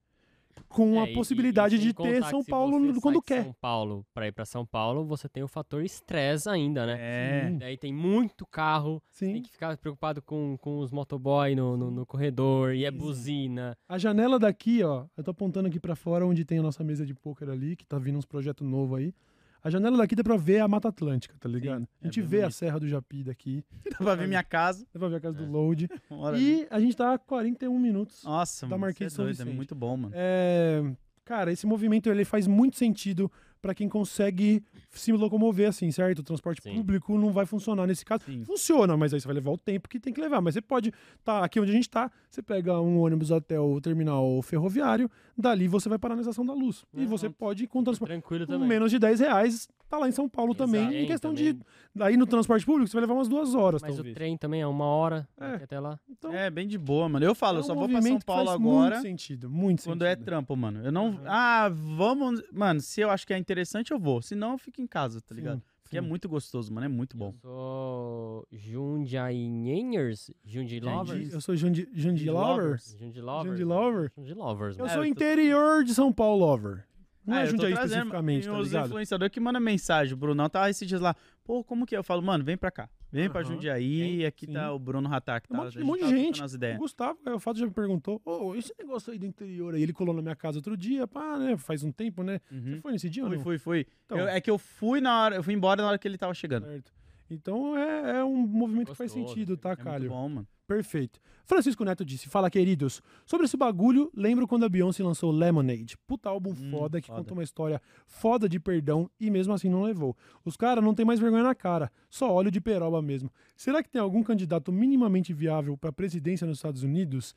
com É, a e- possibilidade e sem de ter São Paulo quando quer. São Paulo pra ir pra São Paulo, você tem o fator estresse ainda, né? É. Daí tem muito carro, tem Sim. que ficar preocupado com, com os motoboy no, no, no corredor, e é buzina. A janela daqui, ó, eu tô apontando aqui pra fora onde tem a nossa mesa de pôquer ali, que tá vindo uns projetos novos aí. A janela daqui dá pra ver a Mata Atlântica, tá ligado? a é gente bem vê a bonito. Serra do Japi daqui, (laughs) Dá pra ver minha casa. dá pra ver a casa É. do Load. (laughs) E a gente tá a 41 minutos. Nossa, da mano, Marquês cê é São doido, é muito bom, mano. É, cara, esse movimento ele faz muito sentido pra quem consegue se locomover assim, certo? O transporte Sim. público não vai funcionar nesse caso. Sim. Funciona, mas aí você vai levar o tempo que tem que levar. Mas você pode estar aqui onde a gente tá, você pega um ônibus até o terminal ferroviário, dali você vai parar na estação da luz. E Uhum. você pode ir com transporte. Tranquilo Com também. menos de 10 reais, tá lá em São Paulo também. Exato. Em questão Também. de. Daí no transporte público, você vai levar umas duas horas, Mas talvez. o trem também é uma hora É. até lá. Então, É, bem de boa, mano. Eu falo, é eu um só vou pra São Paulo faz agora Muito sentido, muito quando é sentido. trampo, mano. Eu não. Uhum. Ah, vamos. Mano, se eu acho que é interessante, eu vou. Se não, eu fico em casa, tá Sim. ligado? Que é muito gostoso, mano. É muito bom. Eu sou Jundiainhers, Jundi Lovers. Eu sou Jundi, Jundi Jundi Lover. Lovers. Jundi Lovers. Jundi Lover. Jundi Lovers, Eu mano. É, sou eu tô- interior de São Paulo Lover. Não Ah, é tô Jundiaí especificamente, tem tá uns ligado? influenciadores que mandam mensagem. O Brunão tá esses dias lá. Pô, como que é? Eu falo, mano, vem pra cá. Vem pra Aham. Jundiaí. Aqui Sim. tá o Bruno Hatak. Um Tá, monte, um monte de gente. As O. Gustavo, é, o Fato já me perguntou: Ô, esse negócio aí do interior aí, ele colou na minha casa outro dia, pá, né? Faz um tempo, né? Uhum. Você foi nesse dia ou não? fui, fui. Então. É que eu fui na hora, eu fui embora na hora que ele tava chegando. Certo. Então é, é um movimento que faz Gostoso. sentido, tá, É muito Calho? bom, mano. Perfeito. Francisco Neto disse: Fala, queridos. Sobre esse bagulho, lembro quando a Beyoncé lançou Lemonade. Puta álbum Hum, foda que foda. conta uma história foda de perdão e mesmo assim não levou. Os caras não tem mais vergonha na cara, só óleo de peroba mesmo. Será que tem algum candidato minimamente viável pra presidência nos Estados Unidos?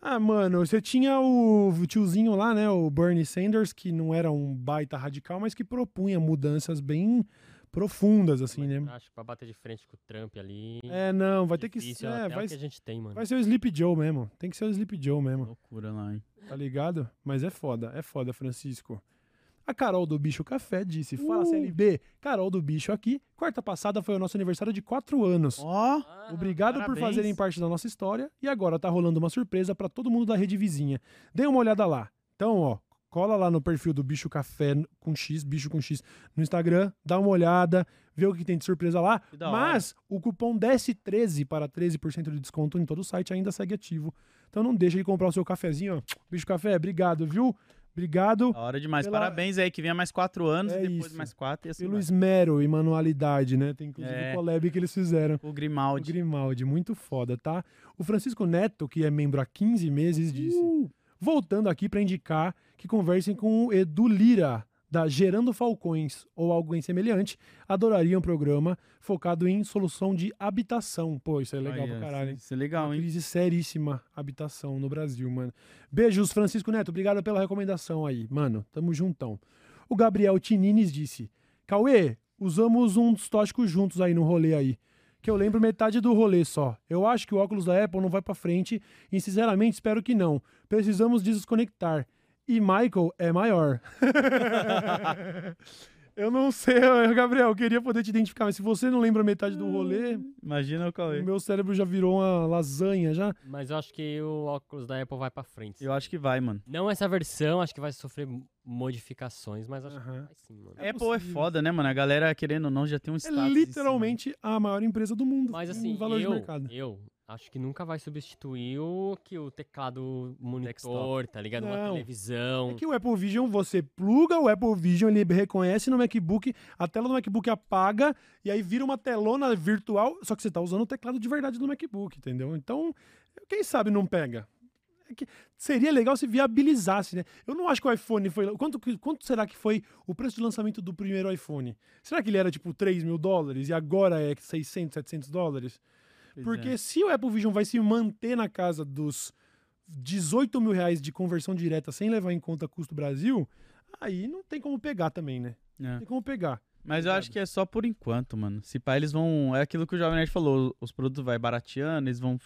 Ah, mano, você tinha o tiozinho lá, né? O Bernie Sanders, que não era um baita radical, mas que propunha mudanças bem profundas, assim, né? Acho que pra bater de frente com o Trump ali. É, não, vai ter que difícil, ser. até vai, o que a gente tem, mano. vai ser o Sleep Joe mesmo. Tem que ser o Sleep Joe mesmo, Loucura lá, hein? tá ligado? Mas é foda, é foda, Francisco. A Carol do Bicho Café disse: Fala Uh. CLB, Carol do Bicho aqui. Quarta passada foi o nosso aniversário de quatro anos. Ó, Ah, Obrigado por fazerem parte da nossa história e agora tá rolando uma surpresa pra todo mundo da rede vizinha. Dê uma olhada lá. Então, ó, cola lá no perfil do Bicho Café com X, Bicho com X no Instagram, dá uma olhada, vê o que tem de surpresa lá. Mas o cupom DS13 para 13% de desconto em todo o site ainda segue ativo. Então não deixa de comprar o seu cafezinho, ó. Bicho Café, obrigado, viu? Obrigado da hora demais. Pela- Parabéns aí, que venha mais quatro anos É e depois isso. mais quatro e assim pelo vai. esmero e manualidade, né? Tem inclusive É. o collab que eles fizeram. O O Grimaldi. Grimaldi, muito foda, tá? O Francisco Neto, que é membro há 15 meses, disse: Uh! Voltando aqui pra indicar que conversem com o Edu Lira, da Gerando Falcões, ou algo em semelhante, adoraria um programa focado em solução de habitação. Pô, isso é legal Olha, pra caralho, hein? Isso é legal, hein? Crise seríssima habitação no Brasil, mano. Beijos, Francisco Neto. Obrigado pela recomendação aí, mano. Tamo juntão. O Gabriel Tinines disse: Cauê, usamos uns tóxicos juntos aí no rolê aí. Que eu lembro metade do rolê só. Eu acho que o óculos da Apple não vai pra frente e, sinceramente, espero que não. Precisamos desconectar. E Michael é maior. (laughs) eu não sei, (laughs) Gabriel. Eu queria poder te identificar, mas se você não lembra metade do rolê, Imagina o o Cauê. meu cérebro já virou uma lasanha já. Mas eu acho que o óculos da Apple vai pra frente. Eu acho que vai, mano. Não essa versão, acho que vai sofrer modificações, mas acho que vai sim, mano. É Apple é possível. foda, né, mano? A galera, querendo ou não, já tem um É status. em literalmente a maior empresa do mundo. Mas em assim, valor de eu, mercima. mercado. eu acho que nunca vai substituir o que o teclado monitor, tá ligado? Uma Não. televisão. É que o Apple Vision, você pluga o Apple Vision, ele reconhece no MacBook, a tela do MacBook apaga e aí vira uma telona virtual, só que você tá usando o teclado de verdade do MacBook, entendeu? Então, quem sabe não pega. É que seria legal se viabilizasse, né? Eu não acho que o iPhone foi. Quanto, quanto será que foi o preço de lançamento do primeiro iPhone? Será que ele era tipo 3 mil dólares e agora é 600, 700 dólares? Pois Porque é. se o Apple Vision vai se manter na casa dos 18 mil reais de conversão direta sem levar em conta custo Brasil, aí não tem como pegar também, né? Não É. tem como pegar. Mas eu acho que é só por enquanto, mano. Se pá, eles vão. É aquilo que o Jovem Nerd falou. Os produtos vai barateando, eles vão.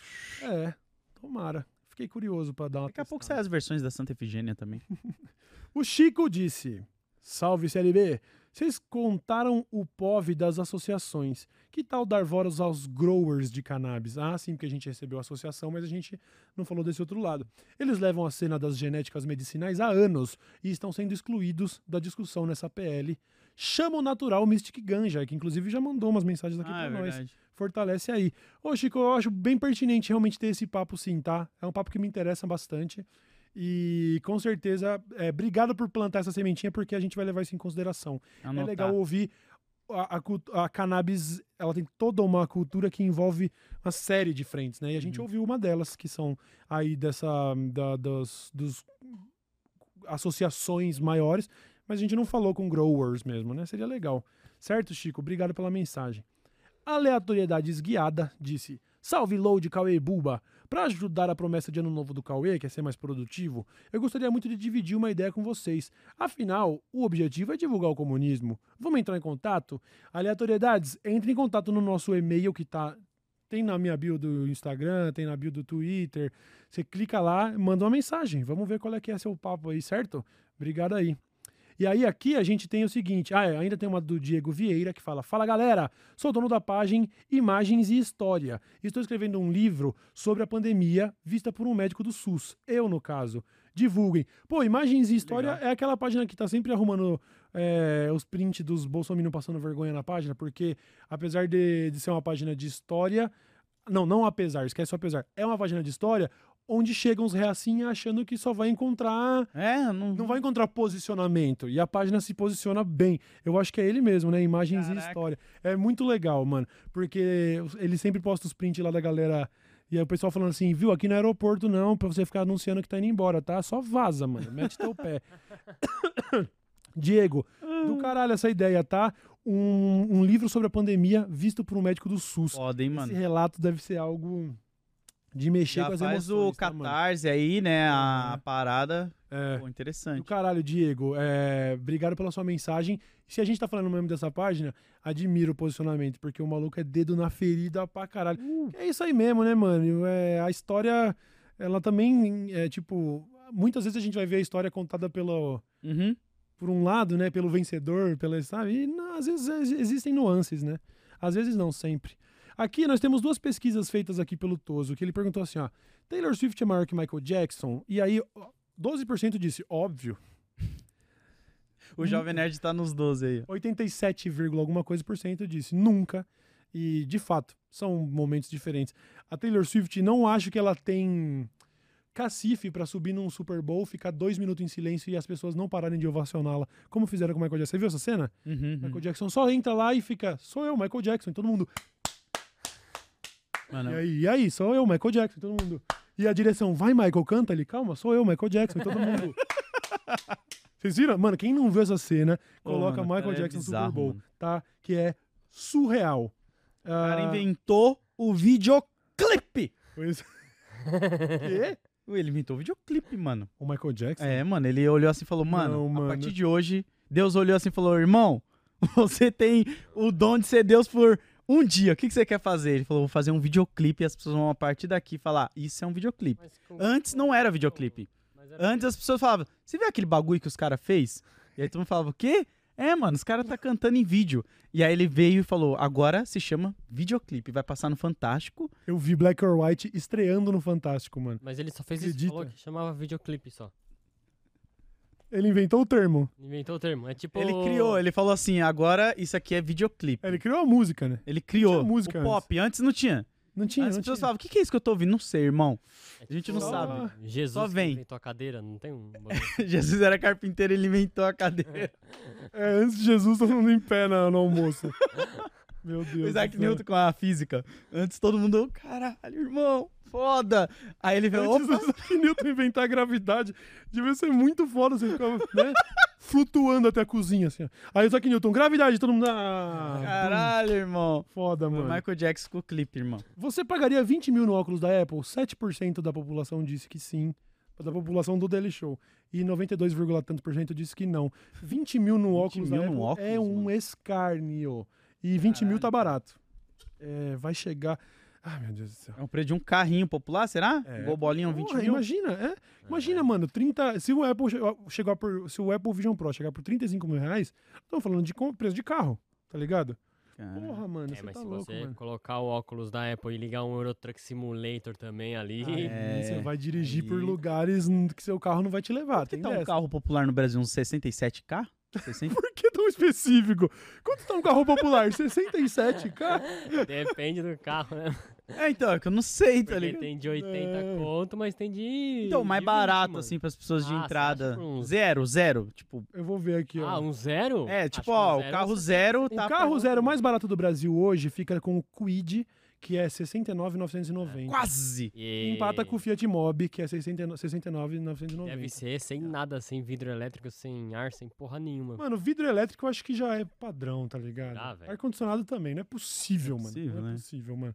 É, tomara. Fiquei curioso pra dar uma Daqui a pouco sai as versões da Santa Efigênia também. (laughs) O Chico disse: Salve CLB! Vocês contaram o POV das associações. Que tal dar voz aos growers de cannabis? Ah, sim, porque a gente recebeu a associação, mas a gente não falou desse outro lado. Eles levam a cena das genéticas medicinais há anos e estão sendo excluídos da discussão nessa PL. Chama o natural Mystic Ganja, que inclusive já mandou umas mensagens aqui ah, pra é nós verdade. fortalece aí. Ô, Chico, eu acho bem pertinente realmente ter esse papo sim, tá? É um papo que me interessa bastante. E com certeza, é, obrigado por plantar essa sementinha, porque a gente vai levar isso em consideração. É Anotar. legal ouvir a, a, a cannabis, ela tem toda uma cultura que envolve uma série de frentes, né? E a gente ouviu uma delas, que são aí dessa, da, das, dos associações maiores, mas a gente não falou com growers mesmo, né? Seria legal. Certo, Chico? Obrigado pela mensagem. Aleatoriedade Esguiada disse: Salve load Cauê Buba! Para ajudar a promessa de ano novo do Cauê, que é ser mais produtivo, eu gostaria muito de dividir uma ideia com vocês. Afinal, o objetivo é divulgar o comunismo. Vamos entrar em contato? Aleatoriedades, entre em contato no nosso e-mail que tá. Tem na minha bio do Instagram, tem na bio do Twitter. Você clica lá, manda uma mensagem. Vamos ver qual é que é seu papo aí, certo? Obrigado aí. E aí aqui a gente tem o seguinte, ah, é, ainda tem uma do Diego Vieira que fala: "Fala galera, sou dono da página Imagens e História. Estou escrevendo um livro sobre a pandemia vista por um médico do SUS, eu no caso. Divulguem. Pô, Imagens e História é aquela página que tá sempre arrumando é, os prints dos bolsominions passando vergonha na página, porque apesar de, de ser uma página de história, não, não apesar, esquece o apesar. É uma página de história onde chegam os reacinha achando que só vai encontrar. É, não, Não vai encontrar posicionamento. E a página se posiciona bem. Eu acho que é ele mesmo, né? Imagens e Caraca. história. É muito legal, mano. Porque ele sempre posta os prints lá da galera. E aí o pessoal falando assim, viu, aqui no aeroporto não, pra você ficar anunciando que tá indo embora, tá? Só vaza, mano. Mete teu pé. (coughs) Diego, do caralho essa ideia, tá? Um, um livro sobre a pandemia visto por um médico do SUS. Foda, hein, Esse mano. relato deve ser algo de mexer Já com as faz emoções. o tá, mano? catarse aí, né? A Uhum. parada. É. Pô, Do interessante. caralho, Diego. É, obrigado pela sua mensagem. Se a gente tá falando mesmo dessa página, admiro o posicionamento, porque o maluco é dedo na ferida pra caralho. É isso aí mesmo, né, mano? É, a história, ela também é tipo. Muitas vezes a gente vai ver a história contada pelo, Uhum. por um lado, né, pelo vencedor, pela, sabe? E às vezes ex- existem nuances, né? Às vezes não, sempre. Aqui nós temos duas pesquisas feitas aqui pelo Toso, que ele perguntou assim, ó, Taylor Swift é maior que Michael Jackson? E aí, ó, 12% disse, óbvio. (laughs) O Jovem Nerd tá nos 12 aí. 87, vírgula alguma coisa por cento disse nunca. E, de fato, são momentos diferentes. A Taylor Swift, não acho que ela tem cacife pra subir num Super Bowl, ficar dois minutos em silêncio e as pessoas não pararem de ovacioná-la, como fizeram com o Michael Jackson. Você viu essa cena? Uhum. Michael Jackson só entra lá e fica, sou eu, Michael Jackson, e todo mundo. Mano, E aí, e aí, sou eu, Michael Jackson, todo mundo. E a direção, vai, Michael, canta ele, calma, sou eu, Michael Jackson, todo mundo. (laughs) Vocês viram? Mano, quem não viu essa cena, Pô, coloca mano, Michael cara, é Jackson no bizarro, Super Bowl, mano. tá? Que é surreal. o cara Ah, inventou o videoclipe. Pois... (laughs) Quê? Ele inventou o videoclipe, mano. O Michael Jackson? É, mano, ele olhou assim e falou, mano, Não, a mano. partir de hoje, Deus olhou assim e falou, irmão, (laughs) você tem o dom de ser Deus por um dia. O que, que você quer fazer? Ele falou, vou fazer um videoclipe e as pessoas vão a partir daqui falar, isso é um videoclipe. Antes não era videoclipe. Antes as pessoas falavam, você viu aquele bagulho que os caras fez? E aí todo mundo falava, o quê? É, mano, os caras tá cantando em vídeo. E aí ele veio e falou, agora se chama videoclipe, vai passar no Fantástico. Eu vi Black or White estreando no Fantástico, mano. Mas ele só fez isso, Acredita? falou que chamava videoclipe só. Ele inventou o termo. Inventou o termo. É tipo. Ele criou, ele falou assim, agora isso aqui é videoclipe. Ele criou a música, né? Ele criou Tinha música o pop, antes não tinha. Não tinha, Antes não as pessoas tinha. falavam, o que, que é isso que eu tô ouvindo? Não sei, irmão. é a gente não tipo sabe. Jesus Só vem. inventou a cadeira, não tem um. (laughs) Jesus era carpinteiro, ele inventou a cadeira. É, antes de Jesus, todo mundo em pé na- no almoço. (laughs) Meu Deus. O Isaac. Newton com a física. Antes todo mundo, caralho, irmão, foda. Aí ele veio, Antes do Isaac Newton inventar a gravidade, devia ser muito foda você ficar, né? Flutuando até a cozinha, assim. ó. Aí o Isaac Newton, gravidade, todo mundo. Ah, caralho, irmão. Foda, Foi o mano. Michael Jackson com o clipe, irmão. Você pagaria 20 mil no óculos da Apple? 7% da população disse que sim. Da população do Daily Show. E 92, tanto por cento disse que não. 20 mil no 20 óculos mil da no Apple é óculos, um mano. escárnio. E 20 mil tá barato. É, vai chegar. Ai, meu Deus do céu. É um preço de um carrinho popular, será? É. Igual bolinha, um 20 Porra, mil? Imagina, é. Imagina, mano, 30. Se o Apple che- chegar por. Se o Apple Vision Pro chegar por 35 mil reais, estamos falando de preço de carro, tá ligado? Cara. Porra, mano, É, você mas tá se louco, você mano. colocar o óculos da Apple e ligar um Euro Truck Simulator também ali. Aí (laughs) você vai dirigir aí- por lugares que seu carro não vai te levar. Quanto que tem tá um carro popular no Brasil? Uns 67k? 60? (laughs) Por que tão específico? Quanto tá um carro popular? (laughs) 67k? Depende do carro, né? é, então, é que eu não sei, tá Porque ligado? tem de 80 É. conto, mas tem de. Então, mais de 20, barato, mano. assim, pras pessoas de Ah, entrada. uns- Zero, zero. Tipo, Eu vou ver aqui, ó. Ah, um zero? é, Acho tipo, que um ó, o zero carro zero O tá... carro pra- zero mais barato do Brasil hoje fica com o Quid, que é 69,990. Quase! E- Empata com o Fiat Mobi, que é 69 69,990. Deve ser sem nada, sem vidro elétrico, sem ar, sem porra nenhuma. Mano, vidro elétrico eu acho que já é padrão, tá ligado? Ah, velho. Ar-condicionado também, não é possível, É mano. possível, não é né? possível, mano.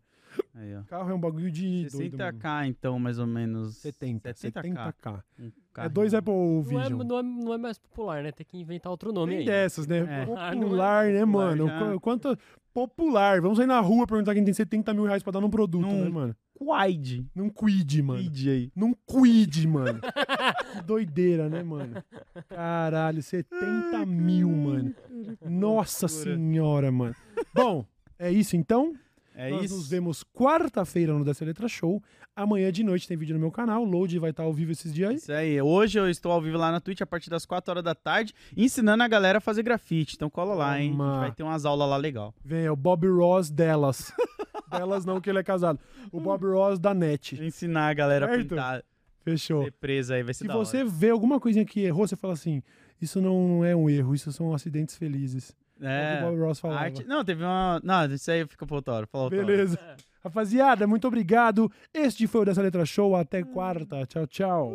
Aí, ó. Carro é um bagulho de doido, mano. 60k, então, mais ou menos. 70, 70k. 70k. Um É dois Apple Não é, Vision. não, é, não é mais popular, né? Tem que inventar outro nome Tem aí. dessas, né? É. Ah, não é Popular, né, popular mano? já. Qu- Quanto popular? Vamos sair na rua perguntar quem tem 70 mil reais pra dar num produto, Num- né, mano? Quid. Num quid, mano. Quid aí. Num quid, mano. (laughs) Que Doideira, né, mano? Caralho, 70 mil, mano. Nossa senhora, mano. Bom, é isso então. É Nós isso. nos vemos quarta-feira no Dessa Letra Show. Amanhã de noite tem vídeo no meu canal. O Load vai estar ao vivo esses dias aí. Isso aí. Hoje eu estou ao vivo lá na Twitch a partir das 4 horas da tarde, ensinando a galera a fazer grafite. Então cola lá, hein? A vai ter umas aulas lá legal. Vem, é o Bob Ross delas. (laughs) delas não, que ele é casado. O Bob Ross da NET. Ensinar a galera a Certo? pintar, Fechou. ser presa aí, vai ser Se da você hora. vê alguma coisinha que errou, você fala assim: Isso não é um erro, isso são acidentes felizes. É o que o Bob Ross falava. arte... Não, teve uma... Não, isso aí fica pra outra hora. Fala outra hora. Beleza. Rapaziada, muito obrigado. Este foi o Dessa Letra Show. Até quarta. Tchau, tchau.